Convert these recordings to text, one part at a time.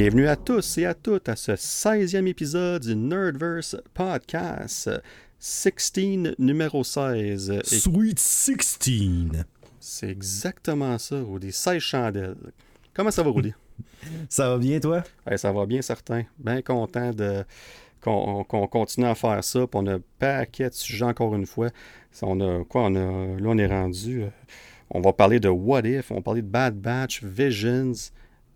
Bienvenue à tous et à toutes à ce 16e épisode du Nerdverse Podcast. 16 numéro 16. Et Sweet 16. c'est exactement ça, Rudy. 16 chandelles. Comment ça va, Rudy? Ça va bien, toi? Ouais, ça va bien, certain. Bien content de qu'on qu'on continue à faire ça. Puis on a un paquet de sujets encore une fois. On a quoi? On a, là, on est rendu. euh, on va parler de What If, on va parler de Bad Batch, Visions,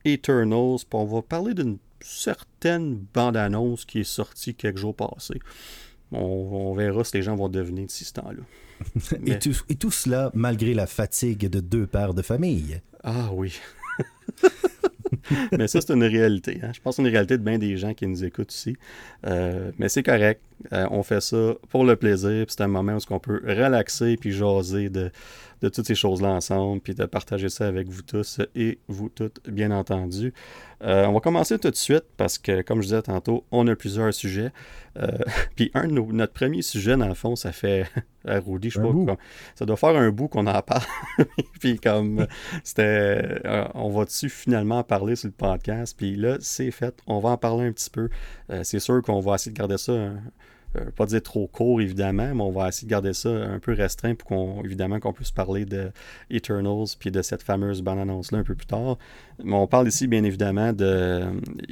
Eternals, puis on va parler d'une certaine bande-annonce qui est sortie quelques jours passés. On, on verra si les gens vont devenir d'ici ce temps-là. Mais- Et, tout, et tout cela malgré la fatigue de deux pères de famille. Ah oui. mais ça, c'est une réalité. hein. Je pense que c'est une réalité de bien des gens qui nous écoutent ici. Euh, mais c'est correct. Euh, on fait ça pour le plaisir. C'est un moment où on peut relaxer puis jaser de, de toutes ces choses-là ensemble, puis de partager ça avec vous tous et vous toutes, bien entendu. Euh, on va commencer tout de suite parce que, comme je disais tantôt, on a plusieurs sujets. Euh, puis un de nos- notre premier sujet, dans le fond, ça fait Rudy, je sais pas, comme- ça doit faire un bout qu'on en parle. puis comme c'était, euh, on va dessus finalement en parler sur le podcast? Puis là, c'est fait. On va en parler un petit peu. C'est sûr qu'on va essayer de garder ça. un- euh, pas dire trop court évidemment, mais on va essayer de garder ça un peu restreint pour qu'on évidemment qu'on puisse parler de Eternals puis de cette fameuse bande annonce là un peu plus tard. Mais on parle ici bien évidemment de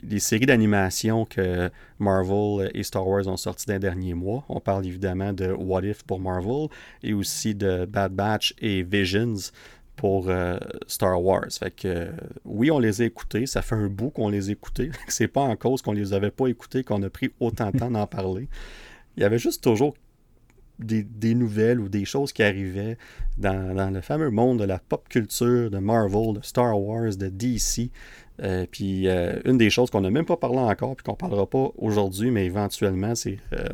des séries d'animation que Marvel et Star Wars ont sorti dans les derniers mois. On parle évidemment de What If pour Marvel et aussi de Bad Batch et Visions pour euh, Star Wars. Fait que euh, oui, on les a écoutés. Ça fait un bout qu'on les a écoutés. C'est pas en cause qu'on les avait pas écoutés qu'on a pris autant de temps d'en parler. Il y avait juste toujours des, des nouvelles ou des choses qui arrivaient dans, dans le fameux monde de la pop culture, de Marvel, de Star Wars, de DC. Euh, puis euh, une des choses qu'on n'a même pas parlé encore, puis qu'on parlera pas aujourd'hui, mais éventuellement, c'est euh,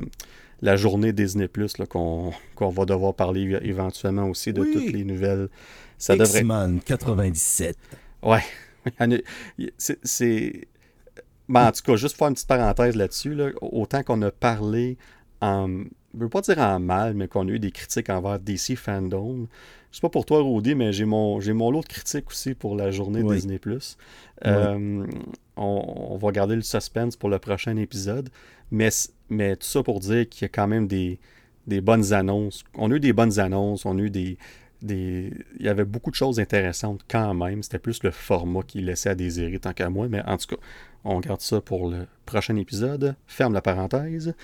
la journée Disney Plus qu'on va devoir parler éventuellement aussi de Oui. toutes les nouvelles. Ça devrait. X-Men 97. Ouais. C'est. c'est- Ben, en tout cas, juste faire une petite parenthèse là-dessus. là, autant qu'on a parlé en. Je veux pas dire en mal, mais qu'on a eu des critiques envers DC Fandom. Je sais pas pour toi, Rudy, mais j'ai mon, j'ai mon lot de critiques aussi pour la journée Oui. Disney. Euh, on, on va garder le suspense pour le prochain épisode. Mais, mais tout ça pour dire qu'il y a quand même des, des bonnes annonces. On a eu des bonnes annonces, on a eu des, des... Il y avait beaucoup de choses intéressantes quand même. C'était plus le format qui laissait à désirer tant qu'à moi. Mais en tout cas, on garde ça pour le prochain épisode. Ferme la parenthèse.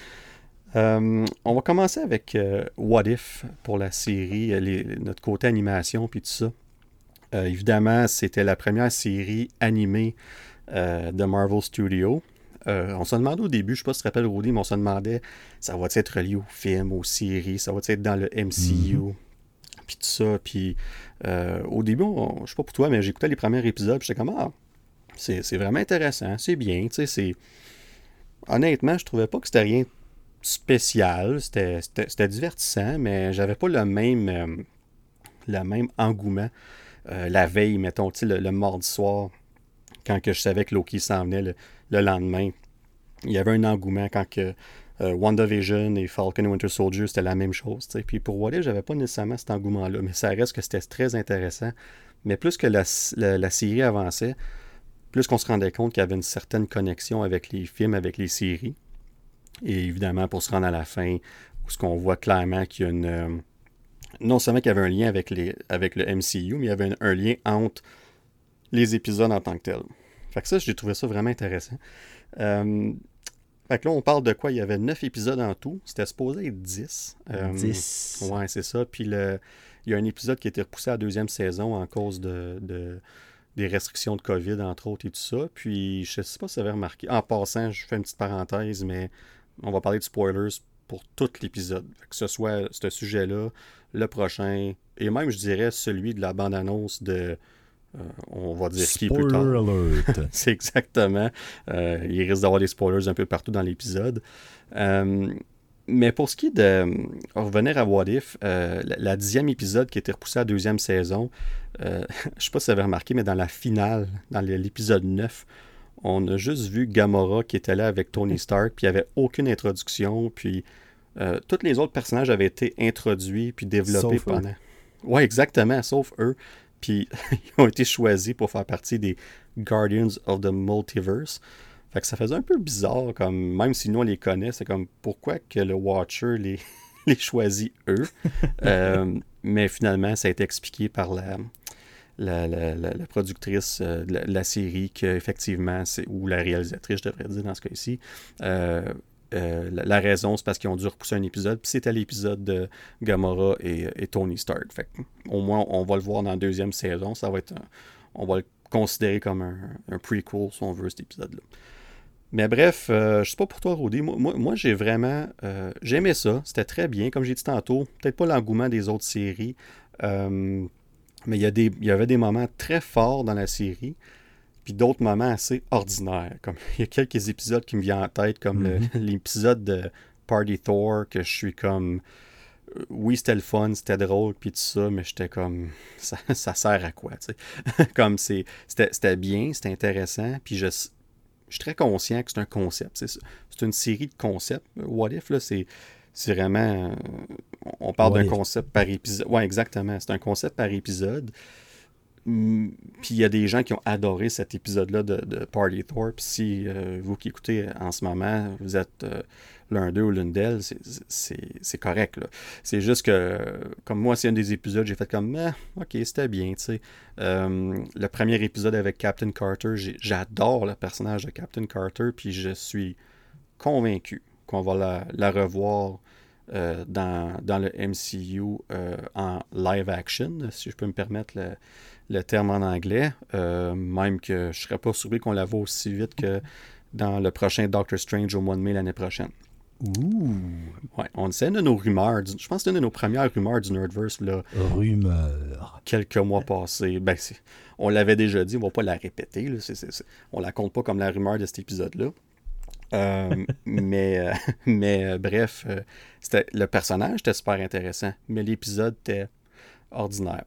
Euh, on va commencer avec euh, What If pour la série, euh, les- notre côté animation puis tout ça. Euh, évidemment, c'était la première série animée de Marvel Studios. On se demandait au début, je sais pas si tu te rappelles Rudy, mais on se demandait ça va être relié aux films, aux séries, ça va être dans le MCU, puis tout ça. Puis au début, on- je sais pas pour toi, mais j'écoutais les premiers épisodes, puis j'étais comme ah, c'est vraiment intéressant, c'est bien, tu sais, c'est honnêtement, je trouvais pas que c'était rien spécial, c'était divertissant, mais j'avais pas le même euh, engouement euh, la veille, mettons, le, le mardi soir, quand je savais que Loki s'en venait le, le lendemain. Il y avait un engouement quand que euh, WandaVision et Falcon Winter Soldier, c'était la même chose. Puis pour What If, j'avais pas nécessairement cet engouement-là, mais ça reste que c'était très intéressant. Mais plus que la, la- la série avançait, plus qu'on se rendait compte qu'il y avait une certaine connexion avec les films, avec les séries. Et évidemment, pour se rendre à la fin, où ce qu'on voit clairement qu'il y a une... euh, non seulement qu'il y avait un lien avec, les, avec le MCU, mais il y avait un, un lien entre les épisodes en tant que tels. Fait que ça, j'ai trouvé ça vraiment intéressant. Euh, fait que là, on parle de quoi? Il y avait 9 épisodes en tout. C'était supposé être 10. Euh, 10. Ouais, c'est ça. Puis le, il y a un épisode qui a été repoussé à la deuxième saison en cause de, de- des restrictions de COVID, entre autres, et tout ça. Puis je sais pas si vous avez remarqué. En passant, je fais une petite parenthèse, mais on va parler de spoilers pour tout l'épisode. Que ce soit ce sujet-là, le prochain, et même, je dirais, celui de la bande-annonce de. euh, on va dire qui plus tard. Spoiler alert. C'est exactement. Euh, il risque d'avoir des spoilers un peu partout dans l'épisode. Euh, mais pour ce qui est de revenir à What If, la, la dixième épisode qui a été repoussé à la deuxième saison, je sais pas si vous avez remarqué, mais dans la finale, dans l'épisode 9, on a juste vu Gamora qui était là avec Tony Stark, puis il n'y avait aucune introduction, puis euh, tous les autres personnages avaient été introduits puis développés Sauf eux. pendant. Ouais, exactement, sauf eux. Puis ils ont été choisis pour faire partie des Guardians of the Multiverse. Fait que ça faisait un peu bizarre, comme même si nous on les connaît, c'est comme pourquoi que le Watcher les, les choisit eux? Euh, mais finalement, ça a été expliqué par la, la, productrice euh, de la, série qu'effectivement, ou la réalisatrice, je devrais dire dans ce cas-ci, euh, la, raison, c'est parce qu'ils ont dû repousser un épisode, puis c'était l'épisode de Gamora et, Tony Stark. Au moins, on va le voir dans la deuxième saison. Ça va être on va le considérer comme un, prequel, si on veut, cet épisode-là. Mais bref, euh, je sais pas pour toi, Rudy. Moi, j'ai vraiment. Euh, j'aimais ça. C'était très bien. Comme j'ai dit tantôt, peut-être pas l'engouement des autres séries. Euh, mais il y, des, il y avait des moments très forts dans la série. Puis d'autres moments assez ordinaires. Comme il y a quelques épisodes qui me viennent en tête, comme mhm. l'épisode de Party Thor, que je suis comme. Oui, c'était le fun, c'était drôle, puis tout ça, mais j'étais comme. Ça, ça, sert à quoi, tu sais? comme c'était bien, c'était intéressant, puis je je suis très conscient que c'est un concept. C'est une série de concepts. What If, là, c'est. Vraiment. Euh, on parle d'un concept par épisode. Oui, exactement. C'est un concept par épisode. Mm, puis il y a des gens qui ont adoré cet épisode-là de, Party Thor. Puis si euh, vous qui écoutez en ce moment, vous êtes euh, l'un d'eux ou l'une d'elles, c'est correct. C'est juste que, comme moi, c'est un des épisodes, j'ai fait comme, ah, ok, c'était bien, tu sais. Euh, le premier épisode avec Captain Carter, j'adore le personnage de Captain Carter, puis je suis convaincu qu'on va la, revoir euh, dans, le MCU euh, en live action, si je peux me permettre le, terme en anglais. même que je serais pas surpris qu'on la voit aussi vite que dans le prochain Doctor Strange au mois de mai l'année prochaine. Ouh! Ouais, on sait de nos rumeurs. je pense que c'est une de nos premières rumeurs du Nerdverse. Là, Rumeur. Quelques mois passés. Ben, on l'avait déjà dit, on va pas la répéter. Là, on la compte pas comme la rumeur de cet épisode-là. Euh, mais euh, mais euh, bref, c'était, le personnage était super intéressant, mais l'épisode était ordinaire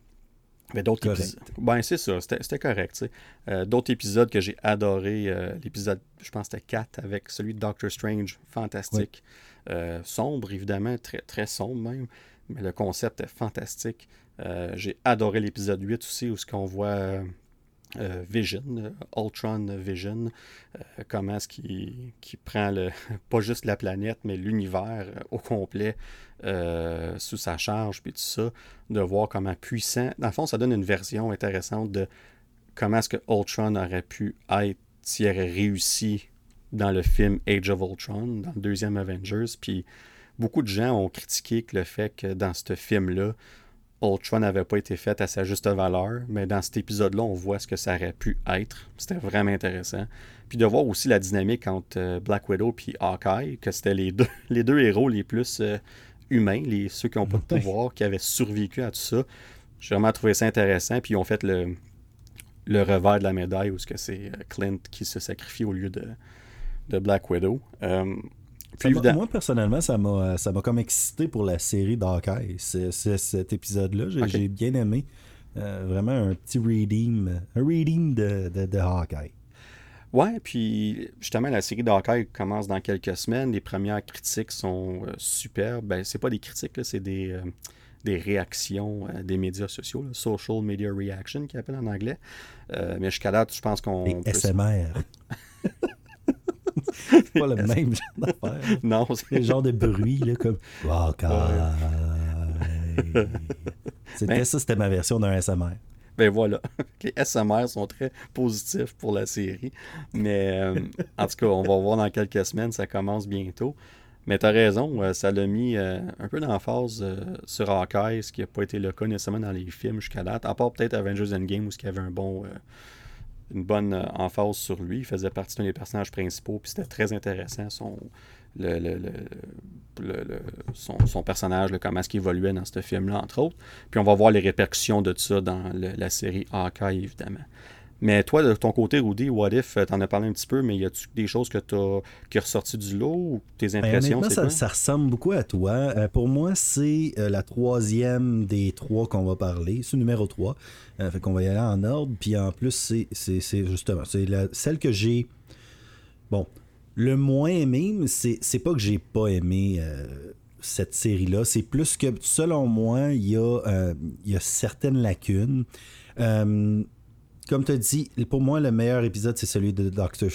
d'autres épisodes. Ben, c'est ça, c'était correct. Euh, d'autres épisodes que j'ai adoré, l'épisode, je pense c'était 4 avec celui de Doctor Strange, fantastique. Sombre, évidemment, très, très sombre même, mais le concept est fantastique. j'ai adoré l'épisode 8 aussi, où ce qu'on voit Vision, Ultron Vision, comment est-ce qu'il prend le, pas juste la planète, mais l'univers au complet euh, sous sa charge, puis tout ça, de voir comment puissant. Dans le fond, ça donne une version intéressante de comment est-ce que Ultron aurait pu être s'il aurait réussi dans le film Age of Ultron, dans le deuxième Avengers. Puis beaucoup de gens ont critiqué que le fait que dans ce film-là, Ultron n'avait pas été fait à sa juste valeur, mais dans cet épisode-là, on voit ce que ça aurait pu être. C'était vraiment intéressant. Puis de voir aussi la dynamique entre euh, Black Widow et Hawkeye, que c'était les deux, les deux héros les plus euh, humains, les, ceux qui n'ont pas de pouvoir, qui avaient survécu à tout ça. J'ai vraiment trouvé ça intéressant. Puis ils ont fait le, le revers de la médaille où c'est euh, Clint qui se sacrifie au lieu de, de Black Widow. Euh, moi, personnellement, ça m'a, ça m'a comme excité pour la série d'Hawkeye. C'est, cet épisode-là, j'ai, bien aimé. Euh, vraiment un petit redeem, un redeem de, de, de Hawkeye. Ouais, puis justement, la série d'Hawkeye commence dans quelques semaines. Les premières critiques sont euh, superbes. Ben, c'est pas des critiques, c'est des, euh, des réactions euh, des médias sociaux, social media reaction, qu'ils appellent en anglais. mais jusqu'à date, je pense qu'on. Peut... SMR. c'est pas le même genre d'affaire. Non, c'est le genre de bruit, là, comme Hawkeye. C'était ben ça, c'était ma version d'un SMR. Ben voilà. Les SMR sont très positifs pour la série. Mais euh, en tout cas, on va voir dans quelques semaines. Ça commence bientôt. Mais tu as raison, euh, ça l'a mis euh, un peu d'emphase sur Hawkeye, ce qui n'a pas été le cas nécessairement dans les films jusqu'à date. À part peut-être Avengers Endgame où il y avait un bon, une bonne emphase sur lui. Il faisait partie d'un des personnages principaux, puis c'était très intéressant. Son, le, son, personnage, comment est-ce qu'il évoluait dans ce film-là, entre autres. Puis on va voir les répercussions de tout ça dans la série Hawkeye, évidemment. Mais toi, de ton côté, Rudy, What If, euh, t'en as parlé un petit peu, mais y a-tu des choses que as, qui sont ressorties du lot ou tes ben, impressions? ça, ça, ressemble beaucoup à toi. Euh, pour moi, c'est euh, la troisième des trois qu'on va parler. C'est numéro 3. fait qu'on va y aller en ordre. Puis en plus, c'est justement, c'est celle que j'ai. Bon, le moins aimé, c'est pas que j'ai pas aimé cette série-là. C'est plus que, selon moi, il y, a, euh, y a certaines lacunes. Euh, comme tu as dit, pour moi, le meilleur épisode, c'est celui de Doctor,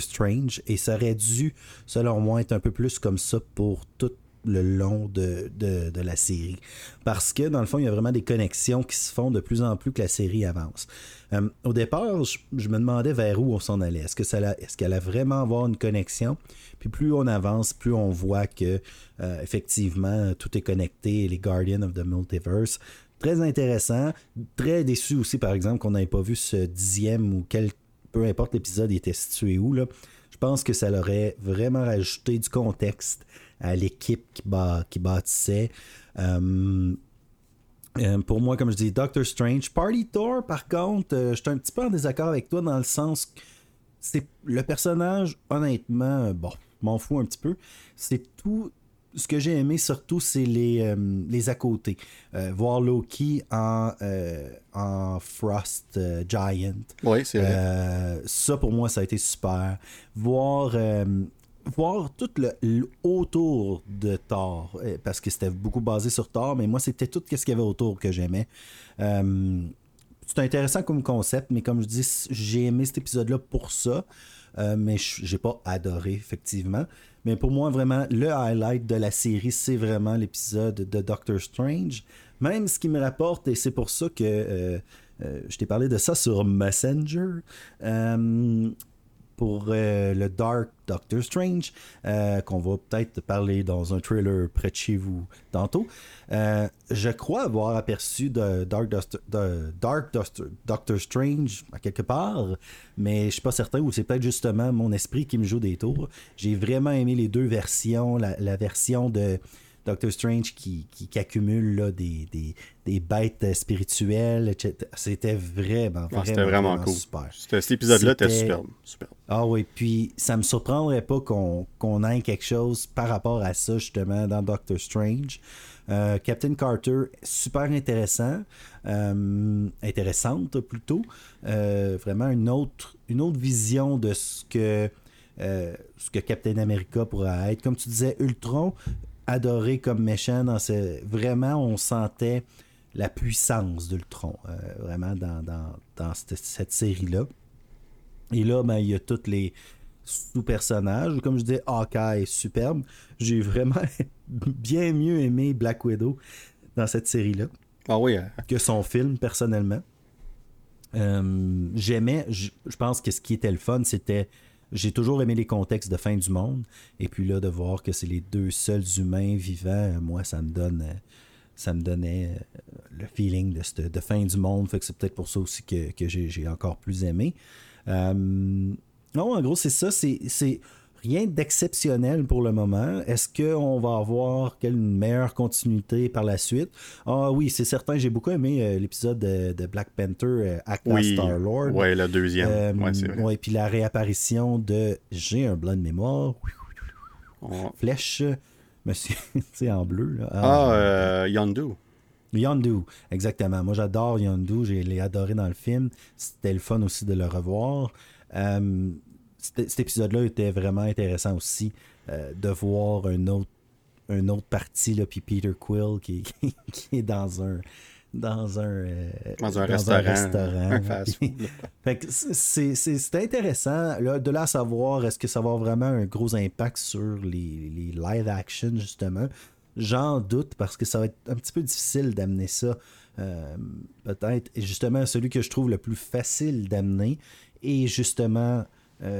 Strange. Et ça aurait dû, selon moi, être un peu plus comme ça pour tout le long de, la série. Parce que, dans le fond, il y a vraiment des connexions qui se font de plus en plus que la série avance. Euh, au départ, je, me demandais vers où on s'en allait. Est-ce que est-ce qu'elle allait vraiment avoir une connexion? Puis plus on avance, plus on voit que euh, effectivement tout est connecté, les Guardians of the Multiverse. Très intéressant. Très déçu aussi, par exemple, qu'on n'ait pas vu ce dixième ou quel peu importe l'épisode était situé où. Là. Je pense que ça leur aurait vraiment rajouté du contexte à l'équipe qui, qui bâtissait. Euh, euh, pour moi, comme je dis, Doctor Strange. Party Thor, par contre, euh, je suis un petit peu en désaccord avec toi dans le sens que c'est le personnage, honnêtement, bon, m'en fous un petit peu. C'est tout. Ce que j'ai aimé surtout, c'est les, les à côté. voir Loki en, en Frost Giant. Oui, c'est vrai. ça, pour moi, ça a été super. Voir voir tout le, autour de Thor, euh, parce que c'était beaucoup basé sur Thor, mais moi, c'était tout ce qu'il y avait autour que j'aimais. Euh, c'est intéressant comme concept, mais comme je dis, j'ai aimé cet épisode-là pour ça, euh, mais j'ai pas adoré, effectivement. Mais pour moi, vraiment, le highlight de la série, c'est vraiment l'épisode de Doctor Strange. Même ce qui me rapporte, et c'est pour ça que je t'ai parlé de ça sur Messenger pour euh, le Dark Doctor Strange, euh, qu'on va peut-être parler dans un trailer près de chez vous tantôt. Euh, je crois avoir aperçu de Dark, Dark Doctor Strange à quelque part, mais je suis pas certain, ou c'est peut-être justement mon esprit qui me joue des tours. J'ai vraiment aimé les deux versions, la version de Doctor Strange qui, qui, accumule là, des, des, des, bêtes spirituelles, etc. C'était vraiment, vraiment, c'était vraiment, cool. super. Cet épisode-là était superbe, Ah oui, puis ça me surprendrait pas qu'on qu'on ait quelque chose par rapport à ça, justement, dans Doctor Strange. Euh, Captain Carter, super intéressant, euh, intéressante plutôt. Euh, vraiment une autre, une autre vision de ce que, ce que Captain America pourrait être. Comme tu disais, Ultron, adoré comme méchant. Dans Vraiment, on sentait la puissance d'Ultron, euh, vraiment, dans, dans, cette, série-là. Et là, ben, il y a tous les sous-personnages. Comme je dis, Hawkeye est superbe. J'ai vraiment bien mieux aimé Black Widow dans cette série-là. Ah oui. Hein. Que son film, personnellement. Euh, j'aimais, je pense que ce qui était le fun, c'était j'ai toujours aimé les contextes de fin du monde. Et puis là, de voir que c'est les deux seuls humains vivants, moi, ça me donne. Ça me donnait euh, le feeling de, de fin du monde. Fait que c'est peut-être pour ça aussi que, j'ai encore plus aimé. Euh, non, en gros, c'est ça. C'est rien d'exceptionnel pour le moment. Est-ce qu'on va avoir une meilleure continuité par la suite? Ah oui, c'est certain, j'ai beaucoup aimé euh, l'épisode de, Black Panther euh, oui, Star-Lord. Oui, la deuxième. Euh, ouais, c'est vrai. puis la réapparition de... J'ai un blanc de mémoire. Flèche, monsieur, c'est en bleu. Là. Ah, ah Yondu. Yondu, exactement. Moi, j'adore Yondu. Je l'ai adoré dans le film. C'était le fun aussi de le revoir cet épisode-là était vraiment intéressant aussi euh, de voir un autre, un autre parti, là, puis Peter Quill qui, qui, est dans un dans un, euh, dans un restaurant. c'est intéressant là, de là à savoir est-ce que ça va avoir vraiment un gros impact sur les, les live action justement? J'en doute parce que ça va être un petit peu difficile d'amener ça. Euh, peut-être. Et justement, celui que je trouve le plus facile d'amener est justement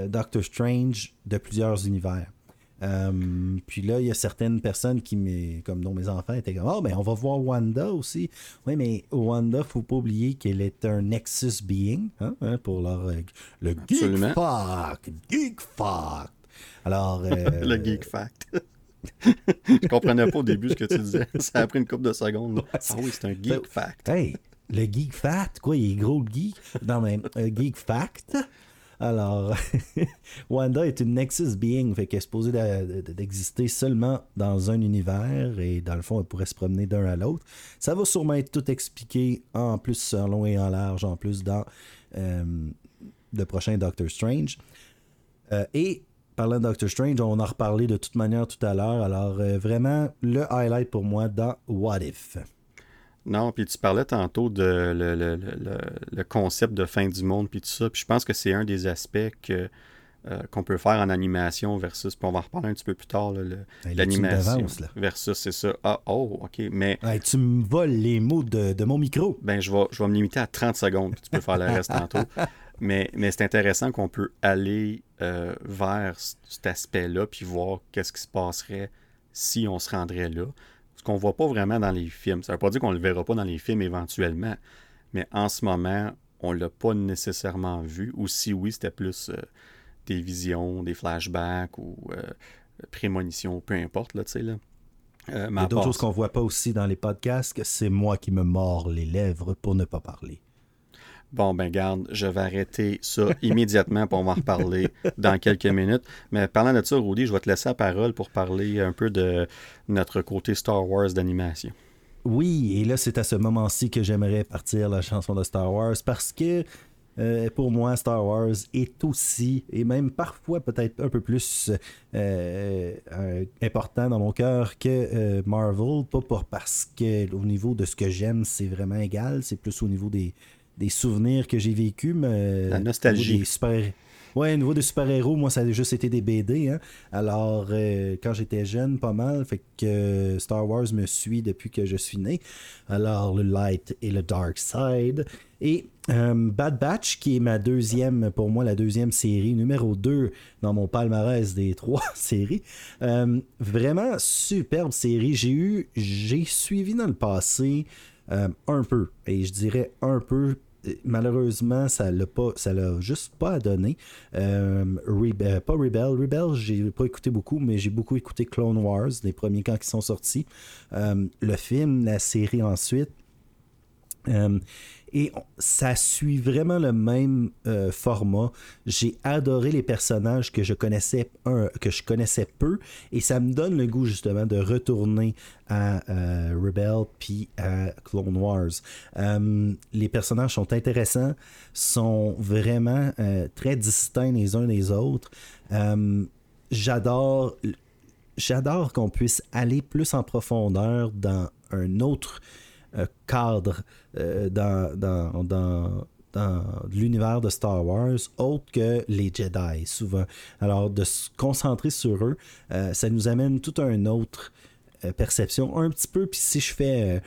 Doctor Strange de plusieurs univers. Euh, puis là, il y a certaines personnes qui, comme dont mes enfants, étaient comme, oh, ben, on va voir Wanda aussi. Oui, mais Wanda, faut pas oublier qu'elle est un Nexus Being, hein, hein, pour leur, euh, le Geek Fact. Geek Fact. Alors. le Geek Fact. Je comprenais pas au début ce que tu disais. Ça a pris une couple de secondes. ah oui, c'est un Geek Fact. Hey, le Geek Fact, quoi, il est gros le geek? Non, mais Geek Fact, alors, Wanda est une Nexus Being, fait est supposée d'exister seulement dans un univers et dans le fond, elle pourrait se promener d'un à l'autre. Ça va sûrement être tout expliqué en plus en long et en large, en plus dans euh, le prochain Doctor Strange. Euh, et parlant de Doctor Strange, on en reparlé de toute manière tout à l'heure. Alors, euh, vraiment, le highlight pour moi dans What If. Non, puis tu parlais tantôt de le, le, le, le, concept de fin du monde, puis tout ça. Puis je pense que c'est un des aspects que, euh, qu'on peut faire en animation versus, puis on va en reparler un petit peu plus tard, l'animation versus, c'est ça. Ah, oh, ok, mais... tu me voles les mots de, de, mon micro. Ben, je vais, je vais me limiter à 30 secondes, puis tu peux faire le reste tantôt. Mais, mais c'est intéressant qu'on peut aller euh, vers cet aspect-là, puis voir qu'est-ce qui se passerait si on se rendrait là. Ce qu'on ne voit pas vraiment dans les films. Ça ne veut pas dire qu'on ne le verra pas dans les films éventuellement, mais en ce moment, on ne l'a pas nécessairement vu. Ou si oui, c'était plus euh, des visions, des flashbacks ou euh, prémonitions, peu importe, là, tu sais, là. Euh, Il y a d'autres choses qu'on ne voit pas aussi dans les podcasts, c'est moi qui me mords les lèvres pour ne pas parler. Bon, ben garde, je vais arrêter ça immédiatement pour en reparler dans quelques minutes. Mais parlant de ça, Rudy, je vais te laisser la parole pour parler un peu de notre côté Star Wars d'animation. Oui, et là, c'est à ce moment-ci que j'aimerais partir la chanson de Star Wars parce que euh, pour moi, Star Wars est aussi, et même parfois peut-être un peu plus euh, euh, important dans mon cœur que Marvel. Pas pour, parce que au niveau de ce que j'aime, c'est vraiment égal. C'est plus au niveau des, des souvenirs que j'ai vécu. Mais, La nostalgie. Super... Ouais, au niveau des super-héros, moi, ça a juste été des BD. Hein. Alors, euh, quand j'étais jeune, pas mal, fait que euh, Star Wars me suit depuis que je suis né. Alors, le light et le dark side. Et euh, Bad Batch, qui est ma deuxième, pour moi, la deuxième série, numéro 2 dans mon palmarès des trois séries. vraiment superbe série. J'ai eu, j'ai suivi dans le passé euh, un peu. Et je dirais un peu malheureusement, ça l'a pas, ça l'a juste pas donné. Euh, euh, pas Rebel, Rebel, j'ai pas écouté beaucoup, mais j'ai beaucoup écouté Clone Wars, les premiers quand ils sont sortis. le film, la série ensuite. Et ça suit vraiment le même euh, format. J'ai adoré les personnages que je connaissais peu et ça me donne le goût justement de retourner à euh, Rebel puis à Clone Wars. Euh, les personnages sont intéressants, sont vraiment très distincts les uns des autres. j'adore j'adore qu'on puisse aller plus en profondeur dans un autre euh, cadre euh, dans, dans, dans, dans l'univers de Star Wars autre que les Jedi, souvent. Alors, de se concentrer sur eux, euh, ça nous amène toute une autre perception, un petit peu. Puis si je fais euh,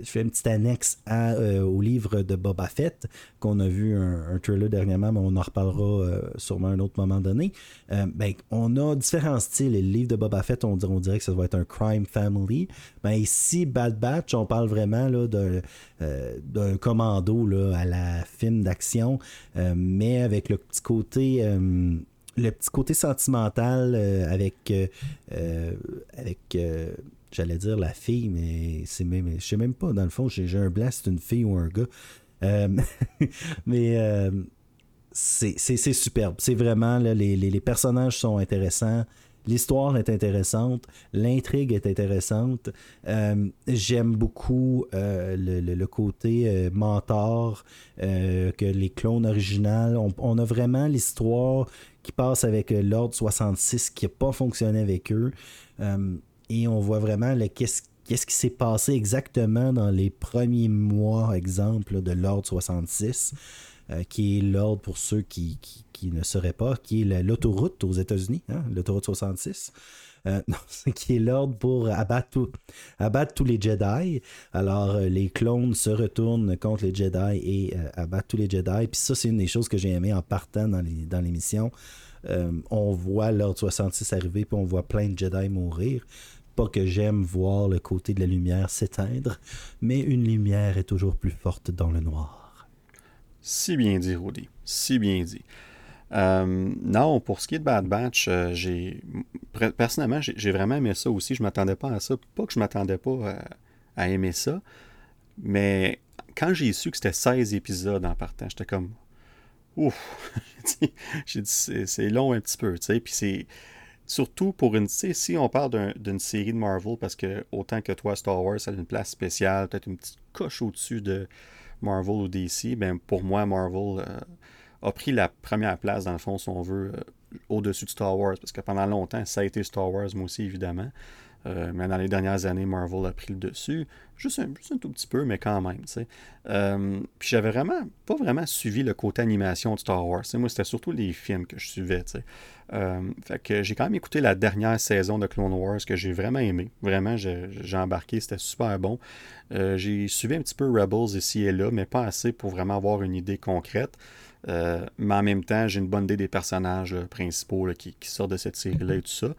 je fais une petite annexe euh, au livre de Boba Fett, qu'on a vu un, trailer dernièrement, mais on en reparlera euh, sûrement à un autre moment donné. ben, on a différents styles. le livre de Boba Fett, on, on dirait que ça doit être un crime family. Ben, ici, Bad Batch, on parle vraiment d'un commando là, à la film d'action, mais avec le petit côté le petit côté sentimental avec, avec J'allais dire la fille, mais c'est même. Je sais même pas, dans le fond, j'ai un blanc, c'est une fille ou un gars. Euh, mais euh, c'est superbe. C'est vraiment, les, personnages sont intéressants. L'histoire est intéressante, l'intrigue est intéressante. Euh, j'aime beaucoup le, côté mentor que les clones originales. On, on a vraiment l'histoire qui passe avec l'ordre 66 qui n'a pas fonctionné avec eux et on voit vraiment qu'est-ce qui s'est passé exactement dans les premiers mois, exemple, de l'ordre 66, euh, qui est l'ordre pour ceux qui, ne seraient pas, qui est l'autoroute aux États-Unis, hein, l'autoroute 66. Euh, qui est l'ordre pour abattre, abattre, tous les Jedi. Alors, euh, les clones se retournent contre les Jedi et abattent tous les Jedi. Puis ça, c'est une des choses que j'ai aimé en partant dans l'émission. on voit l'ordre 66 arriver, puis on voit plein de Jedi mourir. Pas que j'aime voir le côté de la lumière s'éteindre, mais une lumière est toujours plus forte dans le noir. Si bien dit, Rudy. Si bien dit. Euh, non, pour ce qui est de Bad Batch, euh, j'ai personnellement, j'ai vraiment aimé ça aussi. Je m'attendais pas à ça. Pas que je m'attendais pas à, aimer ça, mais quand j'ai su que c'était 16 épisodes en partant, j'étais comme ouf. j'ai dit c'est long un petit peu, tu sais. Puis c'est Surtout pour une. Si on parle d'une série de Marvel, parce que autant que toi, Star Wars, a une place spéciale, peut-être une petite coche au-dessus de Marvel ou DC, ben pour moi, Marvel euh, a pris la première place, dans le fond, si on veut, euh, au-dessus de Star Wars. Parce que pendant longtemps, ça a été Star Wars, moi aussi, évidemment. Euh, mais dans les dernières années, Marvel a pris le dessus. Juste un, tout petit peu, mais quand même. Euh, puis j'avais vraiment pas vraiment suivi le côté animation de Star Wars. moi, c'était surtout les films que je suivais. Euh, fait que j'ai quand même écouté la dernière saison de Clone Wars que j'ai vraiment aimé. Vraiment, j'ai embarqué, c'était super bon. j'ai suivi un petit peu Rebels ici et là, mais pas assez pour vraiment avoir une idée concrète. mais en même temps, j'ai une bonne idée des personnages principaux qui, qui, sortent de cette série-là et tout ça.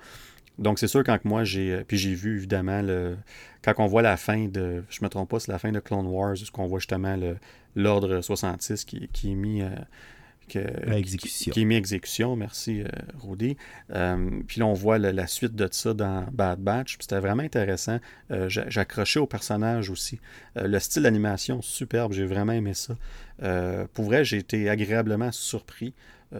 Donc, c'est sûr, quand moi, j'ai. Euh, puis j'ai vu, évidemment, le, quand on voit la fin de. Je me trompe pas, c'est la fin de Clone Wars, où on voit justement l'ordre 66 qui, qui, est mis. Euh, que, exécution. Qui, est mis exécution, merci euh, Rudy. puis là, on voit la suite de ça dans Bad Batch. C'était vraiment intéressant. J'accrochais au personnage aussi. le style d'animation, superbe. J'ai vraiment aimé ça. pour vrai, j'ai été agréablement surpris.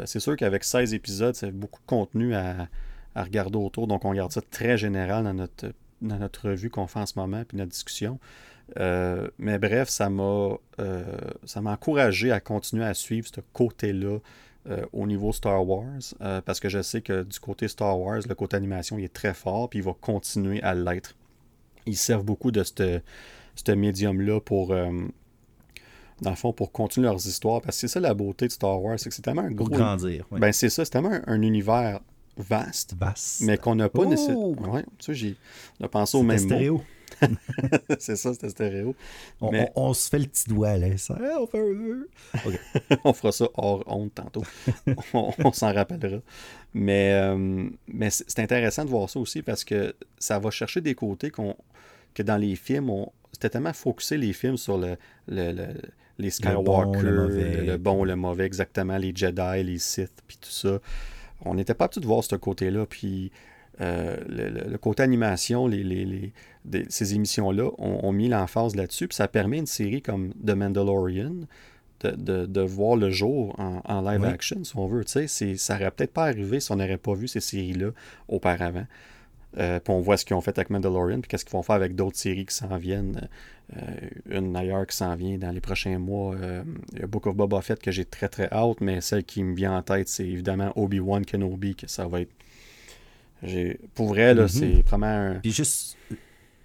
c'est sûr qu'avec 16 épisodes, c'est beaucoup de contenu à, à regarder autour. Donc, on garde ça très général dans notre, dans notre revue qu'on fait en ce moment, puis notre discussion. Euh, mais bref, ça m'a euh, ça m'a encouragé à continuer à suivre ce côté-là euh, au niveau Star Wars, parce que je sais que du côté Star Wars, le côté animation il est très fort, puis il va continuer à l'être. Ils servent beaucoup de ce médium-là pour, dans le fond, pour continuer leurs histoires, parce que c'est ça la beauté de Star Wars, c'est que c'est tellement un gros... Pour grandir. Ben c'est ça, c'est tellement un univers vaste, mais qu'on n'a pas nécessairement. Ouais, tu sais, j'ai on pensé au même stéréo. c'est ça, c'était stéréo. On, mais... on, se fait le petit doigt là. Ça, on fait un on fera ça hors honte tantôt. on, s'en rappellera. Mais, euh, mais c'est intéressant de voir ça aussi parce que ça va chercher des côtés qu'on que dans les films, on, c'était tellement focusé les films sur le, le, les Skywalker, le bon, le, le bon, le mauvais, exactement, les Jedi, les Sith, puis tout ça on n'était pas habitué de voir ce côté-là. Puis euh, le, côté animation, les, ces émissions-là ont, mis l'emphase là-dessus. Puis ça permet une série comme The Mandalorian de, voir le jour en, live action, si on veut. Tu sais, ça n'aurait peut-être pas arrivé si on n'aurait pas vu ces séries-là auparavant. Euh, puis on voit ce qu'ils ont fait avec Mandalorian, puis qu'est-ce qu'ils vont faire avec d'autres séries qui s'en viennent. Euh, une d'ailleurs qui s'en vient dans les prochains mois. Euh, Book of Boba Fett que j'ai très très hâte, mais celle qui me vient en tête, c'est évidemment Obi-Wan Kenobi, que ça va être. Pour vrai, là, mhm. c'est vraiment un. Puis, juste...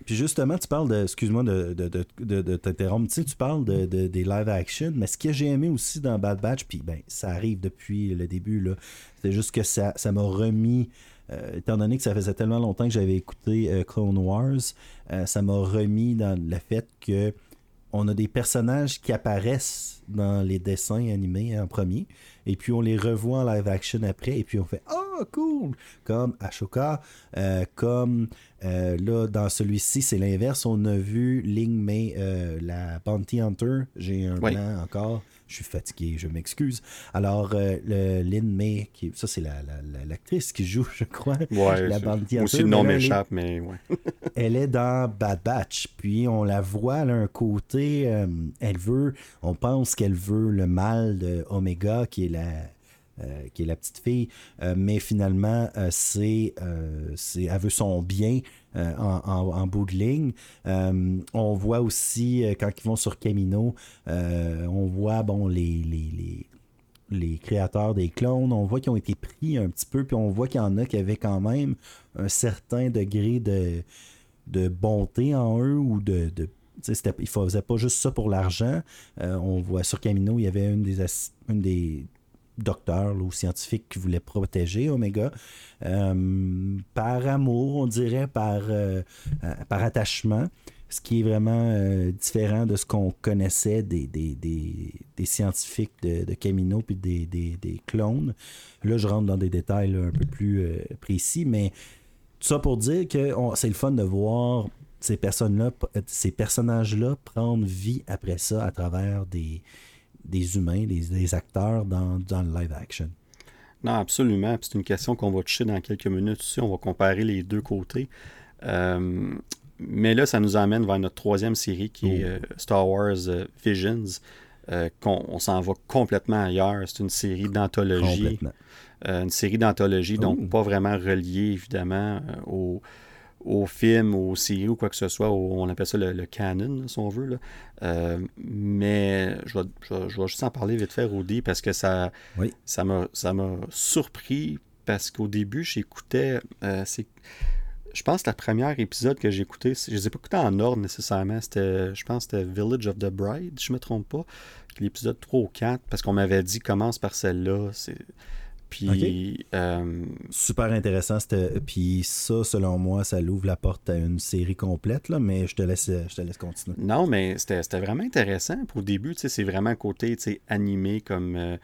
Puis justement, tu parles de. Excuse-moi de, de, de, de t'interrompre. Tu sais, tu parles de, des live action, mais ce que j'ai aimé aussi dans Bad Batch, puis ben, ça arrive depuis le début, là. C'est juste que ça, ça m'a remis euh, étant donné que ça faisait tellement longtemps que j'avais écouté euh, Clone Wars, euh, ça m'a remis dans le fait que on a des personnages qui apparaissent dans les dessins animés en premier, et puis on les revoit en live action après, et puis on fait Oh, cool! Comme Ashoka, comme là, dans celui-ci, c'est l'inverse. On a vu Ling Mei, la Bounty Hunter. J'ai un plan encore je suis fatigué, je m'excuse. Alors, euh, le Lynn May, qui, ça c'est l'actrice la, qui joue, je crois, ouais, la bande Aussi le nom m'échappe, mais ouais. elle est dans Bad Batch, puis on la voit, elle a un côté, euh, elle veut, on pense qu'elle veut le mal de Omega, qui est la euh, qui est la petite fille, euh, mais finalement, euh, c'est, elle veut son bien en, bout de ligne. on voit aussi, quand ils vont sur Camino, on voit bon, les, les, les, créateurs des clones, on voit qu'ils ont été pris un petit peu, puis on voit qu'il y en a qui avaient quand même un certain degré de, de bonté en eux ou de, de ils ne faisaient pas juste ça pour l'argent. on voit sur Camino, il y avait une des, une des docteur ou scientifique qui voulait protéger Omega euh, par amour, on dirait, par, euh, euh, par attachement, ce qui est vraiment différent de ce qu'on connaissait des, des, scientifiques de, Camino puis des, des, clones. Là, je rentre dans des détails un peu plus précis, mais tout ça pour dire que c'est le fun de voir ces personnes-là, ces personnages-là prendre vie après ça à travers des, des humains, des, acteurs dans, le live action? Non, absolument. C'est une question qu'on va toucher dans quelques minutes aussi. On va comparer les deux côtés. Euh, mais là, ça nous amène vers notre troisième série qui est oh. euh, Star Wars euh, Visions. qu'on on, s'en va complètement ailleurs. C'est une série d'anthologie. une série d'anthologie, donc oh. pas vraiment reliée évidemment au, au film, aux séries ou quoi que ce soit, on appelle ça le, canon, si on veut. Là. Euh, mais je vais, je, juste en parler vite fait, Rudy, parce que ça ça m'a surpris, parce qu'au début, j'écoutais... Euh, je pense que la première épisode que j'ai écouté, je les ai pas écoutés en ordre nécessairement. C'était, je pense que c'était Village of the Bride, je me trompe pas. L'épisode 3 ou 4, parce qu'on m'avait dit commence par celle-là. C'est... Puis. Euh, Super intéressant. Puis ça, selon moi, ça l'ouvre la porte à une série complète, là, mais je te laisse, je te laisse continuer. Non, mais c'était, vraiment intéressant. Pour le début, c'est vraiment un côté animé comme. Euh,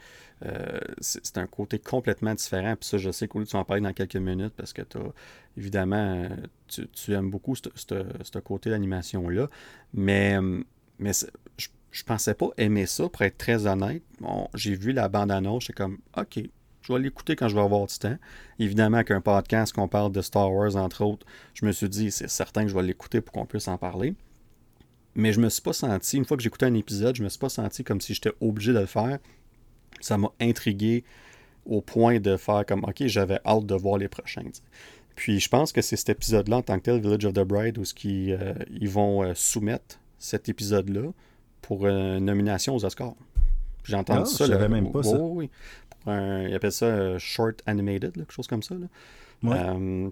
euh, c'est un côté complètement différent. Puis ça, je sais qu'au lieu de en parler dans quelques minutes parce que as, évidemment, tu, aimes beaucoup ce côté d'animation-là. Mais, mais je, je pensais pas aimer ça, pour être très honnête. Bon, j'ai vu la bande-annonce, j'étais comme, OK, je vais l'écouter quand je vais avoir du temps. Évidemment qu'un podcast qu'on parle de Star Wars, entre autres, je me suis dit, c'est certain que je vais l'écouter pour qu'on puisse en parler. Mais je me suis pas senti, une fois que j'écoutais un épisode, je me suis pas senti comme si j'étais obligé de le faire ça m'a intrigué au point de faire comme, OK, j'avais hâte de voir les prochains. Puis je pense que c'est cet épisode-là en tant que tel, Village of the Bride, où ils, euh, ils vont euh, soumettre cet épisode-là pour une nomination aux Oscars. J'ai entendu ah, ça. Je savais même pas ça. oui. Pour un, ils appellent ça euh, Short Animated, quelque chose comme ça.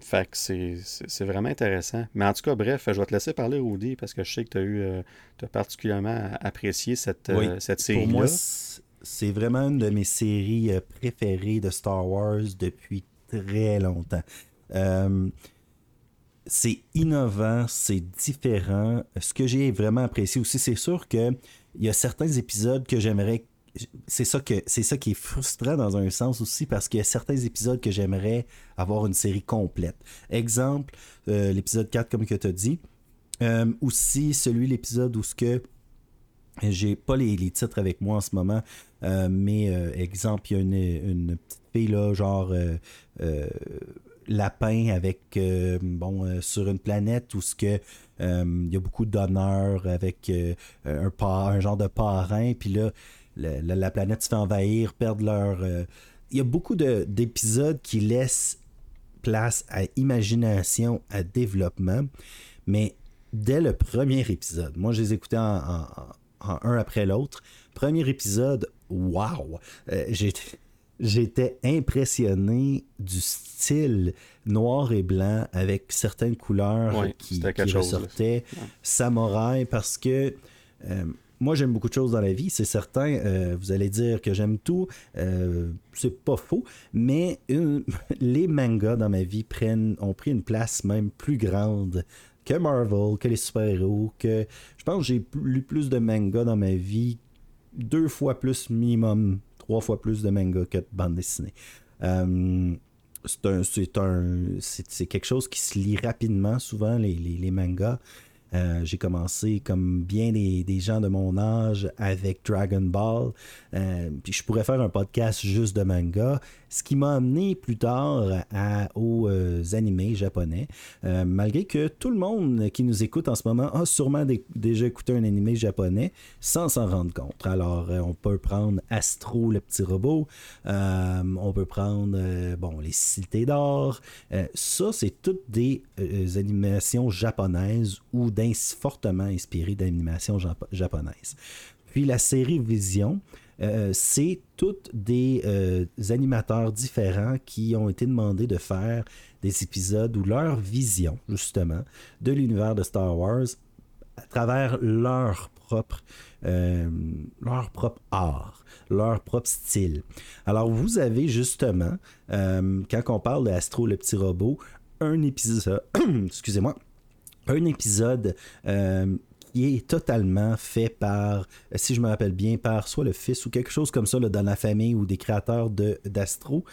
fait que c'est vraiment intéressant. Mais en tout cas, bref, je vais te laisser parler, Rudy, parce que je sais que tu as eu as particulièrement apprécié cette, cette série-là c'est vraiment une de mes séries euh, préférées de Star Wars depuis très longtemps. Euh, c'est innovant, c'est différent. Ce que j'ai vraiment apprécié aussi, c'est sûr qu'il y a certains épisodes que j'aimerais. C'est ça, que, c'est ça qui est frustrant dans un sens aussi parce qu'il y a certains épisodes que j'aimerais avoir une série complète. Exemple, euh, l'épisode 4, comme tu as dit. aussi, celui, l'épisode où ce que j'ai pas les, titres avec moi en ce moment, euh, mais euh, exemple, il y a une, petite fille là, genre euh, lapin avec bon sur une planète où ce que il y a beaucoup d'honneur avec un, un genre de parrain, puis là la, planète se fait envahir, perdre leur. Il y a beaucoup d'épisodes qui laissent place à imagination, à développement, mais dès le premier épisode, moi je les écoutais en un après l'autre. Premier épisode, waouh! J'étais impressionné du style noir et blanc avec certaines couleurs qui, ressortaient. Samouraï, parce que euh, moi j'aime beaucoup de choses dans la vie, c'est certain. Euh, vous allez dire que j'aime tout, euh, c'est pas faux, mais les mangas dans ma vie prennent, ont pris une place même plus grande que Marvel, que les super-héros, que je pense que j'ai lu plus de manga dans ma vie, deux fois plus minimum, trois fois plus de manga que de bande dessinée. Euh, c'est un, c'est quelque chose qui se lit rapidement, souvent, les, les mangas. Euh, j'ai commencé comme bien des, gens de mon âge avec Dragon Ball. Euh, puis je pourrais faire un podcast juste de manga, ce qui m'a amené plus tard aux euh, animés japonais. malgré que tout le monde qui nous écoute en ce moment a sûrement déjà écouté un animé japonais sans s'en rendre compte. Alors on peut prendre Astro le petit robot, on peut prendre bon les cités d'or. ça c'est toutes des animations japonaises ou fortement inspiré d'animation japonaise. Puis la série Vision, euh, c'est toutes des euh, animateurs différents qui ont été demandés de faire des épisodes où leur vision, justement, de l'univers de Star Wars à travers leur propre, euh, leur propre art, leur propre style. Alors, vous avez justement, quand on parle de Astro le petit robot, un épisode, excusez-moi, un épisode euh, est totalement fait par, si je me rappelle bien, par soit le fils ou quelque chose comme ça dans la famille ou des créateurs d'Astro.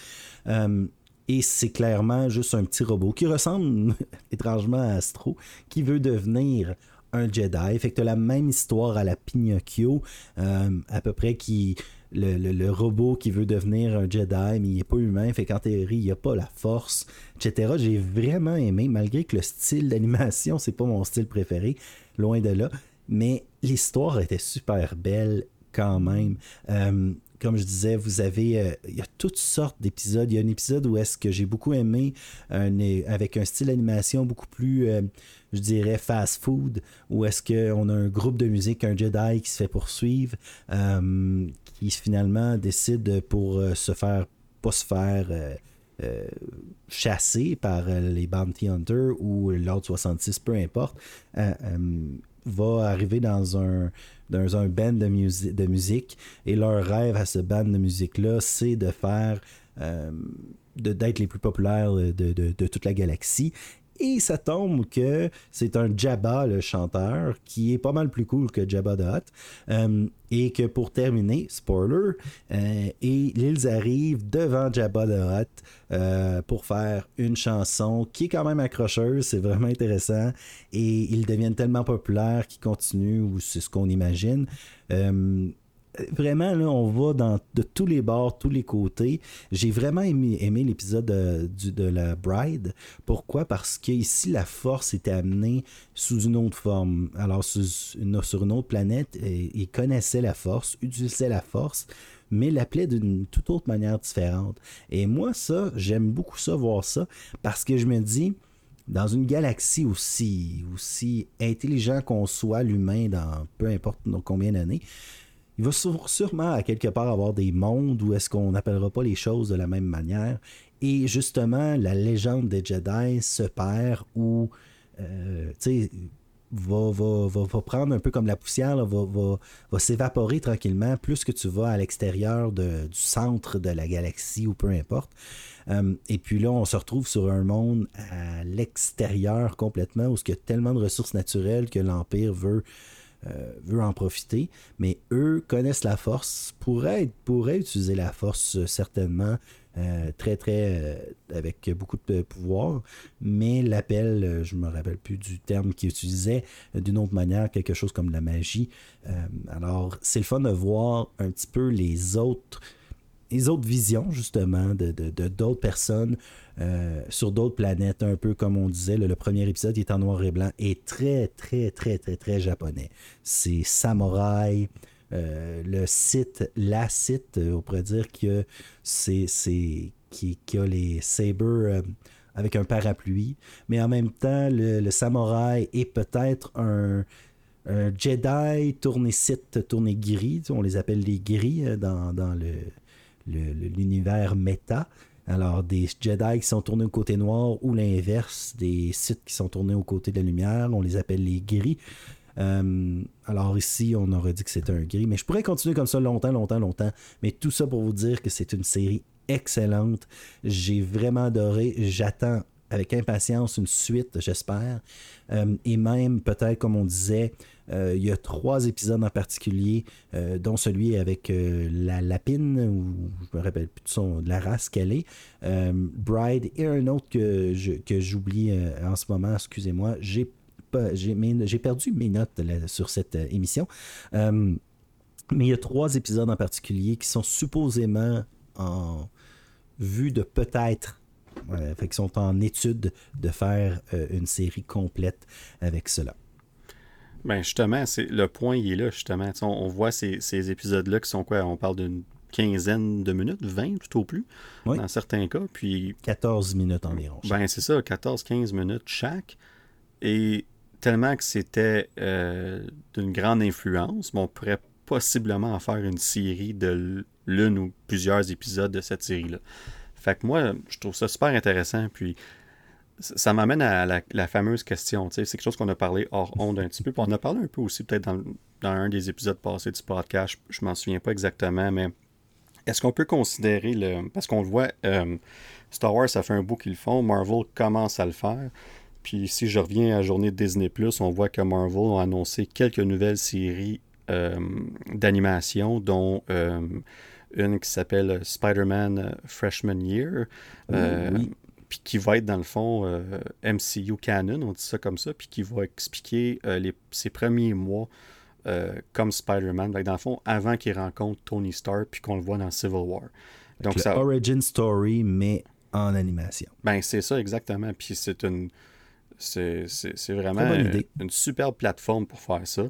Euh, et c'est clairement juste un petit robot qui ressemble étrangement à Astro, qui veut devenir un Jedi. Fait que tu la même histoire à la Pinocchio, euh, à peu près qui le, robot qui veut devenir un Jedi, mais il n'est pas humain, fait qu'en théorie, il a pas la force, etc. J'ai vraiment aimé, malgré que le style d'animation, c'est pas mon style préféré, loin de là, mais l'histoire était super belle quand même. Euh, comme je disais, vous avez, euh, il y a toutes sortes d'épisodes. Il y a un épisode où est-ce que j'ai beaucoup aimé, avec un style d'animation beaucoup plus, euh, je dirais, fast food, où est-ce qu'on a un groupe de musique, un Jedi qui se fait poursuivre, qui finalement décide pour se faire, pas se faire chassé par les Bounty Hunters ou l'Ordre 66, peu importe, va arriver dans un, dans un band de, de musique et leur rêve à ce band de musique-là, c'est de faire d'être les plus populaires de, de, toute la galaxie et ça tombe que c'est un Jabba, le chanteur, qui est pas mal plus cool que Jabba the Hutt. Euh, et que pour terminer, spoiler, euh, et ils arrivent devant Jabba the Hutt euh, pour faire une chanson qui est quand même accrocheuse, c'est vraiment intéressant. Et ils deviennent tellement populaires qu'ils continuent, ou c'est ce qu'on imagine vraiment, là, on va dans, de tous les bords, tous les côtés. J'ai vraiment aimé, l'épisode de, de, la Bride. Pourquoi? Parce qu'ici, la force était amenée sous une autre forme. Alors, sur une, autre planète, ils connaissaient la force, utilisaient la force, mais l'appelaient d'une toute autre manière différente. Et moi, ça, j'aime beaucoup ça, voir ça, parce que je me dis, dans une galaxie aussi, aussi intelligent qu'on soit, l'humain, dans peu importe combien d'années, il va sûrement à quelque part avoir des mondes où est-ce qu'on n'appellera pas les choses de la même manière. Et justement, la légende des Jedi se perd ou, euh, sais, va, va, prendre un peu comme la poussière, va, va, s'évaporer tranquillement plus que tu vas à l'extérieur du centre de la galaxie ou peu importe. Euh, et puis là, on se retrouve sur un monde à l'extérieur complètement où il y a tellement de ressources naturelles que l'Empire veut veut en profiter, mais eux connaissent la force, pourraient, pourraient utiliser la force euh, certainement euh, très très avec beaucoup de pouvoir, mais l'appel, je me rappelle plus du terme qu'ils utilisaient, d'une autre manière, quelque chose comme la magie. alors c'est le fun de voir un petit peu les autres les autres visions, justement, de d'autres personnes euh, sur d'autres planètes, un peu comme on disait. le premier épisode est en noir et blanc est très, très, très, très, très japonais. C'est samouraï. Euh, le site, la site, on pourrait dire que c'est qui, qui, a les sabres euh, avec un parapluie, mais en même temps, le, samouraï est peut-être un, Jedi tourné site, tourné gris, on les appelle les gris dans, dans le, l'univers méta. Alors, des Jedi qui sont tournés au côté noir ou l'inverse, des Sith qui sont tournés au côté de la lumière, on les appelle les gris. Euh, alors ici, on aurait dit que c'était un gris, mais je pourrais continuer comme ça longtemps, longtemps, longtemps. Mais tout ça pour vous dire que c'est une série excellente. J'ai vraiment adoré. J'attends avec impatience une suite, j'espère. Euh, et même, peut-être, comme on disait, il y a trois épisodes en particulier, euh, dont celui avec la lapine, ou je me rappelle plus de, son, de la race qu'elle est, Bride, et un autre que, que j'oublie en ce moment, excusez-moi, j'ai j'ai perdu mes notes sur cette émission. mais il y a trois épisodes en particulier qui sont supposément en vue de peut-être fait qu'ils sont en étude de faire euh, une série complète avec cela. Ben justement, c'est le point il est là, justement. On, voit ces, épisodes-là qui sont quoi? On parle d'une quinzaine de minutes, 20 tout au plus, dans certains cas. Puis, 14 minutes environ. Ben c'est ça, 14-15 minutes chaque. Et tellement que c'était euh, d'une grande influence, on pourrait possiblement en faire une série de l'une ou plusieurs épisodes de cette série-là. Fait que moi, je trouve ça super intéressant. Puis ça m'amène à la, fameuse question. C'est quelque chose qu'on a parlé hors onde un petit peu. On a parlé un peu aussi peut-être dans, un des épisodes passés du podcast. Je, ne m'en souviens pas exactement, mais est-ce qu'on peut considérer le. Parce qu'on le voit, euh, Star Wars, ça fait un bout qu'ils le font. Marvel commence à le faire. Puis si je reviens à la journée de Disney, on voit que Marvel a annoncé quelques nouvelles séries euh, d'animation, dont. Euh, une qui s'appelle Spider-Man Freshman Year. Euh, puis qui va être dans le fond euh, MCU canon, on dit ça comme ça, puis qui va expliquer ses premiers mois comme Spider-Man, dans le fond, avant qu'il rencontre Tony Stark, puis qu'on le voit dans Civil War. Donc, ça... origin story, mais en animation. Ben, c'est ça, exactement. Puis c'est une. C'est vraiment une, une superbe plateforme pour faire ça.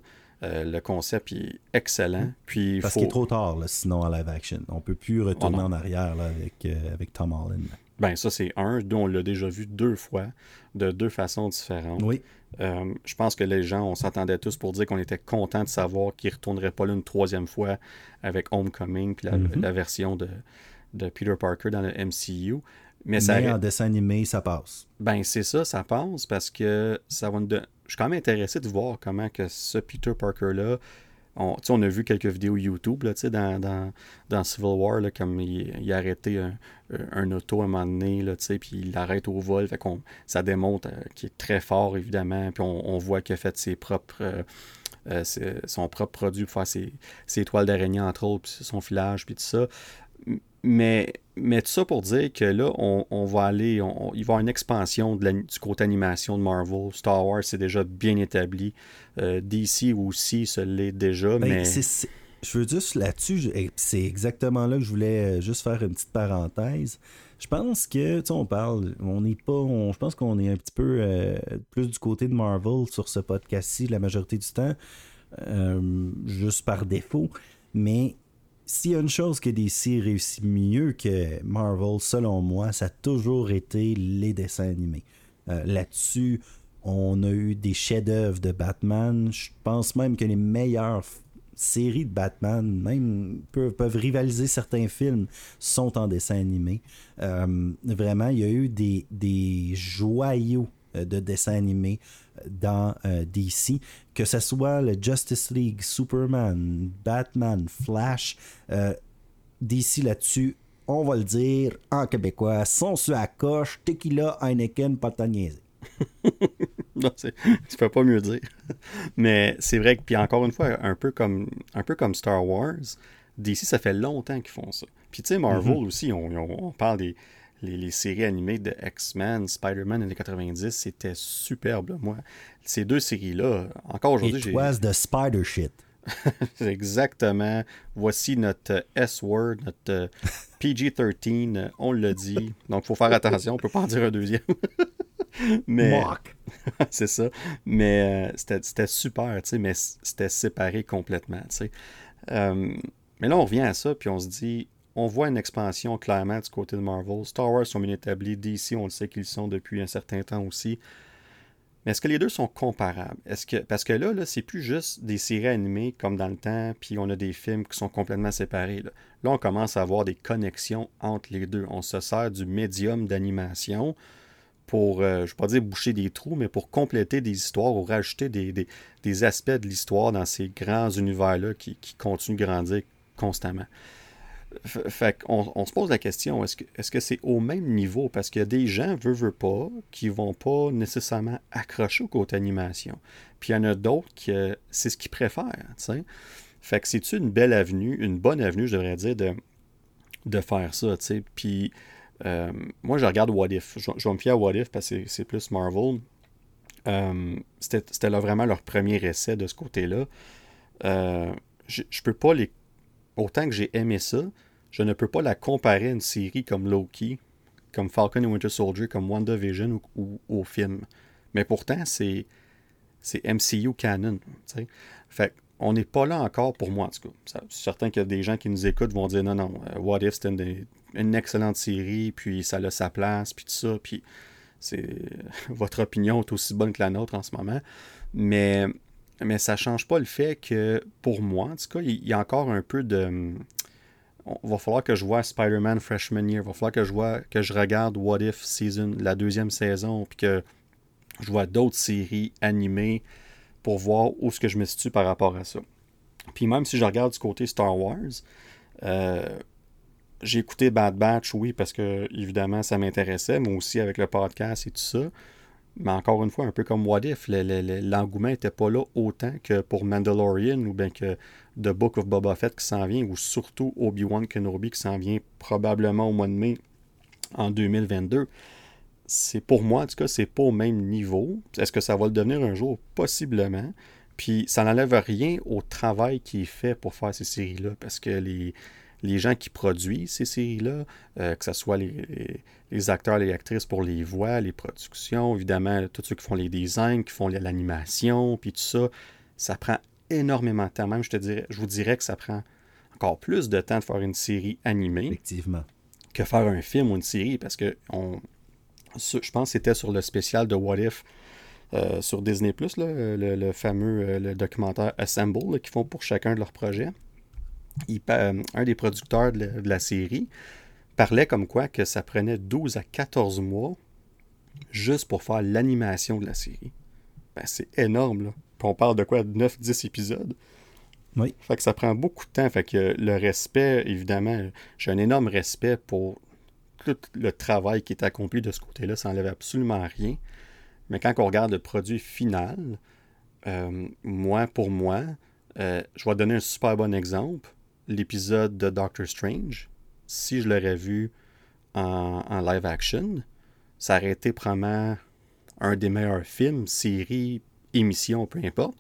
Euh, le concept est excellent. Puis Parce qu'il est trop tard, sinon, en live action. On peut plus retourner oh en arrière avec, euh, avec Tom Holland. Ben, ça, c'est un dont on l'a déjà vu deux fois, de deux façons différentes. Oui. Euh, je pense que les gens, on s'attendait tous pour dire qu'on était content de savoir qu'il ne retournerait pas là une troisième fois avec Homecoming, puis la, mm-hmm. version de, de, Peter Parker dans le MCU. Mais, ça en dessin animé, ça passe. Ben, c'est ça, ça passe parce que ça va Je suis quand même intéressé de voir comment que ce Peter Parker-là. On, on a vu quelques vidéos YouTube là, dans, dans, dans Civil War, là, comme il, a arrêté un, un, auto à un moment donné, puis il l'arrête au vol. Fait ça démontre euh, qu'il est très fort, évidemment. Puis on, voit qu'il a fait ses propres. Euh, euh, son propre produit ses, ses toiles d'araignée, entre autres, puis son filage, puis tout ça. Mais, mais tout ça pour dire que là, on, va aller, il va y avoir une expansion de du côté animation de Marvel. Star Wars, c'est déjà bien établi. Euh, DC aussi, ça l'est déjà. Ben, mais... je veux juste là-dessus, c'est exactement là que je voulais euh, juste faire une petite parenthèse. Je pense que, tu sais, on parle, on n'est pas, je pense qu'on est un petit peu euh, plus du côté de Marvel sur ce podcast-ci la majorité du temps, juste par défaut. Mais s'il y a une chose que DC réussit mieux que Marvel, selon moi, ça a toujours été les dessins animés. Euh, là-dessus, on a eu des chefs-d'œuvre de Batman. Je pense même que les meilleures séries de Batman, même peuvent, rivaliser certains films, sont en dessin animé. Euh, vraiment, il y a eu des, des joyaux de dessins animés dans euh, DC, que ce soit le Justice League, Superman, Batman, Flash, euh, DC là-dessus, on va le dire en québécois, sont sur la coche, tequila, Heineken, pas non, tu peux pas mieux dire. Mais c'est vrai que, puis encore une fois, un peu comme, un peu comme Star Wars, DC, ça fait longtemps qu'ils font ça. Puis tu sais, Marvel mm-hmm. aussi, on, parle des, les, séries animées de X-Men, Spider-Man dans les 90, c'était superbe. Moi, ces deux séries-là, encore aujourd'hui, j'ai. It was the spider shit. Exactement. Voici notre S-word, notre euh, PG-13. On l'a dit. Donc, il faut faire attention. On ne peut pas en dire un deuxième. mais c'est ça. Mais euh, c'était super, tu sais, mais c'était séparé complètement, tu sais. Euh, mais là, on revient à ça, puis on se dit, on voit une expansion clairement du côté de Marvel. Star Wars sont bien établis. DC, on le sait qu'ils sont depuis un certain temps aussi. Mais est-ce que les deux sont comparables? Est-ce que, parce que là, là c'est plus juste des séries animées comme dans le temps, puis on a des films qui sont complètement séparés. Là, on commence à avoir des connexions entre les deux. On se sert du médium d'animation pour, euh, je ne vais pas dire boucher des trous, mais pour compléter des histoires ou rajouter des, aspects de l'histoire dans ces grands univers-là qui, qui continuent de grandir constamment. Fait qu'on on se pose la question, est-ce que c'est au même niveau? Parce qu'il y a des gens, veut, veut pas, qui vont pas nécessairement accrocher au côté animation. Puis il y en a d'autres qui, c'est ce qu'ils préfèrent. Fait que c'est une belle avenue, une bonne avenue, je devrais dire, de, de faire ça. Puis euh, moi, je regarde What If. Je, vais me fier à What If parce que c'est plus Marvel. Euh, c'était là vraiment leur premier essai de ce côté-là. Euh, je, je peux pas les autant que j'ai aimé ça, je ne peux pas la comparer à une série comme Loki, comme Falcon et Winter Soldier, comme WandaVision ou, ou au film. Mais pourtant, c'est, c'est MCU canon. Fait on n'est pas là encore pour moi, en tout cas. C'est certain qu'il y a des gens qui nous écoutent vont dire non, non, euh, What If, c'était une, excellente série, puis ça a sa place, puis tout ça, puis c'est votre opinion est aussi bonne que la nôtre en ce moment. Mais mais ça ne change pas le fait que, pour moi, en tout cas, il y a encore un peu de. Il va falloir que je vois Spider-Man Freshman Year. Il va falloir que je vois que je regarde What If Season, la deuxième saison, puis que je vois d'autres séries animées pour voir où est-ce que je me situe par rapport à ça. Puis même si je regarde du côté Star Wars, euh, j'ai écouté Bad Batch, oui, parce que évidemment ça m'intéressait, mais aussi avec le podcast et tout ça. Mais encore une fois, un peu comme What If, l'engouement n'était pas là autant que pour Mandalorian ou bien que The Book of Boba Fett qui s'en vient, ou surtout Obi-Wan Kenobi qui s'en vient probablement au mois de mai en 2022. C'est pour moi, en tout cas, c'est pas au même niveau. Est-ce que ça va le devenir un jour? Possiblement. Puis ça n'enlève rien au travail qui est fait pour faire ces séries-là, parce que les, les gens qui produisent ces séries-là, euh, que ce soit les, acteurs, les actrices pour les voix, les productions, évidemment, tous ceux qui font les designs, qui font l'animation, puis tout ça, ça prend énormément de temps. Même, je, te dirais, je vous dirais que ça prend encore plus de temps de faire une série animée. Effectivement. Que faire un film ou une série, parce que on, je pense que c'était sur le spécial de What If. Euh, sur Disney le, fameux euh, le documentaire Assemble qu'ils font pour chacun de leurs projets. Euh, un des producteurs de la, série parlait comme quoi que ça prenait 12 à 14 mois juste pour faire l'animation de la série. Ben, c'est énorme, là. Puis on parle de quoi? 9-10 épisodes? Oui. Fait que ça prend beaucoup de temps. Fait que le respect, évidemment, j'ai un énorme respect pour tout le travail qui est accompli de ce côté-là. Ça n'enlève absolument rien. Mais quand on regarde le produit final, euh, moi, pour moi, euh, je vais donner un super bon exemple. L'épisode de Doctor Strange, si je l'aurais vu en, live action, ça aurait été probablement un des meilleurs films, séries, émissions, peu importe,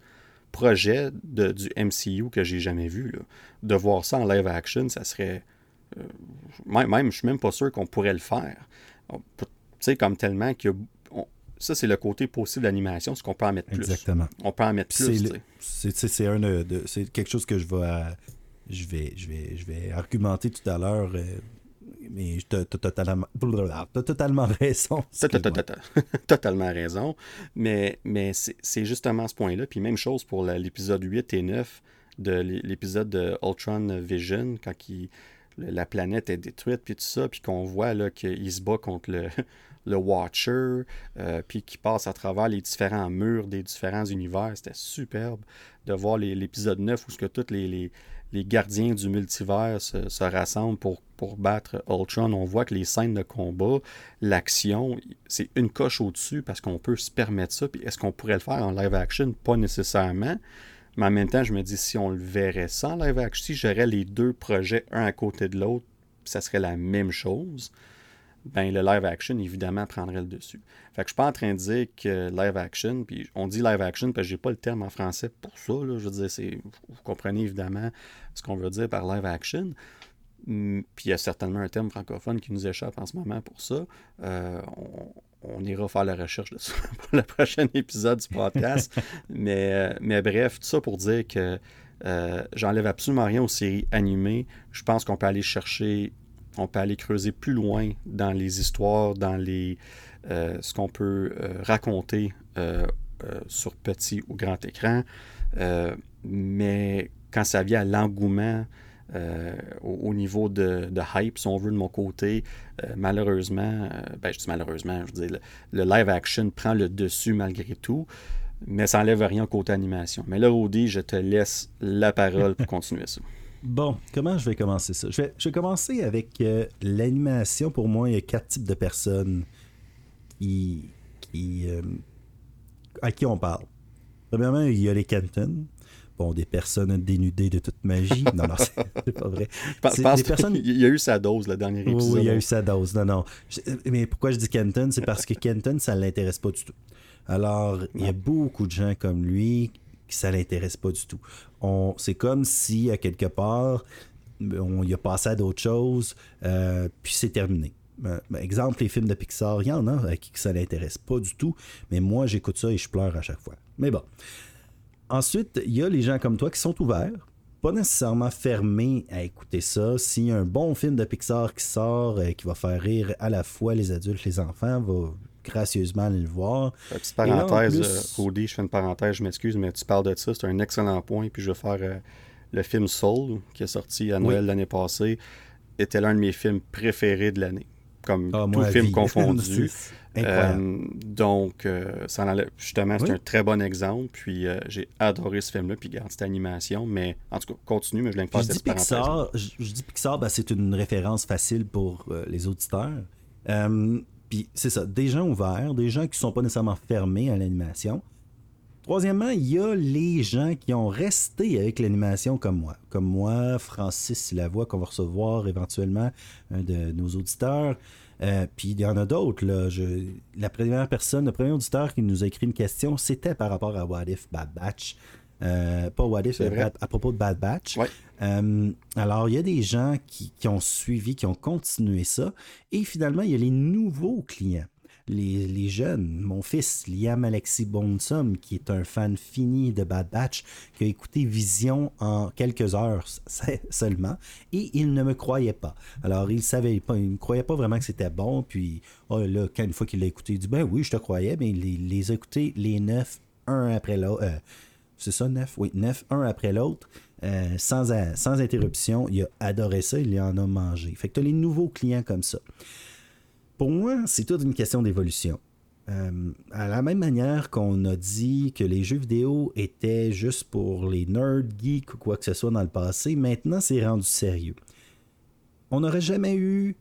projet de, du MCU que j'ai jamais vu. De voir ça en live action, ça serait. Euh, même, même, je suis même pas sûr qu'on pourrait le faire. Tu sais, comme tellement que ça, c'est le côté possible d'animation, ce qu'on peut en mettre plus. Exactement. On peut en mettre plus. C'est un c'est quelque chose que je vais, je vais, je vais, je vais argumenter tout à l'heure. Euh, mais tu as, totalement, totalement raison. totalement raison. Mais, mais c'est justement ce point-là. Puis même chose pour l'épisode 8 et 9 de l'épisode de Ultron Vision, quand la planète est détruite, puis tout ça, puis qu'on voit qu'il se bat contre le, le Watcher, euh, puis qui passe à travers les différents murs des différents univers. C'était superbe de voir l'épisode 9 où ce que tous les, les, gardiens du multivers se, rassemblent pour, pour battre Ultron. On voit que les scènes de combat, l'action, c'est une coche au-dessus parce qu'on peut se permettre ça. Puis est-ce qu'on pourrait le faire en live action? Pas nécessairement. Mais en même temps, je me dis, si on le verrait sans live action, si j'aurais les deux projets un à côté de l'autre, ça serait la même chose ben le live action, évidemment, prendrait le dessus. Fait que je suis pas en train de dire que live action, puis on dit live action parce que j'ai pas le terme en français pour ça. Là. Je veux dire, c'est, vous comprenez évidemment ce qu'on veut dire par live action. Hum, puis il y a certainement un terme francophone qui nous échappe en ce moment pour ça. Euh, on, ira faire la recherche de ça pour le prochain épisode du podcast. mais, euh, mais bref, tout ça pour dire que euh, j'enlève absolument rien aux séries animées. Je pense qu'on peut aller chercher on peut aller creuser plus loin dans les histoires, dans les, euh, ce qu'on peut euh, raconter euh, sur petit ou grand écran. mais quand ça vient à l'engouement, au, niveau de, hype, si on veut, de mon côté, malheureusement, ben, je dis malheureusement, je veux dire, le, live action prend le dessus malgré tout, mais ça n'enlève rien au côté animation. Mais là, Rudy, je te laisse la parole pour continuer ça. Bon, comment je vais commencer ça? Je vais, commencer avec euh, l'animation. Pour moi, il y a quatre types de personnes qui, euh, à qui on parle. Premièrement, il y a les Canton. Bon, des personnes dénudées de toute magie. Non, non, c'est pas vrai. personnes... Il y a eu sa dose, le dernier épisode. Oui, il y a eu sa dose. Non, non. Mais pourquoi je dis Kenton? C'est parce que Kenton, ça ne l'intéresse pas du tout. Alors, il y a beaucoup de gens comme lui qui ça l'intéresse pas du tout. C'est comme si, à quelque part, on y a passé à d'autres choses, euh, puis c'est terminé. Euh, exemple, les films de Pixar, il y en a à qui ça l'intéresse pas du tout, mais moi, j'écoute ça et je pleure à chaque fois. Mais bon. Ensuite, il y a les gens comme toi qui sont ouverts, pas nécessairement fermés à écouter ça. S'il y un bon film de Pixar qui sort, et euh, qui va faire rire à la fois les adultes, les enfants, va gracieusement aller le voir. Petite parenthèse, euh, je fais une parenthèse, je m'excuse, mais tu parles de ça, c'est un excellent point. Puis je vais faire euh, le film Soul, qui est sorti à Noël l'année passée, était l'un de mes films préférés de l'année. Comme ah, tout film confondu. Euh, donc, ça justement, c'est un très bon exemple. Puis j'ai adoré ce film-là. Puis garde cette animation. Mais en tout cas, continue, mais je viens de faire cette parenthèse. Je, je, dis Pixar, ben, c'est une référence facile pour les auditeurs c'est ça, des gens ouverts, des gens qui ne sont pas nécessairement fermés à l'animation. Troisièmement, il y a les gens qui ont resté avec l'animation comme moi. Comme moi, Francis Lavoie, qu'on va recevoir éventuellement, de nos auditeurs. Euh, puis il y en a d'autres. La première personne, le premier auditeur qui nous a écrit une question, c'était par rapport à What If Bad. Euh, pas What If, à, propos de Bad Batch. Euh, alors, il y a des gens qui, ont suivi, qui ont continué ça. Et finalement, il y a les nouveaux clients. Les, jeunes, mon fils Liam Alexis Bonsum, qui est un fan fini de Bad Batch, qui a écouté Vision en quelques heures seulement, et il ne me croyait pas. Alors, il savait pas, il ne croyait pas vraiment que c'était bon, puis oh, là, quand une fois qu'il l'a écouté, il dit Ben oui, je te croyais, mais il les, a écoutés les neuf, un après l'autre. Euh, c'est ça, neuf? Oui, neuf, un après l'autre. euh, sans, sans interruption. Il a adoré ça, il en a mangé. Fait que tu as les nouveaux clients comme ça. Pour moi, c'est toute une question d'évolution. Euh, à la même manière qu'on a dit que les jeux vidéo étaient juste pour les nerds, geeks ou quoi que ce soit dans le passé, maintenant c'est rendu sérieux. On n'aurait jamais eu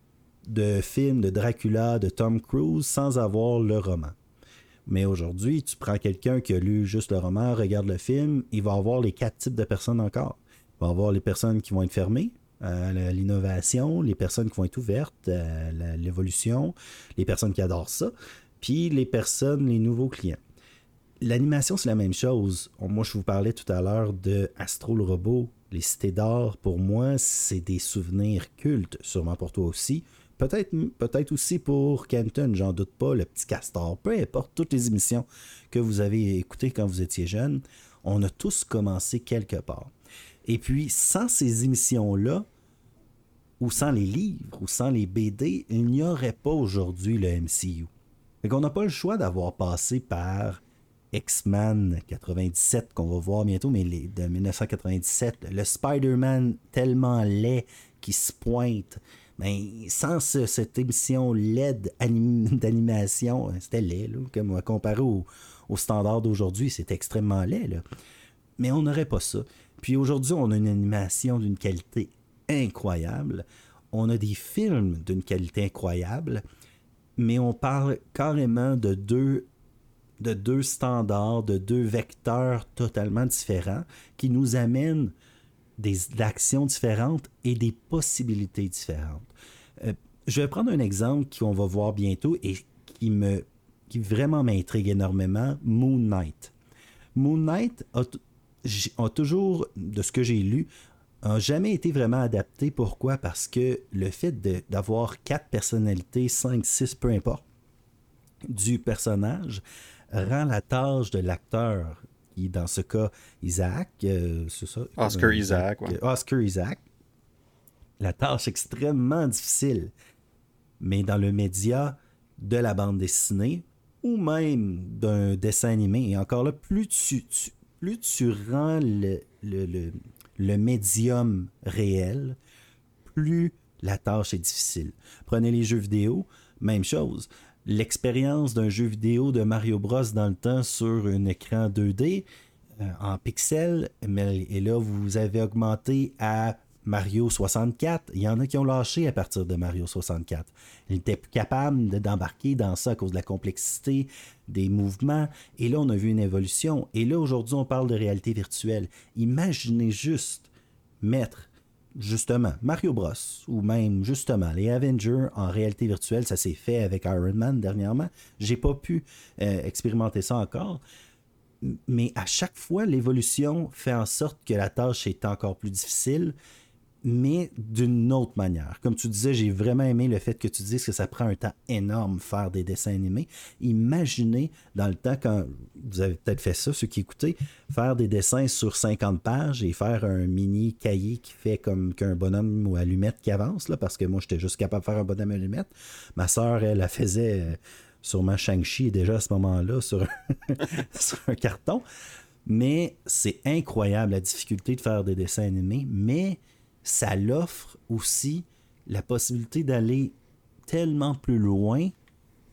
de film de Dracula de Tom Cruise sans avoir le roman. Mais aujourd'hui, tu prends quelqu'un qui a lu juste le roman, regarde le film, il va avoir les quatre types de personnes encore. Il va avoir les personnes qui vont être fermées à l'innovation, les personnes qui vont être ouvertes à l'évolution, les personnes qui adorent ça, puis les personnes, les nouveaux clients. L'animation, c'est la même chose. Moi, je vous parlais tout à l'heure de Astro le robot, les cités d'or. Pour moi, c'est des souvenirs cultes, sûrement pour toi aussi. Peut-être peut aussi pour Kenton, j'en doute pas, le petit castor. Peu importe toutes les émissions que vous avez écoutées quand vous étiez jeune, on a tous commencé quelque part. Et puis, sans ces émissions-là, ou sans les livres, ou sans les BD, il n'y aurait pas aujourd'hui le MCU. Fait qu'on n'a pas le choix d'avoir passé par X-Men 97 qu'on va voir bientôt, mais les, de 1997, le Spider-Man tellement laid qui se pointe. Mais ben, sans cette émission LED d'animation, hein, c'était laid, là, comparé au, au standard d'aujourd'hui, c'est extrêmement laid. Mais on n'aurait pas ça. Puis aujourd'hui, on a une animation d'une qualité incroyable. On a des films d'une qualité incroyable mais on parle carrément de deux, de deux standards, de deux vecteurs totalement différents qui nous amènent des actions différentes et des possibilités différentes. Euh, je vais prendre un exemple qu'on va voir bientôt et qui me qui vraiment m'intrigue énormément, Moon Knight. Moon Knight a toujours, de ce que j'ai lu, n'a jamais été vraiment adapté. Pourquoi? Parce que le fait d'avoir quatre personnalités, cinq, six, peu importe, du personnage, rend la tâche de l'acteur, qui dans ce cas, Isaac, euh, c'est ça? Oscar euh, Isaac, Oscar Isaac, la tâche extrêmement difficile. Mais dans le média de la bande dessinée, ou même d'un dessin animé, et encore là, plus tu, plus tu rends le, le le médium réel, plus la tâche est difficile. Prenez les jeux vidéo, même chose. L'expérience d'un jeu vidéo de Mario Bros dans le temps sur un écran 2D euh, en pixels, mais, et là vous avez augmenté à Mario 64. Il y en a qui ont lâché à partir de Mario 64. Ils n'étaient plus capables d'embarquer dans ça à cause de la complexité des mouvements. Et là, on a vu une évolution. Et là, aujourd'hui, on parle de réalité virtuelle. Imaginez juste mettre justement Mario Bros ou même justement les Avengers en réalité virtuelle, ça s'est fait avec Iron Man dernièrement. J'ai pas pu euh, expérimenter ça encore. Mais à chaque fois, l'évolution fait en sorte que la tâche est encore plus difficile mais d'une autre manière. Comme tu disais, j'ai vraiment aimé le fait que tu dises que ça prend un temps énorme faire des dessins animés. Imaginez dans le temps, quand vous avez peut-être fait ça, ceux qui écoutaient, faire des dessins sur 50 pages et faire un mini cahier qui fait comme qu'un bonhomme ou allumette qui avance, là, parce que moi, j'étais juste capable de faire un bonhomme allumette. Ma soeur, elle, la faisait euh, sûrement Shang-Chi déjà à ce moment-là sur un carton. Mais c'est incroyable la difficulté de faire des dessins animés, mais ça l'offre aussi la possibilité d'aller tellement plus loin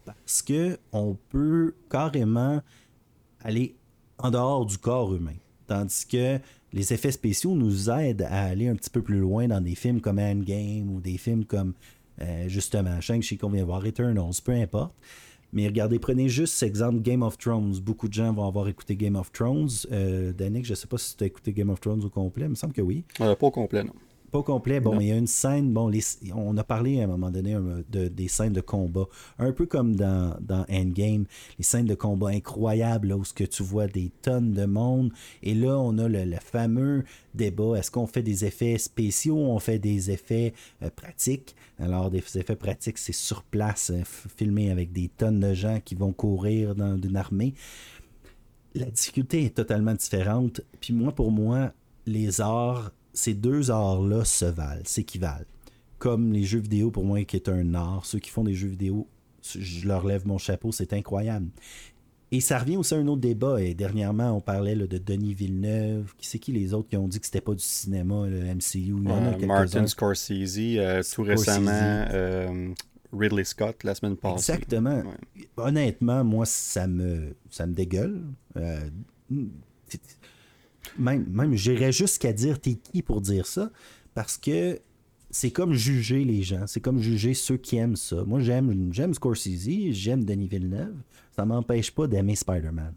parce que on peut carrément aller en dehors du corps humain. Tandis que les effets spéciaux nous aident à aller un petit peu plus loin dans des films comme Endgame ou des films comme euh, justement Shang-Chi qu'on vient voir, Eternals, peu importe. Mais regardez, prenez juste cet exemple Game of Thrones. Beaucoup de gens vont avoir écouté Game of Thrones. Euh, Danick, je ne sais pas si tu as écouté Game of Thrones au complet, il me semble que oui. Euh, pas au complet, non. Pas complet. Bon, il y a une scène. Bon, on a parlé à un moment donné de, des scènes de combat. Un peu comme dans, dans Endgame, les scènes de combat incroyables là, où ce que tu vois des tonnes de monde. Et là, on a le, fameux débat. Est-ce qu'on fait des effets spéciaux ou on fait des effets euh, pratiques? Alors, des effets pratiques, c'est sur place, euh, filmé avec des tonnes de gens qui vont courir dans une armée. La difficulté est totalement différente. Puis moi, pour moi, les arts ces deux arts-là se valent, s'équivalent. Comme les jeux vidéo, pour moi, qui est un art. Ceux qui font des jeux vidéo, je leur lève mon chapeau, c'est incroyable. Et ça revient aussi à un autre débat. Et dernièrement, on parlait de Denis Villeneuve. Qui c'est qui les autres qui ont dit que c'était pas du cinéma, le MCU Martin Scorsese, euh, tout récemment. Euh, Ridley Scott la semaine passée. Exactement. Honnêtement, moi, ça me, ça me dégueule. Euh, même, même j'irais jusqu'à dire t'es qui pour dire ça? Parce que c'est comme juger les gens, c'est comme juger ceux qui aiment ça. Moi, j'aime, j'aime Scorsese, j'aime Denis Villeneuve, ça m'empêche pas d'aimer Spider-Man.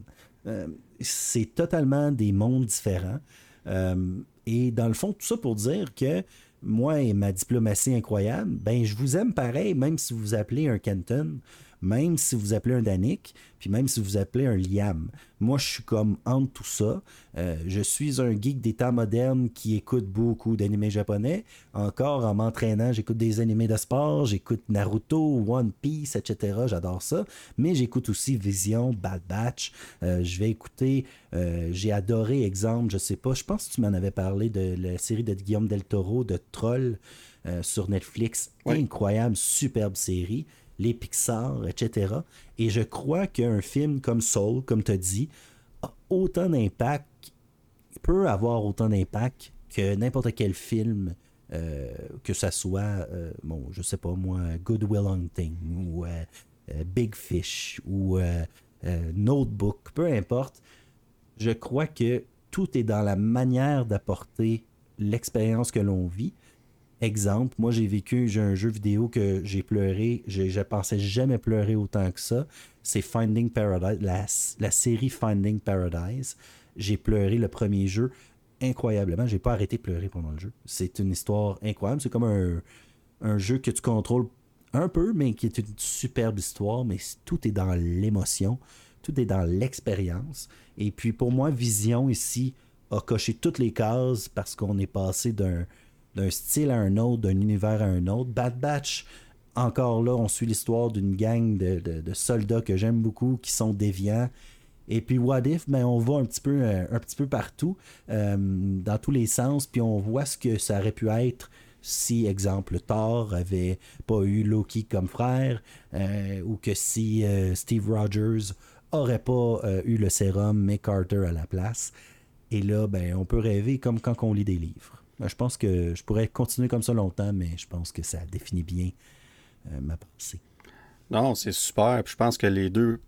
Euh, c'est totalement des mondes différents. Euh, et dans le fond, tout ça pour dire que moi et ma diplomatie incroyable, ben je vous aime pareil, même si vous appelez un Kenton, même si vous appelez un Danik, puis même si vous appelez un Liam. Moi, je suis comme entre tout ça. Euh, je suis un geek des temps modernes qui écoute beaucoup d'animés japonais. Encore en m'entraînant, j'écoute des animés de sport, j'écoute Naruto, One Piece, etc. J'adore ça. Mais j'écoute aussi Vision, Bad Batch. Euh, je vais écouter, euh, j'ai adoré, exemple, je sais pas, je pense que tu m'en avais parlé de la série de Guillaume Del Toro, de Troll. sur Netflix. Incroyable, superbe série les Pixar, etc. Et je crois qu'un film comme Soul, comme tu as dit, a autant d'impact, peut avoir autant d'impact que n'importe quel film, euh, que ça soit, euh, bon, sais pas moi, Good Will Hunting ou euh, Big Fish ou Notebook, peu importe. Je crois que tout est dans la manière d'apporter l'expérience que l'on vit Exemple, moi j'ai vécu, j'ai un jeu vidéo que j'ai pleuré, je, je pensais jamais pleurer autant que ça. C'est Finding Paradise, la, série Finding Paradise. J'ai pleuré le premier jeu incroyablement. J'ai pas arrêté de pleurer pendant le jeu. C'est une histoire incroyable. C'est comme un, un, jeu que tu contrôles un peu, mais qui est une superbe histoire. Mais tout est dans l'émotion, tout est dans l'expérience. Et puis pour moi, Vision ici a coché toutes les cases parce qu'on est passé d'un d'un style à un autre, d'un univers à un autre. Bad Batch, encore là, on suit l'histoire d'une gang de, soldats que j'aime beaucoup qui sont déviants. Et puis What If, ben, on va un petit peu, euh, un petit peu partout, euh, dans tous les sens, puis on voit ce que ça aurait pu être si, exemple, Thor avait pas eu Loki comme frère, euh, ou que si Steve Rogers aurait pas eu le sérum, mais Carter à la place. Et là, ben, on peut rêver comme quand on lit des livres. Ben, je pense que je pourrais continuer comme ça longtemps, mais je pense que ça définit bien euh, ma pensée. Non, c'est super. je pense que les deux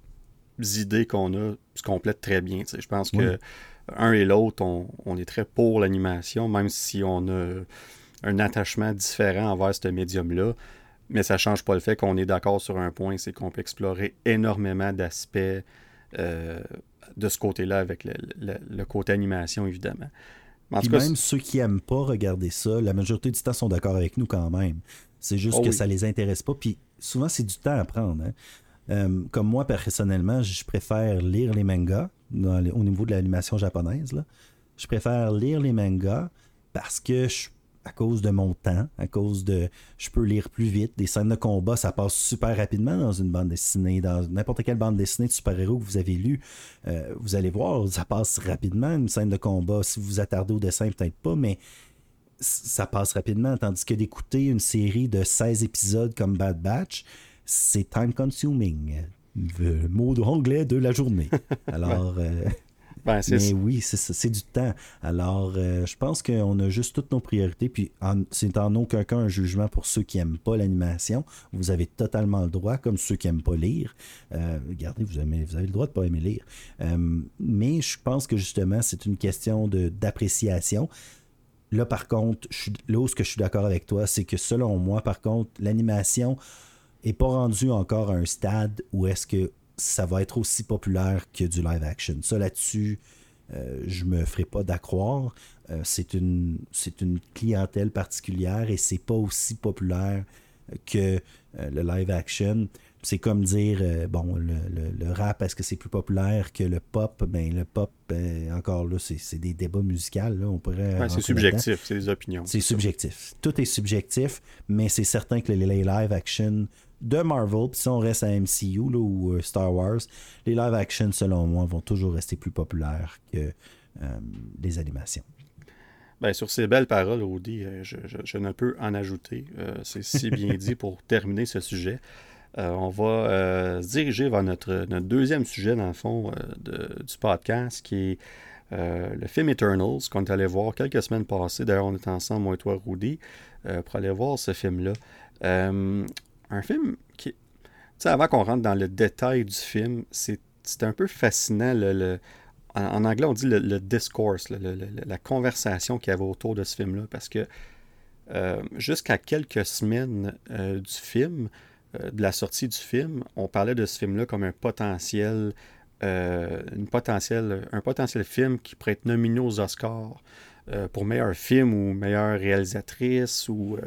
idées qu'on a se complètent très bien. Je pense que un et l'autre, on, est très pour l'animation, même si on a un attachement différent envers ce médium-là. Mais ça ne change pas le fait qu'on est d'accord sur un point, c'est qu'on peut explorer énormément d'aspects euh, de ce côté-là avec le, côté animation, évidemment. Puis même ceux qui aiment pas regarder ça, la majorité du temps sont d'accord avec nous quand même. C'est juste oh que ça les intéresse pas. Puis souvent, c'est du temps à prendre. Hein. Euh, comme moi, personnellement, je préfère lire les mangas au niveau de l'animation japonaise. Là. Je préfère lire les mangas parce que je à cause de mon temps, à cause de je peux lire plus vite. Des scènes de combat, ça passe super rapidement dans une bande dessinée, dans n'importe quelle bande dessinée de super-héros que vous avez lu. Euh, vous allez voir, ça passe rapidement une scène de combat. Si vous vous attardez au dessin, peut-être pas, mais ça passe rapidement. Tandis que d'écouter une série de 16 épisodes comme Bad Batch, c'est time consuming. Le mot anglais de la journée. Alors, euh, ben, Mais oui, c'est du temps. Alors, euh, je pense qu'on a juste toutes nos priorités. Puis, c'est en aucun cas un jugement pour ceux qui n'aiment pas l'animation. Vous avez totalement le droit, comme ceux qui n'aiment pas lire. Euh, regardez, vous avez, vous avez le droit de ne pas aimer lire. Euh, mais je pense que justement, c'est une question d'appréciation. Là, par contre, je, là où ce que je suis d'accord avec toi, c'est que selon moi, par contre, l'animation n'est pas rendue encore à un stade où est-ce que ça va être aussi populaire que du live action. Ça là-dessus, euh, je me ferai pas d'accroire. Euh, c'est une c'est une clientèle particulière et c'est pas aussi populaire que euh, le live action. C'est comme dire bon le, rap est-ce que c'est plus populaire que le pop? Ben le pop encore là c'est des débats musicaux on pourrait. c'est subjectif, c'est des opinions. C'est subjectif. Tout est subjectif, mais c'est certain que les live action de Marvel, puis si on reste à MCU ou euh, Star Wars, les live action, selon moi, vont toujours rester plus populaires que euh, les animations. Ben, sur ces belles paroles, Audi, euh, je, ne peux en ajouter. c'est si bien dit pour terminer ce sujet. on va se diriger vers notre, notre, deuxième sujet, dans le fond, du podcast, qui est le film Eternals, qu'on est allé voir quelques semaines passées. D'ailleurs, on est ensemble, moi et toi, Rudy, pour aller voir ce film-là. Un film qui. Tu sais, avant qu'on rentre dans le détail du film, c'est un peu fascinant le en, anglais, on dit le, discourse, la conversation qu'il y avait autour de ce film-là, parce que euh, jusqu'à quelques semaines euh, du film, euh, de la sortie du film, on parlait de ce film-là comme un potentiel, une potentiel, un potentiel film qui pourrait être nominé aux Oscars pour meilleur film ou meilleure réalisatrice ou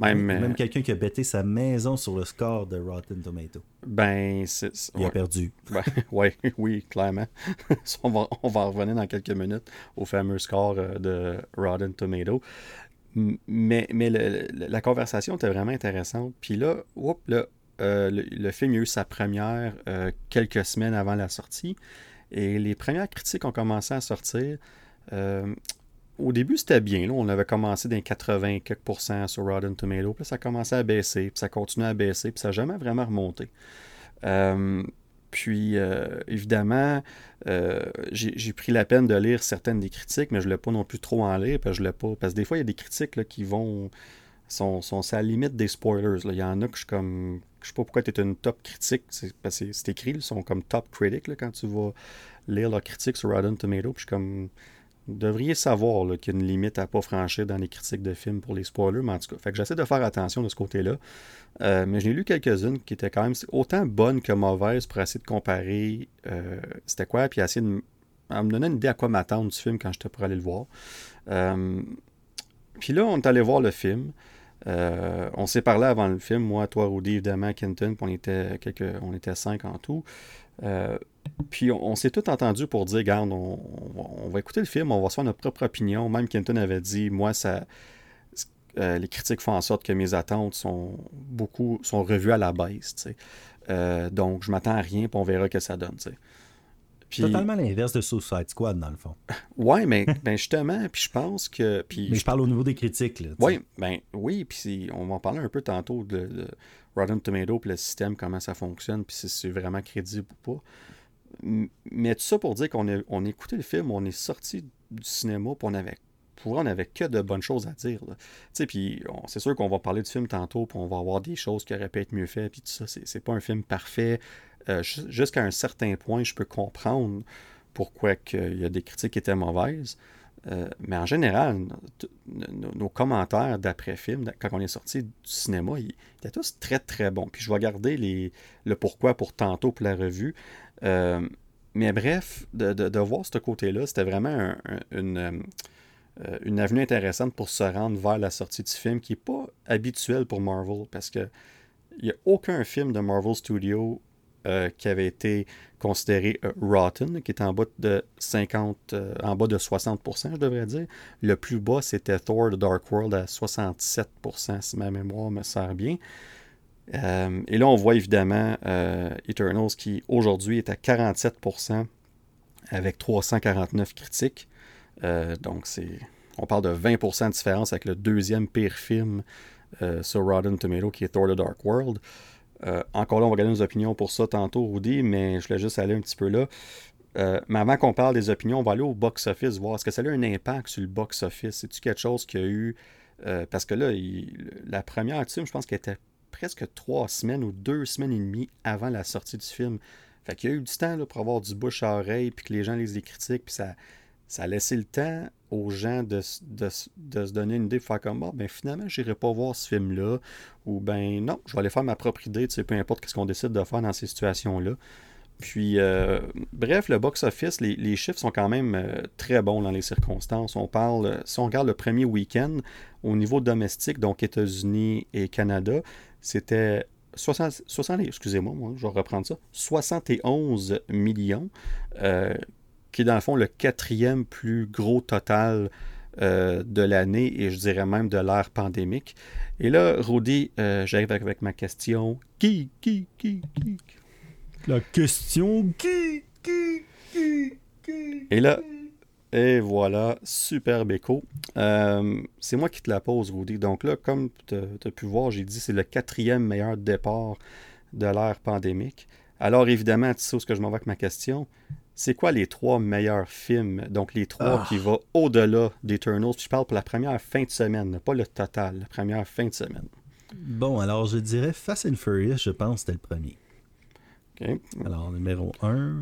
même, euh, quelqu'un qui a bêté sa maison sur le score de Rotten Tomato. Ben, c'est. Il a perdu. Ben, ouais, oui, clairement. on, va, on va revenir dans quelques minutes au fameux score euh, de Rotten Tomato. Mais, mais la conversation était vraiment intéressante. Puis là, là euh, le, film a eu sa première quelques semaines avant la sortie. Et les premières critiques ont commencé à sortir au début, c'était bien. Là. On avait commencé d'un 80 quelques sur Rotten Tomato. Puis ça a commencé à baisser, puis ça continue à baisser, puis ça n'a jamais vraiment remonté. Euh, puis, euh, évidemment, euh, j'ai pris la peine de lire certaines des critiques, mais je ne l'ai pas non plus trop en lire, parce que je pas. Parce que des fois, il y a des critiques qui vont. sont, sont à la limite des spoilers. Il y en a que je suis comme. Je sais pas pourquoi tu es une top critique. C'est c'est écrit, ils sont comme top critic quand tu vas lire leurs critiques sur Rotten Tomato. Puis je suis comme vous devriez savoir qu'il y a une limite à ne pas franchir dans les critiques de films pour les spoilers, mais en tout cas, fait que j'essaie de faire attention de ce côté-là. Euh, mais j'ai lu quelques-unes qui étaient quand même autant bonnes que mauvaises pour essayer de comparer euh, c'était quoi, puis essayer de me donner une idée à quoi m'attendre du film quand j'étais pour aller le voir. Euh, puis là, on est allé voir le film. on s'est parlé avant le film, moi, toi, Rudy, évidemment, Kenton, puis on était, quelques, on était cinq en tout. Puis on, s'est tout entendu pour dire, regarde, on, va écouter le film, on va se faire notre propre opinion. Même Kenton avait dit, moi, ça, euh, les critiques font en sorte que mes attentes sont beaucoup sont revues à la baisse. Euh, donc, je m'attends à rien, puis on verra que ça donne. Puis... Totalement l'inverse de Suicide Squad, dans le fond. Oui, mais ben justement, puis je pense que. Puis, mais je parle au niveau des critiques. Là, oui, ben, oui, puis on va en parler un peu tantôt de, de Rotten Tomato, puis le système, comment ça fonctionne, puis si c'est vraiment crédible ou pas. Mais tout ça pour dire qu'on a, on écouté le film, on est sorti du cinéma, puis on avait pour on n'avait que de bonnes choses à dire. Puis c'est sûr qu'on va parler du film tantôt, puis on va avoir des choses qui auraient pu être mieux faites, puis tout ça. C'est pas un film parfait. Euh, jusqu'à un certain point, je peux comprendre pourquoi il y a des critiques qui étaient mauvaises. Euh, mais en général, nos, commentaires d'après-film, quand on est sorti du cinéma, ils, étaient tous très très bons. Puis je vais garder les, le pourquoi pour tantôt pour la revue. Euh, mais bref, de, voir ce côté-là, c'était vraiment une, euh, une avenue intéressante pour se rendre vers la sortie du film qui n'est pas habituel pour Marvel parce que il n'y a aucun film de Marvel Studios euh, qui avait été considéré rotten, qui est en bas de 50, en bas de 60%, je devrais dire. Le plus bas, c'était Thor The Dark World à 67%, si ma mémoire me sert bien. Euh, et là, on voit évidemment euh, Eternals qui aujourd'hui est à 47% avec 349 critiques. Euh, donc, c'est, on parle de 20% de différence avec le deuxième pire film sur Rotten Tomato qui est Thor The Dark World. encore là, on va regarder nos opinions pour ça tantôt, Rudy, mais je voulais juste aller un petit peu là. mais avant qu'on parle des opinions, on va aller au box-office, voir est-ce que ça a eu un impact sur le box-office. C'est-tu quelque chose qui a eu. parce que là, la première team, je pense qu'elle était presque trois semaines ou deux semaines et demie avant la sortie du film. Fait qu'il y a eu du temps pour avoir du bouche à oreille, puis que les gens lisent les critiques, puis ça, ça a laissé le temps aux gens de, se donner une idée, de faire comme, bon, ben finalement, j'irai pas voir ce film-là, ou ben non, je vais aller faire ma propre idée, tu peu importe ce qu'on décide de faire dans ces situations-là. Puis, euh, bref, le box-office, les, chiffres sont quand même euh, très bons dans les circonstances. On parle, si on regarde le premier week-end, au niveau domestique, donc États-Unis et Canada, c'était 60, excusez-moi, moi, je vais reprendre ça, 71 millions, euh, qui est dans le fond le quatrième plus gros total euh, de l'année et je dirais même de l'ère pandémique. Et là, Rudy, euh, j'arrive avec, ma question. Qui, qui, qui, qui? La question qui, qui, qui, qui? Et là, et voilà, superbe écho. Euh, c'est moi qui te la pose, Rudy. Donc là, comme tu as pu voir, j'ai dit c'est le quatrième meilleur départ de l'ère pandémique. Alors évidemment, tu sais où ce que je m'en vais avec ma question? C'est quoi les trois meilleurs films, donc les trois Ah. qui vont au-delà d'Eternals? Puis je parle pour la première fin de semaine, pas le total, la première fin de semaine. Bon, alors je dirais Fast and Furious, je pense, c'était le premier. OK? Alors, numéro 1.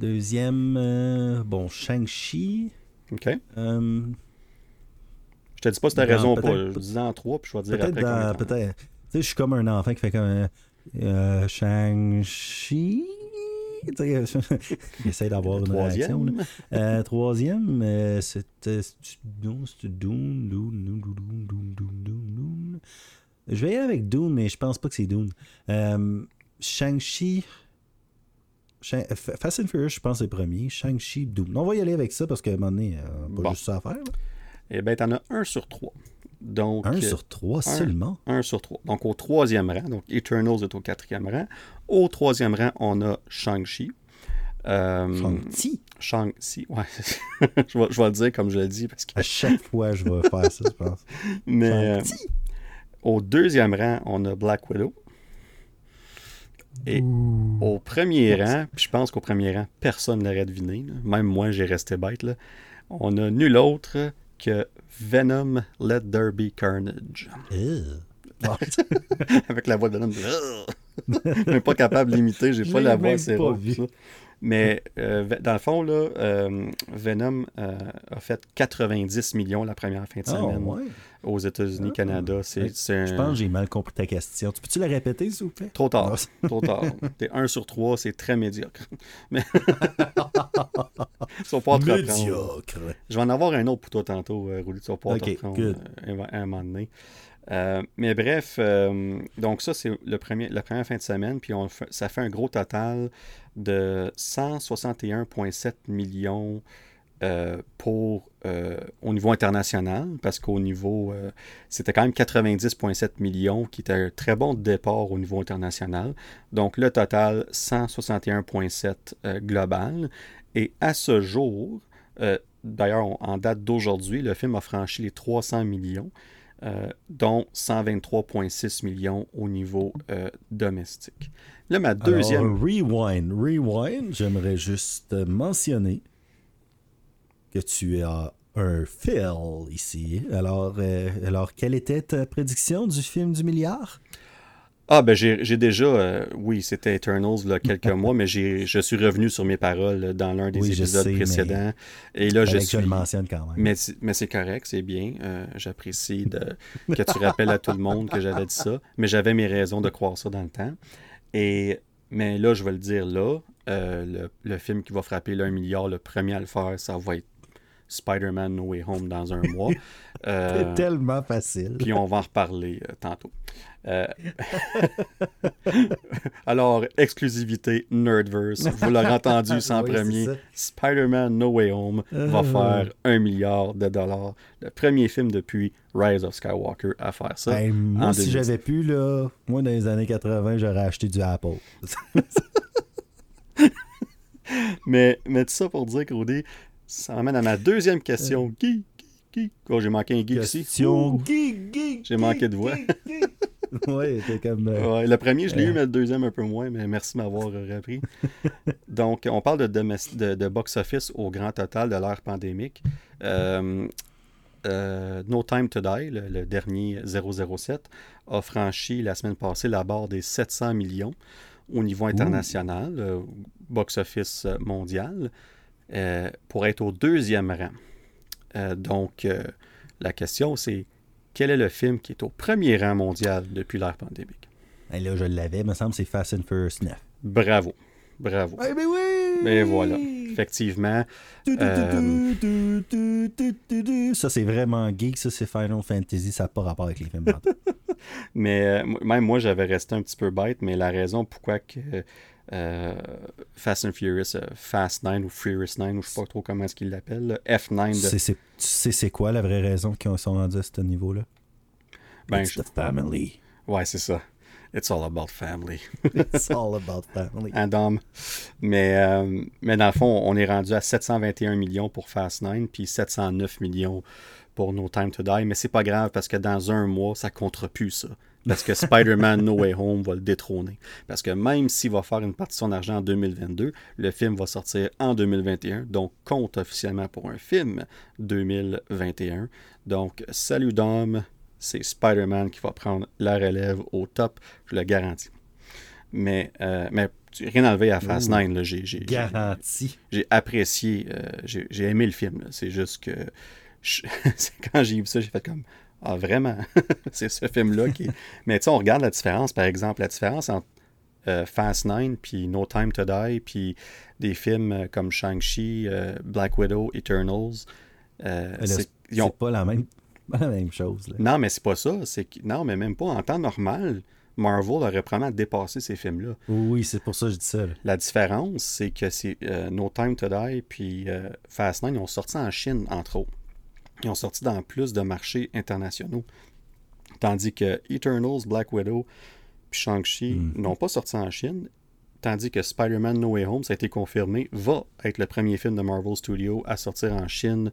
Deuxième, euh, bon, Shang-Chi. OK. Euh, je te dis pas si t'as raison ou pas. Je dis en trois, puis je vais te dire après. Dans, peut-être. Tu sais, je suis comme un enfant qui fait comme euh, euh Shang-Chi. J'essaie euh, d'avoir une troisième. réaction. Euh, troisième, euh, c'était Doom, Doom, Doom, Doom, Doom, Doom, Je vais y aller avec Doom, mais je pense pas que c'est Doom. Euh, Shang-Chi, Fast and Furious, je pense, c'est premier. Shang-Chi, Dune. On va y aller avec ça parce qu'à un moment donné, euh, pas Bon. juste ça à faire. là. Eh bien, t'en as un sur trois. Donc, Un euh, sur trois seulement? un sur trois. Donc, au troisième rang, donc Eternals est au quatrième rang. Au troisième rang, on a Shang-Chi. Euh, Shang-Chi? Shang-Chi, ouais. je, vais, je vais le dire comme je le dis parce que. À chaque fois, je vais faire ça, je pense. Mais euh, au deuxième rang, on a Black Widow. Et au premier rang, puis je pense qu'au premier rang, personne ne l'aurait deviné. là. Même moi, j'ai resté bête. Là. On a nul autre que Venom Let There Be Carnage. Avec la voix de Venom. Je suis pas capable d'imiter, j'ai pas la voix même assez pas rauque, vu. ça. Mais euh, dans le fond, là, euh, Venom euh, a fait 90 millions la première fin de Ah, semaine ouais. aux États-Unis, Ah. Canada. C'est c'est un- Je pense que j'ai mal compris ta question. Tu peux-tu la répéter, s'il vous plaît? Trop tard. Trop tard. T'es 1 sur 3, c'est très médiocre. Mais. Médiocre. Je vais en avoir un autre pour toi tantôt, euh, Rouli. Tu vas pouvoir te Ok, reprendre good. euh, un, un moment donné. Euh, mais bref, euh, donc ça, c'est le premier, la première fin de semaine. Puis ça fait un gros total de 161,7 millions euh, pour au niveau international, parce qu'au niveau, c'était quand même 90,7 millions, qui était un très bon départ au niveau international. Donc le total, 161,7 euh, global. Et à ce jour, d'ailleurs, en date d'aujourd'hui, le film a franchi les 300 millions, euh, dont 123,6 millions au niveau euh, domestique. Là, ma deuxième... Alors, rewind, rewind, j'aimerais juste mentionner que tu as un Phil ici. Alors, euh, alors, quelle était ta prédiction du film du milliard? Ah, ben j'ai déjà... euh, oui, c'était Eternals, a quelques mois, mais je suis revenu sur mes paroles dans l'un des Oui, épisodes sais, précédents. Et là, je suis... je le mentionne quand même. Mais, c'est- mais c'est correct, c'est bien. Euh, J'apprécie de- que tu rappelles à tout le monde que j'avais dit ça. Mais j'avais mes raisons de croire ça dans le temps. Et, mais là, je vais le dire là. euh, le, le film qui va frapper 1 milliard, le premier à le faire, ça va être Spider-Man No Way Home dans un mois. Euh, C'est tellement facile. puis on va en reparler euh, tantôt. Euh, Alors, exclusivité Nerdverse. Vous l'aurez entendu sans Oui, premier. Spider-Man No Way Home va Euh. faire un milliard de dollars. Le premier film depuis Rise of Skywalker à faire ça. Ben, moi, si 2010. j'avais pu, là, moi, dans les années 80, j'aurais acheté du Apple. Mais, mais tout ça pour dire Rudy, ça m'amène à ma deuxième question. Geek, geek, geek. Oh, j'ai manqué un geek ici. Euh. Question geek, J'ai manqué de voix. ouais, t'es comme. euh, Ouais, le premier, je l'ai Euh. eu, mais le deuxième, un peu moins, mais merci de m'avoir euh, repris. Donc, on parle de, domes- de, de box-office au grand total de l'ère pandémique. Euh, euh, no Time to Die, le, le dernier 007, a franchi la semaine passée la barre des 700 millions au niveau international, euh, box-office euh, mondial, euh, pour être au deuxième rang. Euh, donc, euh, la question, c'est quel est le film qui est au premier rang mondial depuis l'ère pandémique? hey, là, je l'avais, me semble, c'est Fast and Furious 9. Bravo. Bravo. Eh ben oui! Mais voilà. Effectivement. Euh. Ça, c'est vraiment geek, ça, c'est Final Fantasy, ça n'a pas rapport avec les films. Mais euh, même moi, j'avais resté un petit peu bête, mais la raison pourquoi que euh, Fast and Furious, euh, Fast 9 ou Furious 9, ou je sais pas trop comment est-ce qu'ils l'appellent, là, F9 de... C'est- Tu sais, c'est quoi la vraie raison qu'ils sont rendus à ce niveau-là? Ben, It's je- the family. Ouais, c'est ça. It's all about family. It's all about family. Un dame. Mais, euh, mais dans le fond, on est rendu à 721 millions pour Fast 9, puis 709 millions pour No Time to Die. Mais c'est pas grave parce que dans un mois, ça comptera plus ça. Parce que Spider-Man No Way Home va le détrôner. Parce que même s'il va faire une partie de son argent en 2022, le film va sortir en 2021. Donc, compte officiellement pour un film 2021. Donc, salut Dom, c'est Spider-Man qui va prendre la relève au top, je le garantis. Mais, euh, mais rien à lever à Fast 9. J'ai, Garanti. J'ai apprécié, euh, j'ai, aimé le film. C'est juste que quand j'ai vu ça, j'ai fait comme Ah, vraiment? C'est ce film-là qui. Mais tu sais, on regarde la différence, par exemple, la différence entre euh, Fast 9 puis No Time to Die, puis des films comme Shang-Chi, Black Widow, Eternals. c'est, pas la même la même chose. Non, mais c'est pas ça. Non, mais même pas. En temps normal, Marvel aurait probablement dépassé ces films-là. Oui, c'est pour ça que je dis ça. La différence, c'est que c'est euh, No Time to Die puis euh, Fast 9, ils ont sorti en Chine, entre autres. Ils ont sorti dans plus de marchés internationaux. Tandis que Eternals, Black Widow puis Shang-Chi hmm. n'ont pas sorti en Chine. Tandis que Spider-Man No Way Home, ça a été confirmé, va être le premier film de Marvel Studios à sortir en Chine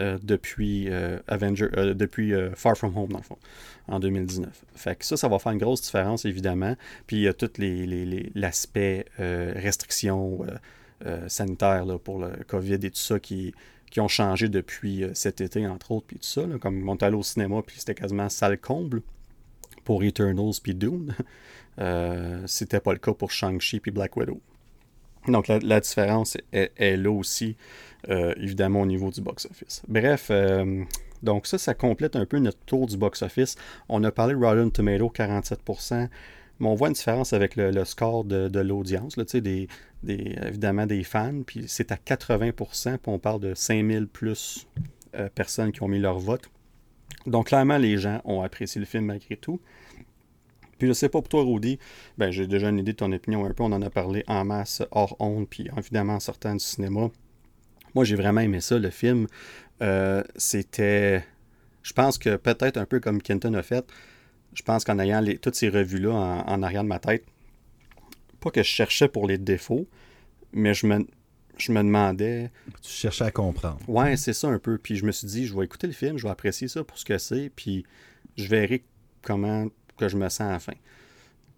euh, depuis, euh, Avenger, euh, depuis Far From Home, dans le fond, en 2019. Fait que ça, ça va faire une grosse différence, évidemment. Puis il y a tout l'aspect les, restrictions sanitaires pour le COVID et tout ça qui, qui ont changé depuis cet été, entre autres, puis tout ça. comme on est allé au cinéma, puis c'était quasiment salle comble pour Eternals puis Dune. c'était pas le cas pour Shang-Chi puis Black Widow. Donc la, différence est, là aussi, euh, évidemment, au niveau du box-office. Bref, euh, donc ça, ça complète un peu notre tour du box-office. On a parlé de Rotten Tomato, 47%, mais on voit une différence avec le, score de, l'audience, des, des, évidemment des fans, puis c'est à 80%, puis on parle de 5000 plus euh, personnes qui ont mis leur vote. Donc clairement, les gens ont apprécié le film malgré tout. Puis je sais pas pour toi, Rudy, ben, j'ai déjà une idée de ton opinion un peu. On en a parlé en masse hors honte, puis évidemment en sortant du cinéma. Moi, j'ai vraiment aimé ça, le film. Euh, c'était. Je pense que peut-être un peu comme Kenton a fait, je pense qu'en ayant les, toutes ces revues-là en, arrière de ma tête, pas que je cherchais pour les défauts, mais je me, je me demandais. Tu cherchais à comprendre. Ouais, c'est ça un peu. Puis je me suis dit, je vais écouter le film, je vais apprécier ça pour ce que c'est, puis je verrai comment que je me sens à la fin.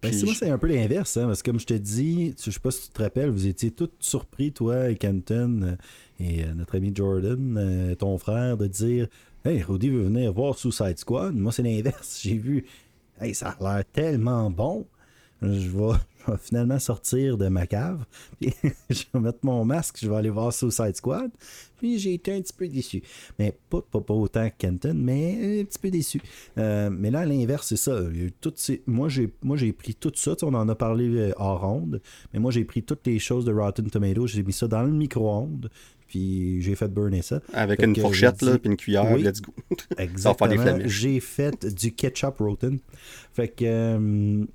Ben, moi, c'est un peu l'inverse, hein, parce que comme je te dis, je sais pas si tu te rappelles, vous étiez tous surpris, toi et Kenton euh, et euh, notre ami Jordan, euh, ton frère, de dire Hey, Rudy veut venir voir Suicide Squad. Moi, c'est l'inverse. J'ai vu, hey, ça a l'air tellement bon. Je vais, finalement sortir de ma cave. Puis je vais mettre mon masque, je vais aller voir Suicide Squad. Puis j'ai été un petit peu déçu. Mais pas, pas, autant que Kenton, mais un petit peu déçu. Euh, mais là, l'inverse, c'est ça. Ces... Moi, j'ai moi j'ai pris tout ça. On en a parlé euh, hors ronde. Mais moi, j'ai pris toutes les choses de Rotten Tomatoes. J'ai mis ça dans le micro-ondes puis j'ai fait burner ça. Avec une fourchette, là, puis une cuillère, let's go. Exactement. J'ai fait du ketchup rotten. Fait que, euh,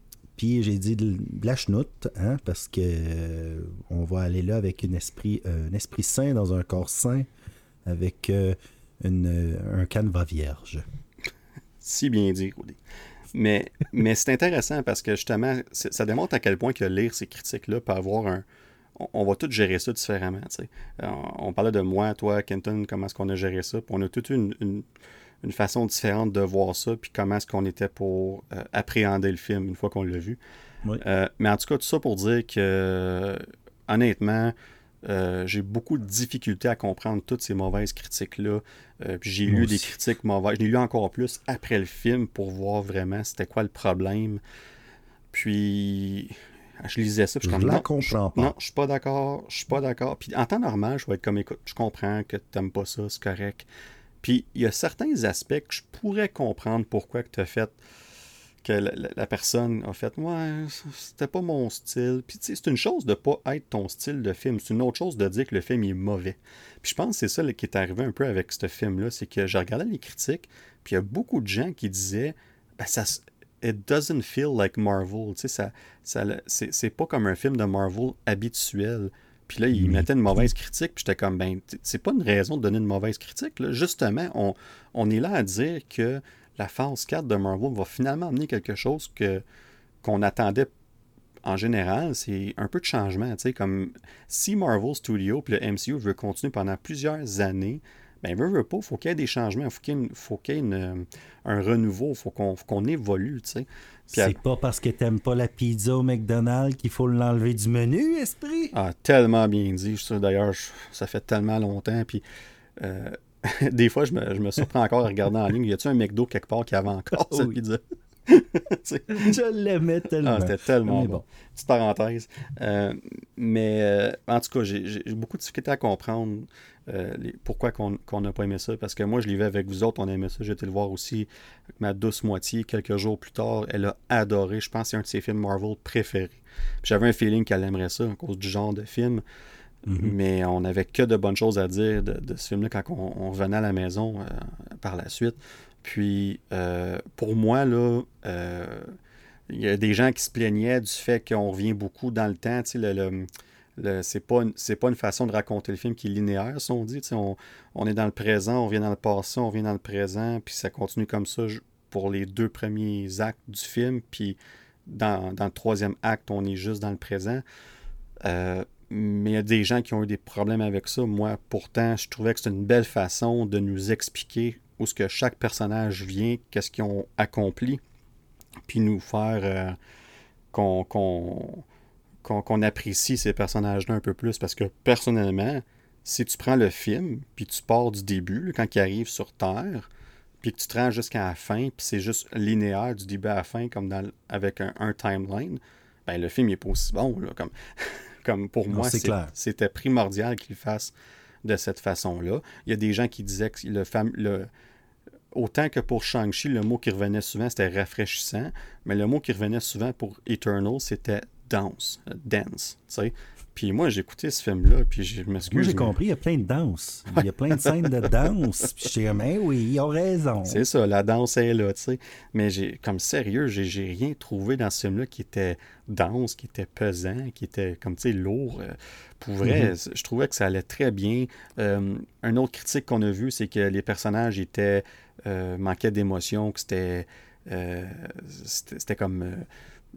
puis j'ai dit de la chenoute, hein, parce que euh, on va aller là avec un esprit, euh, un esprit sain dans un corps sain, avec euh, une, un canevas vierge. Si bien dit, Rudy. Mais, mais c'est intéressant parce que justement, ça démontre à quel point que lire ces critiques-là peut avoir un. On, va tout gérer ça différemment. On, on, parlait de moi, toi, Kenton, comment est-ce qu'on a géré ça. Puis on a toute une une façon différente de voir ça, puis comment est-ce qu'on était pour euh, appréhender le film une fois qu'on l'a vu. Euh, mais en tout cas, tout ça pour dire que, honnêtement, euh, j'ai beaucoup de difficultés à comprendre toutes ces mauvaises critiques-là. j'ai lu des critiques mauvaises. J'ai lu encore plus après le film pour voir vraiment c'était quoi le problème. Puis, je lisais ça. Puis je, la comprends pas. Non, je suis pas d'accord. Je suis pas d'accord. Puis en temps normal, je vais être comme écoute, je comprends que tu n'aimes pas ça, c'est correct. Puis il y a certains aspects que je pourrais comprendre pourquoi que tu as fait que la, personne a fait Ouais, c'était pas mon style. Puis c'est une chose de pas être ton style de film. C'est une autre chose de dire que le film est mauvais. Puis je pense que c'est ça qui est arrivé un peu avec ce film-là. C'est que j'ai regardé les critiques, puis il y a beaucoup de gens qui disaient ben, ça, It doesn't feel like Marvel. Tu sais, ça, ça, c'est pas comme un film de Marvel habituel. Puis là, il mettait une mauvaise critique, puis j'étais comme, ben, c'est pas une raison de donner une mauvaise critique. Justement, on, on, est là à dire que la phase 4 de Marvel va finalement amener quelque chose que qu'on attendait en général, c'est un peu de changement. Comme si Marvel Studios puis le MCU veut continuer pendant plusieurs années, ben veut, veut pas, il faut qu'il y ait des changements, il faut qu'il y ait, faut qu'il y ait une, un renouveau, il faut qu'on, évolue, tu sais. C'est pas parce que t'aimes pas la pizza au McDonald's qu'il faut l'enlever du menu, esprit? Ah, tellement bien dit. D'ailleurs, ça fait tellement longtemps. Puis, euh, des fois, je me, je me, surprends encore à regarder en ligne. Y a-tu un McDo quelque part qui avait encore cette oui. pizza? je l'aimais tellement. Ah, c'était tellement bon. Petite parenthèse. Euh, mais euh, en tout cas, j'ai beaucoup de difficulté à comprendre euh, les, pourquoi qu'on n'a pas aimé ça. Parce que moi, je l'ai vu avec vous autres, on aimait ça. J'ai été le voir aussi avec ma douce moitié quelques jours plus tard. Elle a adoré. Je pense que c'est un de ses films Marvel préférés. J'avais un feeling qu'elle aimerait ça à cause du genre de film. Mm -hmm. Mais on n'avait que de bonnes choses à dire de, de ce film-là quand on, on, revenait à la maison euh, par la suite. Puis, pour moi, là, il y a des gens qui se plaignaient du fait qu'on revient beaucoup dans le temps. Tu sais, le, le, c'est pas, pas une façon de raconter le film qui est linéaire, si on dit. Tu on, on, est dans le présent, on vient dans le passé, on vient dans le présent, puis ça continue comme ça pour les deux premiers actes du film. Puis, dans, dans le troisième acte, on est juste dans le présent. Euh, mais il y a des gens qui ont eu des problèmes avec ça. Moi, pourtant, je trouvais que c'est une belle façon de nous expliquer où ce que chaque personnage vient, qu'est-ce qu'ils ont accompli, puis nous faire euh, qu'on qu qu qu apprécie ces personnages-là un peu plus. Parce que personnellement, si tu prends le film, puis tu pars du début, quand il arrive sur Terre, puis que tu te rends jusqu'à la fin, puis c'est juste linéaire du début à la fin, comme dans, avec un, un timeline, ben le film n'est pas aussi bon. Là, comme comme pour non, moi, c'était primordial qu'il fasse de cette façon-là. Il y a des gens qui disaient que le, fam le autant que pour Shang-Chi, le mot qui revenait souvent, c'était rafraîchissant, mais le mot qui revenait souvent pour Eternal, c'était danse, dance, tu sais. Puis moi, j'ai écouté ce film-là, puis je m'excuse. Moi, j'ai compris, il y a plein de danses. Il y a plein de scènes de danse. Puis j'étais comme, hey, oui, ils ont raison. C'est ça, la danse est là, tu sais. Mais j'ai, comme sérieux, j'ai rien trouvé dans ce film-là qui était dense, qui était pesant, qui était, comme, tu sais, lourd. Pour vrai, -hmm. je trouvais que ça allait très bien. Euh, un autre critique qu'on a vu, c'est que les personnages étaient, euh, manquaient d'émotion, que c'était, euh, c'était comme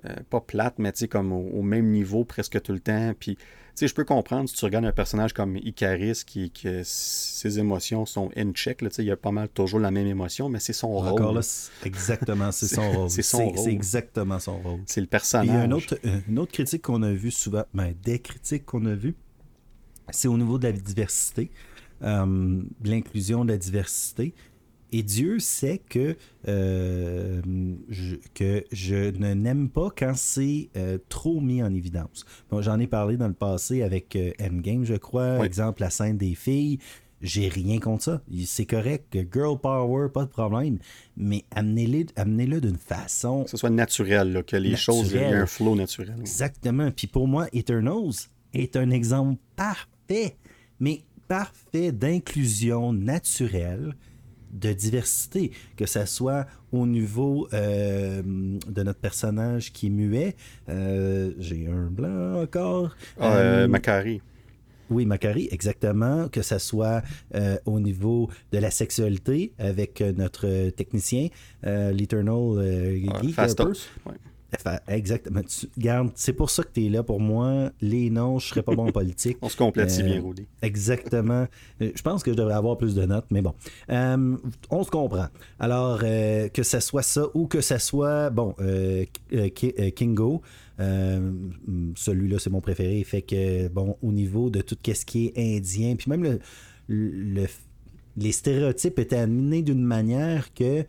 euh, pas plate, mais comme au, au, même niveau presque tout le temps. Puis, tu sais, je peux comprendre si tu regardes un personnage comme Icaris, qui, que ses émotions sont in check, là, il y a pas mal toujours la même émotion, mais c'est son rôle. Encore là, exactement, c'est son rôle. C'est son rôle. C'est exactement son rôle. C'est le personnage. Il y a une autre, une autre critique qu'on a vue souvent, ben, des critiques qu'on a vues, c'est au niveau de la diversité, euh, l'inclusion de la diversité. Et Dieu sait que, euh, je, que je ne n'aime pas quand c'est euh, trop mis en évidence. Bon, J'en ai parlé dans le passé avec euh, Endgame, je crois. Oui. Exemple, la scène des filles. J'ai rien contre ça. C'est correct. Girl power, pas de problème. Mais amenez-le amenez d'une façon. Que ce soit naturel, là, que les naturel. choses aient un flow naturel. Exactement. Puis pour moi, Eternals est un exemple parfait, mais parfait d'inclusion naturelle de diversité, que ce soit au niveau euh, de notre personnage qui est muet. Euh, J'ai un blanc encore. Ah, euh, Macari. Oui, Macari, exactement. Que ce soit au niveau de la sexualité avec notre technicien, l'Eternal Geek. Ouais. Exactement. Tu, garde, c'est pour ça que tu es là pour moi. Les noms, je serais pas bon en politique. On se complète si euh, bien, Rudy. Exactement. Je pense que je devrais avoir plus de notes, mais bon. Euh, on se comprend. Alors, euh, que ce soit ça ou que ce soit, bon, euh, Kingo, celui-là, c'est mon préféré. Fait que, bon, au niveau de tout ce qui est indien, puis même le, le, les stéréotypes étaient amenés d'une manière que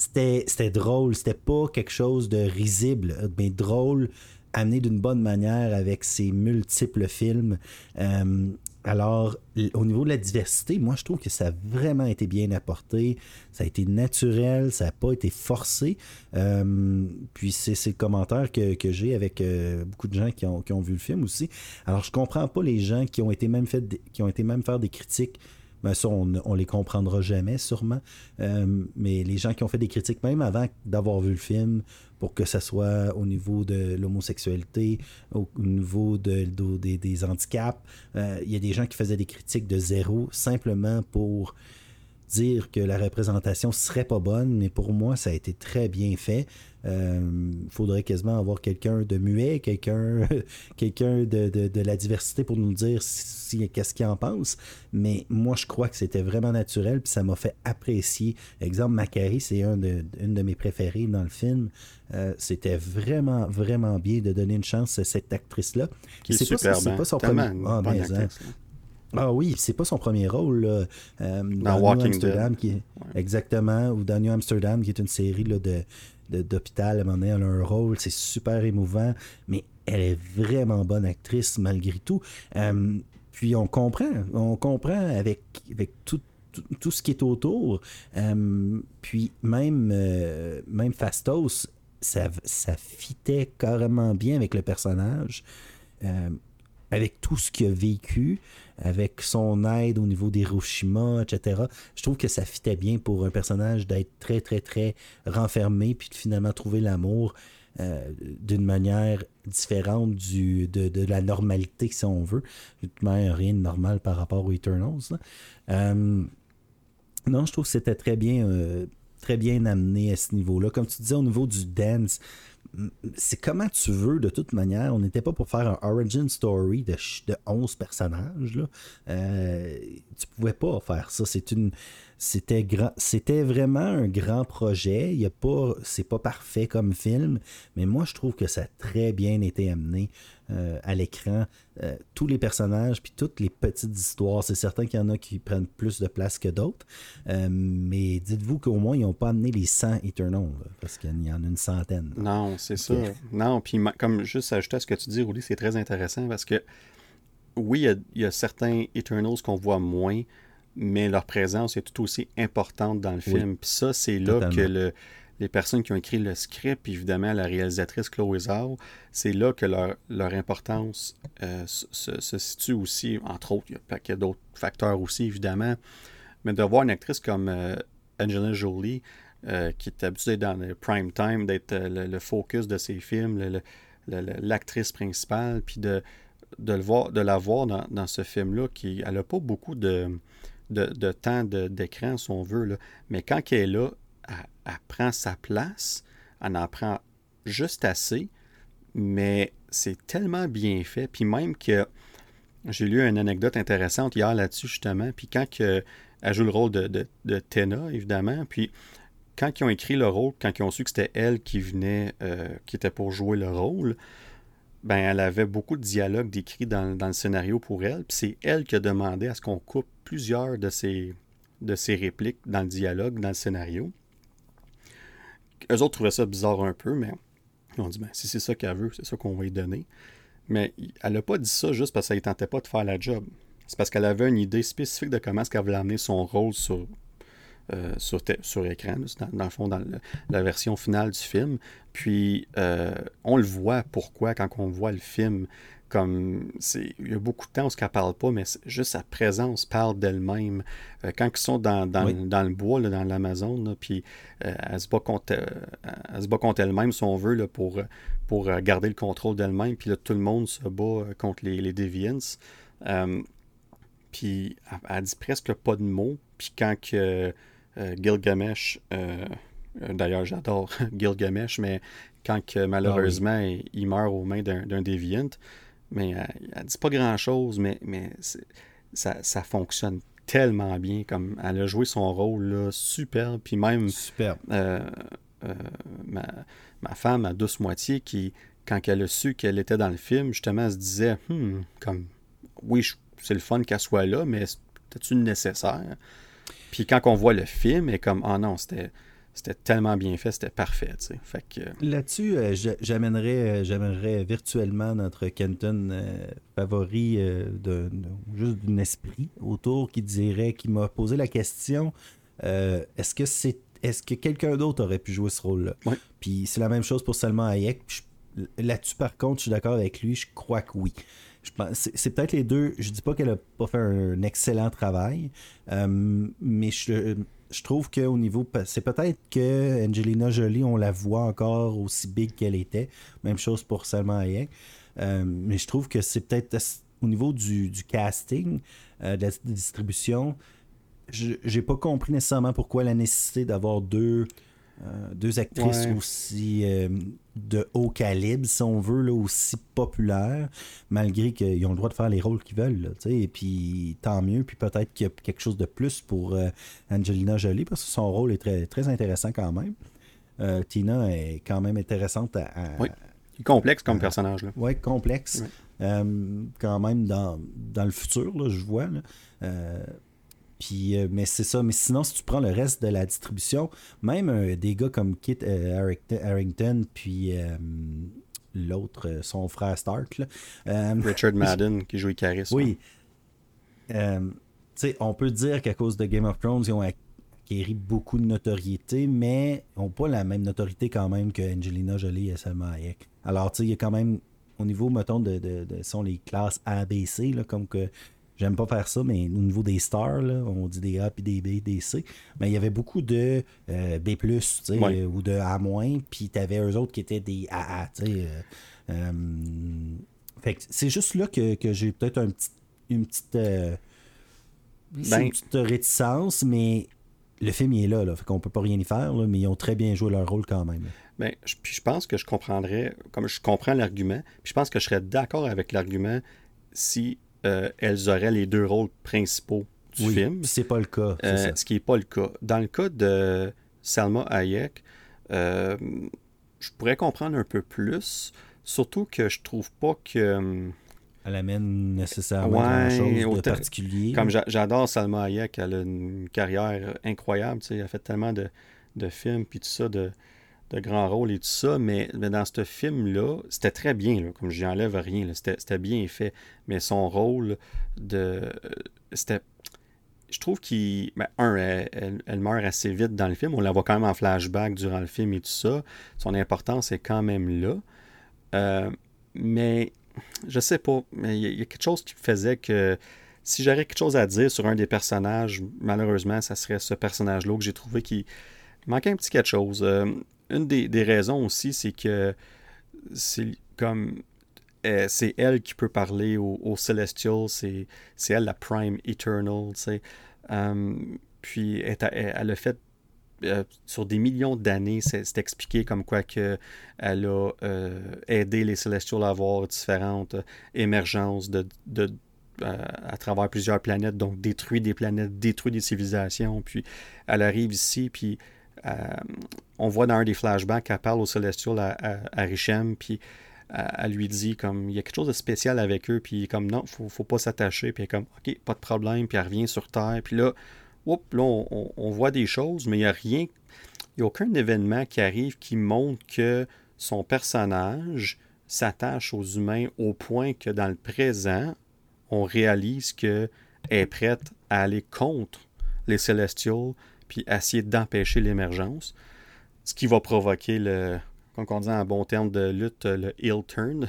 c'était drôle, c'était pas quelque chose de risible, mais drôle, amené d'une bonne manière avec ses multiples films. Euh, alors, au niveau de la diversité, moi, je trouve que ça a vraiment été bien apporté. Ça a été naturel, ça n'a pas été forcé. Euh, puis, c'est le commentaire que, j'ai avec euh, beaucoup de gens qui ont, qui ont, vu le film aussi. Alors, je comprends pas les gens qui ont été même, fait, qui ont été même faire des critiques ben ça, on, on les comprendra jamais, sûrement. Euh, mais les gens qui ont fait des critiques, même avant d'avoir vu le film, pour que ce soit au niveau de l'homosexualité, au niveau de, de, de des, handicaps, il euh, y a des gens qui faisaient des critiques de zéro, simplement pour dire que la représentation serait pas bonne, mais pour moi, ça a été très bien fait. Il euh, faudrait quasiment avoir quelqu'un de muet, quelqu'un quelqu'un de, de, la diversité pour nous dire si, qu'est-ce qu'il en pense. Mais moi, je crois que c'était vraiment naturel, puis ça m'a fait apprécier. Exemple, Macari, c'est un de, une de mes préférées dans le film. Euh, c'était vraiment, vraiment bien de donner une chance à cette actrice-là. c'est pas, pas, son premier. Ah, hein. Ah, oui, c'est pas son premier rôle. Là. Euh, dans, Walking Amsterdam, Qui Exactement, ou dans New Amsterdam, qui est une série là, de, d'hôpital, à un moment donné, elle a un rôle, c'est super émouvant, mais elle est vraiment bonne actrice malgré tout. Euh, puis on comprend, on comprend avec, avec tout, tout, ce qui est autour. Euh, puis même, euh, même Fastos, ça, ça fitait carrément bien avec le personnage, avec tout ce qu'il a vécu avec son aide au niveau d'Hiroshima, etc. Je trouve que ça fitait bien pour un personnage d'être très, très, très renfermé, puis de finalement trouver l'amour euh, d'une manière différente de, la normalité, si on veut. De rien de normal par rapport aux Eternals. Euh, non, je trouve que c'était très bien, euh, très bien amené à ce niveau-là. Comme tu disais, au niveau du dance, c'est comment tu veux, de toute manière. On n'était pas pour faire un origin story de, de 11 personnages. Là. Euh, tu pouvais pas faire ça. C'est une. C'était grand, c'était vraiment un grand projet. Il y a pas, c'est pas parfait comme film, mais moi je trouve que ça a très bien été amené. Euh, à l'écran euh, tous les personnages puis toutes les petites histoires. C'est certain qu'il y en a qui prennent plus de place que d'autres, euh, mais dites-vous qu'au moins ils n'ont pas amené les 100 Eternals, parce qu'il y en a une centaine. Non, c'est ça. Non, puis comme juste ajouter à ce que tu dis, Rudy, c'est très intéressant parce que oui, il y, a certains Eternals qu'on voit moins, mais leur présence est tout aussi importante dans le film. Puis ça, c'est là que le, les personnes qui ont écrit le script, évidemment la réalisatrice Chloé Zhao, c'est là que leur, leur importance euh, se, situe aussi, entre autres, il y a un paquet d'autres facteurs aussi, évidemment, mais de voir une actrice comme euh, Angelina Jolie, euh, qui est habituée dans le prime time, d'être le, focus de ses films, l'actrice principale, puis de, de, le voir, de la voir dans, ce film-là, qui elle n'a pas beaucoup de, de, de temps d'écran, si on veut, là. mais quand elle est là, elle, prend sa place, elle en prend juste assez, mais c'est tellement bien fait. Puis même que j'ai lu une anecdote intéressante hier là-dessus, justement. Puis quand que, elle joue le rôle de, de, de Tena, évidemment, puis quand ils ont écrit le rôle, quand ils ont su que c'était elle qui venait, euh, qui était pour jouer le rôle, ben elle avait beaucoup de dialogues décrits dans, le scénario pour elle. Puis c'est elle qui a demandé à ce qu'on coupe plusieurs de ses, de ses répliques dans le dialogue, dans le scénario. Eux autres trouvaient ça bizarre un peu, mais ils ont dit ben, si c'est ça qu'elle veut, c'est ça qu'on va lui donner. Mais elle n'a pas dit ça juste parce qu'elle ne tentait pas de faire la job. C'est parce qu'elle avait une idée spécifique de comment est-ce qu'elle voulait amener son rôle sur, euh, sur, écran, dans, le fond, dans la version finale du film. Puis, euh, on le voit pourquoi quand on voit le film comme c'est il y a beaucoup de temps où ce qu'elle parle pas mais juste sa présence parle d'elle-même. Euh, quand ils sont dans, dans, le bois dans l'Amazon puis elle se bat contre se bat contre elle-même si on veut là, pour pour garder le contrôle d'elle-même. Puis là tout le monde se bat contre les, les Deviants. Puis elle, dit presque pas de mots. Puis quand que Gilgamesh d'ailleurs j'adore Gilgamesh mais quand que, malheureusement ah il, meurt aux mains d'un Deviant mais euh, elle, ne dit pas grand-chose, mais, mais ça, fonctionne tellement bien. Comme elle a joué son rôle là, superbe. Puis même superbe. Euh, euh, ma, ma, femme, à douce moitié, qui, quand elle a su qu'elle était dans le film, justement, elle se disait hmm, comme oui, c'est le fun qu'elle soit là, mais c'est-tu nécessaire? Puis quand on voit le film, elle est comme Ah non, c'était c'était tellement bien fait, c'était parfait. Fait que... Là-dessus, euh, j'amènerais, euh, j'amènerais virtuellement notre Kenton euh, favori de, juste d'un esprit autour qui dirait, qui m'a posé la question est-ce que c'est est-ce que quelqu'un d'autre aurait pu jouer ce rôle-là? Puis c'est la même chose pour Salman Hayek. Là-dessus, par contre, je suis d'accord avec lui, je crois que oui. C'est peut-être les deux. Je dis pas qu'elle a pas fait un excellent travail, mais je, je trouve qu'au niveau. C'est peut-être que Angelina Jolie, on la voit encore aussi big qu'elle était. Même chose pour Salma Hayek. Euh, mais je trouve que c'est peut-être au niveau du, casting, euh, de la distribution, j'ai pas compris nécessairement pourquoi la nécessité d'avoir deux, euh, deux actrices aussi euh, de haut calibre, si on veut, là, aussi populaires, malgré qu'ils ont le droit de faire les rôles qu'ils veulent. et puis tant mieux, puis peut-être qu'il y a quelque chose de plus pour euh, Angelina Jolie, parce que son rôle est très, très intéressant quand même. Tina est quand même intéressante à. oui. Complexe comme personnage. Oui, complexe. quand même dans, dans le futur, là, je vois. Là. Puis, euh, mais c'est ça. Mais sinon, si tu prends le reste de la distribution, même euh, des gars comme Kit euh, Harrington, puis l'autre, son frère Stark. Richard Madden, qui joue Icaris. Oui. on peut dire qu'à cause de Game of Thrones, ils ont acquis beaucoup de notoriété, mais ils n'ont pas la même notoriété quand même que Angelina Jolie et Salma Hayek. Alors, tu sais, il y a quand même, au niveau, mettons, de, de, de sont les classes ABC, là, comme que J'aime pas faire ça, mais au niveau des stars, on dit des A puis des B, des C. Mais il y avait beaucoup de euh, B, ou de A-, puis tu avais eux autres qui étaient des AA. Euh, euh, fait c'est juste là que, j'ai peut-être un petit, une petite. Ben une petite réticence, mais le film il est là, là fait qu'on peut pas rien y faire, mais ils ont très bien joué leur rôle quand même. Ben, je, puis je pense que je comprendrais, comme je comprends l'argument, puis je pense que je serais d'accord avec l'argument si euh, elles auraient les deux rôles principaux du oui, film. C'est pas le cas. Euh, ce qui n'est pas le cas. Dans le cas de Salma Hayek, euh, je pourrais comprendre un peu plus, surtout que je trouve pas que. Elle amène nécessairement quelque chose de particulier. Comme j'adore Salma Hayek, elle a une carrière incroyable. Elle a fait tellement de, de films, puis tout ça, de, de grands rôles et tout ça, mais, dans ce film-là, c'était très bien, là, comme je enlève rien, c'était bien fait, mais son rôle de... C'était... Je trouve qu'il... Ben, un, elle, meurt assez vite dans le film, on la voit quand même en flashback durant le film et tout ça, son importance est quand même là, euh, mais je sais pas, mais il y, a quelque chose qui faisait que si j'aurais quelque chose à dire sur un des personnages, malheureusement, ça serait ce personnage-là que j'ai trouvé qui manquait un petit quelque chose. Euh, une des, raisons aussi, c'est que c'est comme euh, c'est elle qui peut parler aux au Celestial, c'est elle la Prime Eternal, tu sais. Um, puis elle, a fait euh, sur des millions d'années, c'est expliqué comme quoi que elle a euh, aidé les Celestials à avoir différentes émergences de, à travers plusieurs planètes, donc détruit des planètes, détruit des civilisations, puis elle arrive ici, puis on voit dans un des flashbacks qu'elle parle au Celestial à, Richem, puis elle, lui dit comme il y a quelque chose de spécial avec eux, puis comme non, faut, faut pas s'attacher, puis comme ok, pas de problème, puis elle revient sur Terre, puis là, là on, voit des choses, mais il n'y a rien, il n'y a aucun événement qui arrive qui montre que son personnage s'attache aux humains au point que dans le présent, on réalise qu'elle est prête à aller contre les Celestials, puis essayer d'empêcher l'émergence. Ce qui va provoquer le, comme on dit en bon terme de lutte, le heel turn,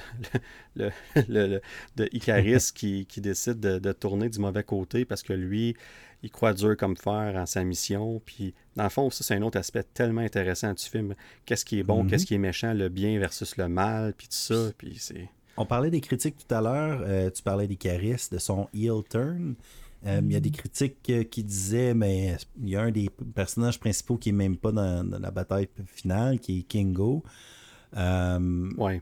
le, de Icaris qui, décide de, tourner du mauvais côté parce que lui, il croit dur comme fer en sa mission. Puis, dans le fond, ça, c'est un autre aspect tellement intéressant du film. Qu'est-ce qui est bon, qu'est-ce mhm. qui est méchant, le bien versus le mal, puis tout ça. Puis c'est. On parlait des critiques tout à l'heure. Euh, tu parlais d'Icaris, de son heel turn. Euh, il y a des critiques euh, qui disaient, mais il y a un des personnages principaux qui n'est même pas dans, la bataille finale, qui est Kingo. Euh, ouais.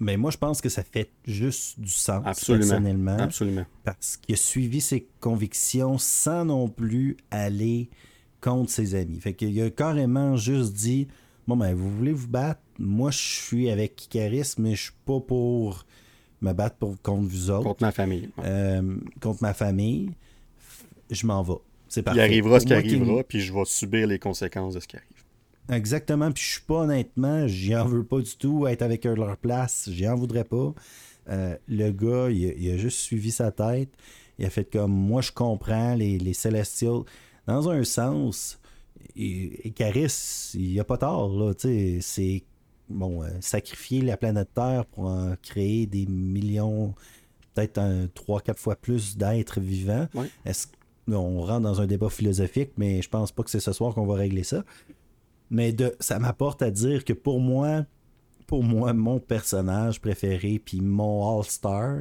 Mais moi, je pense que ça fait juste du sens, Absolument. personnellement. Absolument. Parce qu'il a suivi ses convictions sans non plus aller contre ses amis. Fait qu'il a carrément juste dit Bon, ben, vous voulez vous battre? Moi, je suis avec Kikaris, mais je suis pas pour me battre pour, contre vous autres. Contre ma famille. contre ma famille je m'en vais. C'est parfait. Il arrivera ce qui arrivera, puis je vais subir les conséquences de ce qui arrive. Exactement, puis je suis pas honnêtement, j'y en veux pas du tout être avec eux leur place, j'y en voudrais pas. Euh, le gars, il a, juste suivi sa tête. Il a fait comme moi, je comprends les, les Celestials. Dans un sens, et, Caris, il a pas tort, là. C'est bon, euh, sacrifier la planète Terre pour en créer des millions, peut-être trois, quatre fois plus d'êtres vivants. Est-ce on rentre dans un débat philosophique, mais je pense pas que c'est ce soir qu'on va régler ça. Mais de, ça m'apporte à dire que pour moi, pour moi, mon personnage préféré, puis mon All-Star,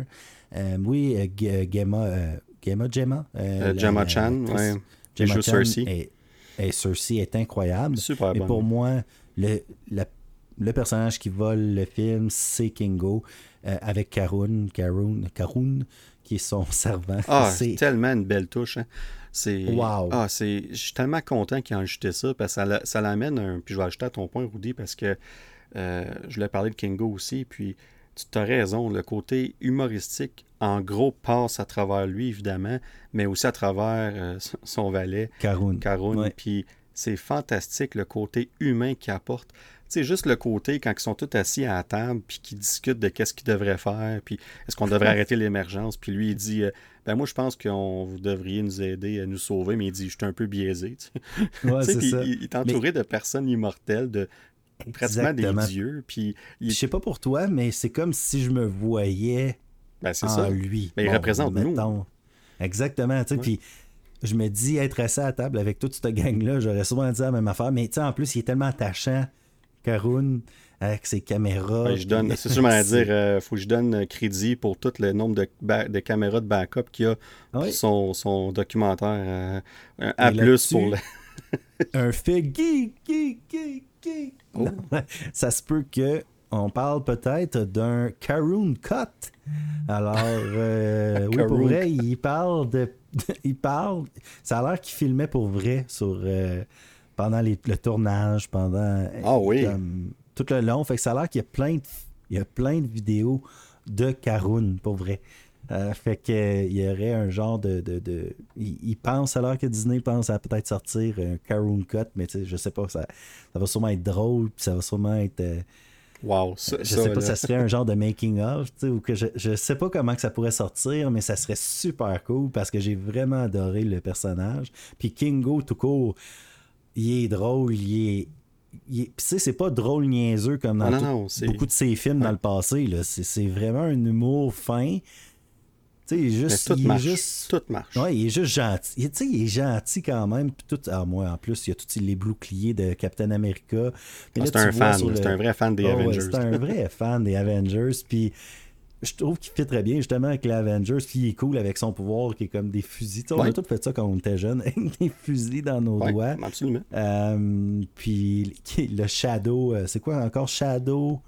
euh, oui, euh, Gemma, euh, Gemma, Gemma, Chan, Gemma joue Chan Cersei. est- est- Cersei est incroyable. Super Mais pour moi, le, la- le personnage qui vole le film, c'est Kingo, euh, avec Karun, Karun, Karun, qui est son servant. Ah, c'est tellement une belle touche. hein. C'est. Wow. Ah, c'est. Je suis tellement content qu'il ait ajouté ça parce que ça, l'a- ça l'amène un. Puis je vais ajouter à ton point, Rudy, parce que euh, je voulais parler de Kingo aussi. Puis tu as raison, le côté humoristique, en gros, passe à travers lui, évidemment, mais aussi à travers euh, son- valet, Karun. Karun. Ouais. Puis c'est fantastique le côté humain qu'il apporte. Sais, juste le côté quand ils sont tous assis à la table, puis qu'ils discutent de qu'est-ce qu'ils devraient faire, puis est-ce qu'on devrait arrêter l'émergence, puis lui, il dit euh, Ben, moi, je pense qu'on vous devriez nous aider à nous sauver, mais il dit Je suis un peu biaisé. tu sais. Ouais, c'est ça. il, il est entouré de personnes immortelles, de pratiquement des dieux, puis il- Je sais pas pour toi, mais c'est comme si je me voyais ben, c'est en ça. lui. Ben, il représente nous. Exactement. tu sais. Puis je me dis, être assis à la table avec toute cette gang-là, j'aurais souvent dit la même affaire. Mais tu sais, en plus, il est tellement attachant, Karun, avec ses caméras. Ouais, je donne, c'est sûr, à dire, euh, faut que je donne euh, crédit pour tout le nombre de, caméras de backup qu'il y a pour Ouais. son, son documentaire. euh, un A+, Et plus pour le... un fait geek, geek, geek, geek. Oh. Non, ça se peut que on parle peut-être d'un Karun Cut. Alors, euh, oui, pour vrai, il parle de. il parle. Ça a l'air qu'il filmait pour vrai sur euh, pendant les- le tournage, pendant. Ah oui. comme, tout le long. Fait que ça a l'air qu'il y a plein de, il y a plein de vidéos de Karun, pour vrai. Euh, fait que euh, il y aurait un genre de. de, de- il, il pense alors que Disney pense à peut-être sortir un Karun Cut, mais je sais pas, ça, ça va sûrement être drôle, puis ça va sûrement être. euh, Wow, ça, je ça, sais pas, là. ça serait un genre de making of, tu sais, ou que je, je sais pas comment que ça pourrait sortir, mais ça serait super cool parce que j'ai vraiment adoré le personnage. Puis Kingo tout court, il est drôle, il est. il est- Puis tu sais, c'est pas drôle niaiseux comme dans non, non, beaucoup de ses films dans le passé. là. C'est c'est vraiment un humour fin. Tu sais, il est Mais juste. tout il est marche. juste- Tout marche. Ouais, il est juste gentil. Il- Tu sais, il est gentil quand même. Puis tout, ah, moi, en plus, il y a tous les boucliers de Captain America. Ah, c'est un fan, sur c'est le- un vrai fan des Oh, ouais, Avengers. c'est un vrai fan des Avengers. Puis je trouve qu'il fait très bien justement avec les Avengers. Puis il est cool avec son pouvoir qui est comme des fusils. On a tous fait ça quand on était jeunes, avec des fusils dans nos Ouais, doigts. absolument. Euh, puis qui- le Shadow, euh, c'est quoi encore? Shadow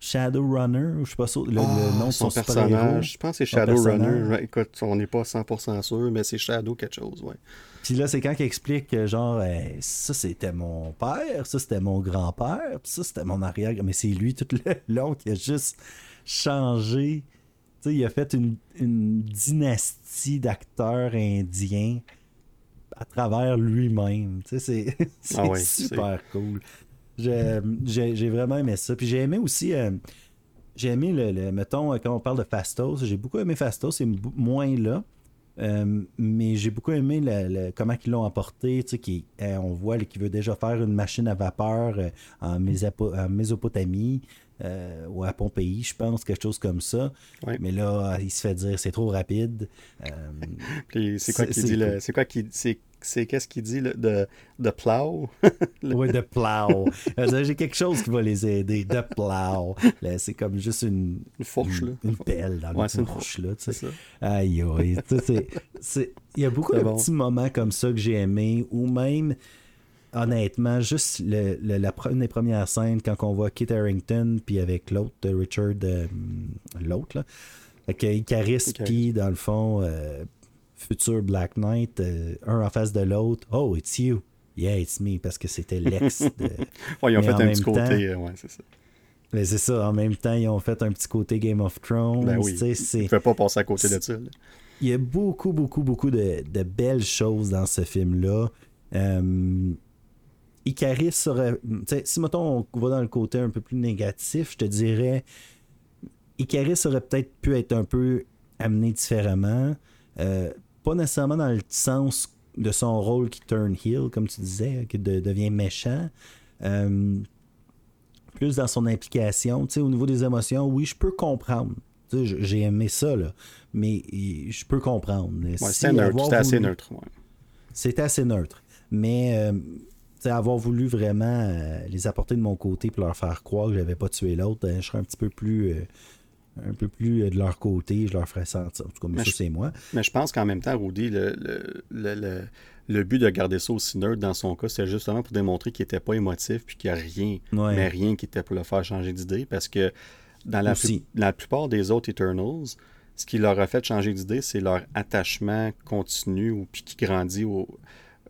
Shadowrunner je sais pas sûr, le, le Ah, nom de son personnage, je pense que c'est Shadowrunner. Ouais, Écoute, on n'est pas 100% sûr, mais c'est Shadow quelque chose, ouais. Puis là, c'est quand il explique que genre, ça c'était mon père, ça c'était mon grand-père, ça c'était mon arrière. Mais c'est lui tout le long qui a juste changé. Il a fait une, une dynastie d'acteurs indiens à travers lui-même. C'est c'est Ah ouais, super cool. J'ai vraiment aimé ça. Puis j'ai aimé aussi. euh, j'ai aimé le, le- Mettons, euh, quand on parle de Fastos, j'ai beaucoup aimé Fastos, c'est moins là. Euh, mais j'ai beaucoup aimé le- le- comment ils l'ont apporté. Tu sais, qui, euh, on voit là, qu'il veut déjà faire une machine à vapeur euh, en, Mésopo- en Mésopotamie ou à Pompéi, je pense, quelque chose comme ça. Ouais. Mais là, il se fait dire c'est trop rapide. C'est quoi c'est dit, c'est quoi qu'il c'est qu'est-ce qu'il dit, le, de, de plow? Oui, de plow. J'ai quelque chose qui va les aider. De plow. C'est comme juste une, Une fourche, là. une, une pelle dans Ouais, une fourche. Là, tu C'est sais. ça. Aïe, aïe. Il y a beaucoup de bon. petits moments comme ça que j'ai aimé, ou même, honnêtement, juste le, le- la pre- une des premières scènes quand on voit Kit Harrington, puis avec l'autre, euh, Richard, euh, l'autre, là. Fait que Icaris, dans le fond, euh, futur Black Knight, euh, un en face de l'autre. Oh, it's you. Yeah, it's me, parce que c'était l'ex de. Ouais, ils ont Mais fait un petit temps- côté, euh, ouais, c'est ça. Mais c'est ça, en même temps, ils ont fait un petit côté Game of Thrones. Ben oui. tu ne fait pas passer à côté de ça. il y a beaucoup, beaucoup, beaucoup de, de belles choses dans ce film-là. Euh, Icaris serait. Si, mettons, on va dans le côté un peu plus négatif, je te dirais. Icaris aurait peut-être pu être un peu amené différemment. Euh, pas nécessairement dans le sens de son rôle qui turn heel, comme tu disais, qui de- devient méchant. Euh, plus dans son implication. Tu sais, au niveau des émotions, oui, je peux comprendre. Tu sais, J'ai aimé ça, là. Mais je peux comprendre. Ouais, Si c'était neutre, assez neutre. ouais. C'était assez neutre. Mais euh, avoir voulu vraiment euh, les apporter de mon côté pour leur faire croire que j'avais pas tué l'autre, euh, je serais un petit peu plus euh, un peu plus euh, de leur côté, je leur ferais sentir. En tout cas, mais Mais ça, c'est moi. Mais je pense qu'en même temps, Rudy, le, le, le, le- le but de garder ça aussi neutre dans son cas, c'est justement pour démontrer qu'il n'était pas émotif puis qu'il n'y a rien, mais rien qui était pour le faire changer d'idée parce que dans la, la plupart des autres Eternals, ce qui leur a fait changer d'idée, c'est leur attachement continu ou puis qui grandit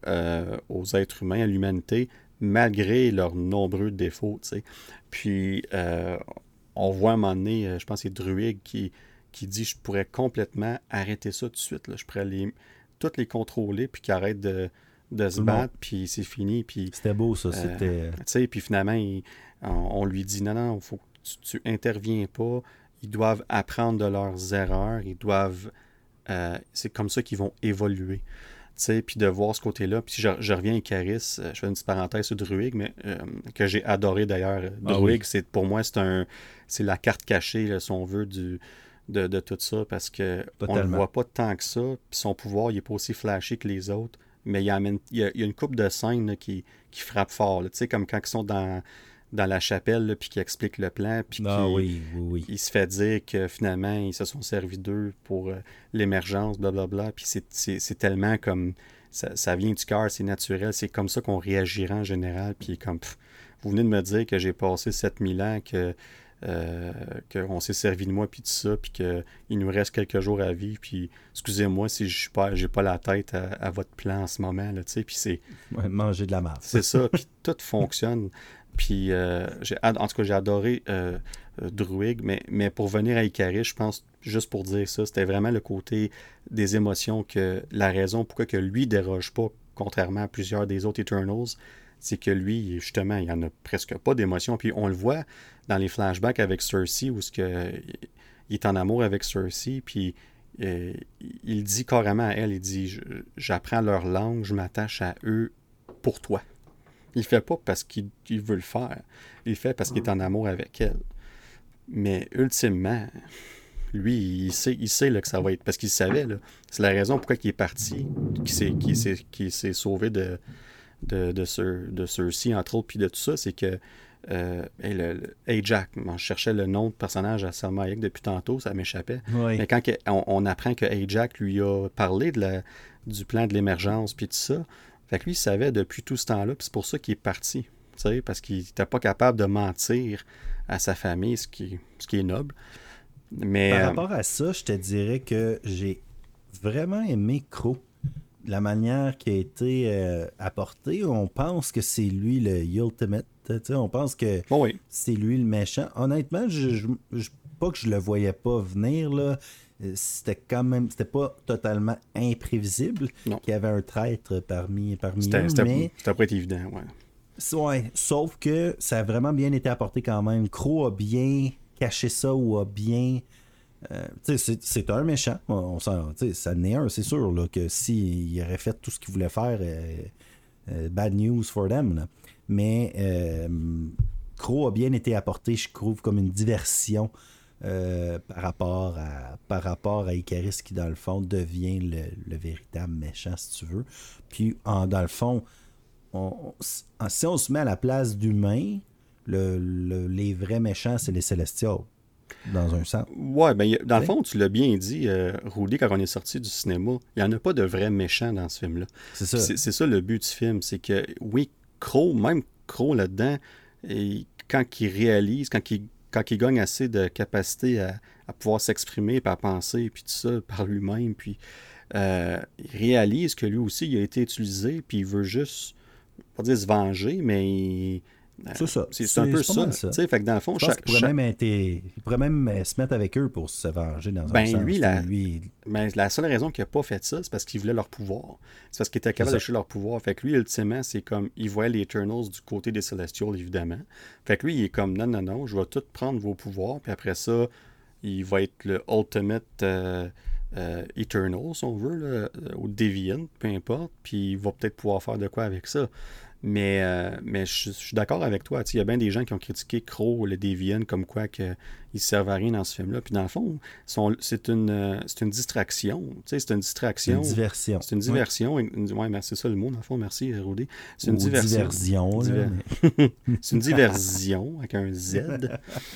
euh, aux êtres humains, à l'humanité, malgré leurs nombreux défauts. Puis euh, on voit à un moment donné, euh, je pense que c'est Druig qui, qui dit je pourrais complètement arrêter ça tout de suite. Là. Je pourrais les, toutes les contrôler puis qu'ils arrêtent de, se battre, puis c'est fini. Puis, c'était beau ça, c'était. puis finalement, on, lui dit non, non, faut que tu, tu interviens pas ils doivent apprendre de leurs erreurs, ils doivent. Euh, c'est comme ça qu'ils vont évoluer. Puis de voir ce côté-là. Puis je, je, reviens à Caris, euh, je fais une petite parenthèse sur Druig, mais euh, que j'ai adoré d'ailleurs. Ah Druig, c'est pour moi, c'est un c'est la carte cachée, si on veut, du, de, tout ça, parce que on ne voit pas tant que ça. Puis son pouvoir, il n'est pas aussi flashy que les autres. Mais il y a, il y a, une coupe de scènes qui, qui frappe fort. Comme quand ils sont dans dans la chapelle, puis qui explique le plan, puis ah, oui, oui, il se fait dire que finalement, ils se sont servis d'eux pour euh, l'émergence, blablabla, puis c'est tellement comme... Ça, vient du cœur, c'est naturel, c'est comme ça qu'on réagira en général, puis comme... vous venez de me dire que j'ai passé 7000 ans, que... Euh, qu'on s'est servi de moi, puis tout ça, puis qu'il nous reste quelques jours à vivre, puis excusez-moi si je suis pas, j'ai pas la tête à, votre plan en ce moment, là, tu sais, puis c'est... manger de la marde. c'est ça, puis tout fonctionne. Puis, euh, en tout cas, j'ai adoré euh, euh, Druig, mais, mais pour venir à Icaris, je pense, juste pour dire ça, c'était vraiment le côté des émotions que la raison pourquoi que lui déroge pas, contrairement à plusieurs des autres Eternals, c'est que lui, justement, il n'y en a presque pas d'émotions. Puis on le voit dans les flashbacks avec Cersei, où il est en amour avec Cersei, puis il dit carrément à elle, il dit, j'apprends leur langue, je m'attache à eux pour toi. Il fait pas parce qu'il veut le faire. Il fait parce qu'il est en amour avec elle. Mais ultimement, lui, il sait, il sait que ça va être. Parce qu'il savait. C'est la raison pourquoi il est parti, qu'il s'est sauvé de, de, de, de ceux-ci, entre autres, puis de tout ça, c'est que. Euh, hey, Jack, je cherchais le nom de personnage à Salma depuis tantôt, ça m'échappait. Mais quand on, apprend que Hey Jack lui a parlé de la, du plan de l'émergence, puis tout ça, fait que lui, il savait depuis tout ce temps-là, puis c'est pour ça qu'il est parti. Parce qu'il n'était pas capable de mentir à sa famille, ce qui, ce qui est noble. Mais, Par euh, rapport à ça, je te dirais que j'ai vraiment aimé Crow. La manière qui a été euh, apportée, on pense que c'est lui le ultimate. On pense que oh c'est lui le méchant. Honnêtement, je, je, pas que je le voyais pas venir. Là. Euh, c'était quand même, c'était pas totalement imprévisible qu'il y avait un traître parmi, parmi eux. C'était pas évident, ouais. ouais. Sauf que ça a vraiment bien été apporté quand même. Crow a bien caché ça ou a bien. Euh, c'est un méchant. On, ça n'est un, c'est sûr, là, que s'il aurait fait tout ce qu'il voulait faire, euh, bad news for them. Mais Crow a bien été apporté, je trouve, comme une diversion euh, par, rapport à, par rapport à Icaris qui, dans le fond, devient le, véritable méchant, si tu veux. Puis, en, dans le fond, si on se met à la place d'humains, le, les vrais méchants, c'est les Célestiaux, dans un sens. Ouais, ben, dans le fond, tu l'as bien dit, euh, Rudy, quand on est sorti du cinéma, il n'y en a pas de vrais méchants dans ce film-là. C'est ça. C'est ça le but du film, c'est que, oui, Crow, même Crow là-dedans, quand il réalise, quand il quand il gagne assez de capacité à, pouvoir s'exprimer, puis à penser, puis tout ça par lui-même, puis euh, il réalise que lui aussi, il a été utilisé, puis il veut juste, pas dire se venger, mais il, c'est ça. C'est un peu ça. ça. Fait que dans le fond, chaque, il, pourrait Même il, pourrait même euh, se mettre avec eux pour se venger dans ben, un sens. Lui, la, lui... Ben, la seule raison qu'il n'a pas fait ça, c'est parce qu'il voulait leur pouvoir. C'est parce qu'il était capable d'acheter leur pouvoir. Fait que lui, ultimement, c'est comme il voyait les Eternals du côté des Celestials, évidemment. Fait que lui, il est comme non, non, non, je vais tout prendre vos pouvoirs, puis après ça, il va être le Ultimate. Euh, euh, Eternal, si on veut, ou Deviant, peu importe, puis il va peut-être pouvoir faire de quoi avec ça. Mais, euh, mais je, suis d'accord avec toi. Il y a bien des gens qui ont critiqué Crow, le Deviant, comme quoi qu'ils ne servent à rien dans ce film-là. Puis dans le fond, c'est une, euh, une distraction. C'est une distraction. Une diversion. C'est une diversion. Oui, ouais, c'est ça le mot, dans le fond. Merci, Rodé. C'est une diversion. c'est une diversion avec un Z.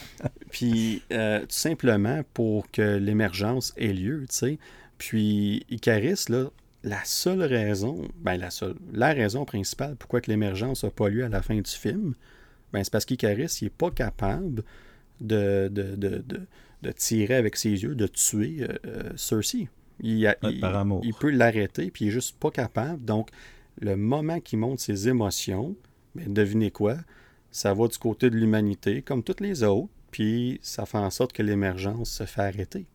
Puis euh, tout simplement pour que l'émergence ait lieu. sais. Puis Icaris, là, la seule raison, ben la seule, la raison principale pourquoi que l'émergence n'a pas lieu à la fin du film, ben c'est parce qu'Icaris, n'est pas capable de, de, de, de, tirer avec ses yeux, de tuer euh, Cersei. Il, il, peut l'arrêter, puis il est juste pas capable. Donc, le moment qu'il montre ses émotions, ben, devinez quoi? Ça va du côté de l'humanité, comme toutes les autres, puis ça fait en sorte que l'émergence se fait arrêter.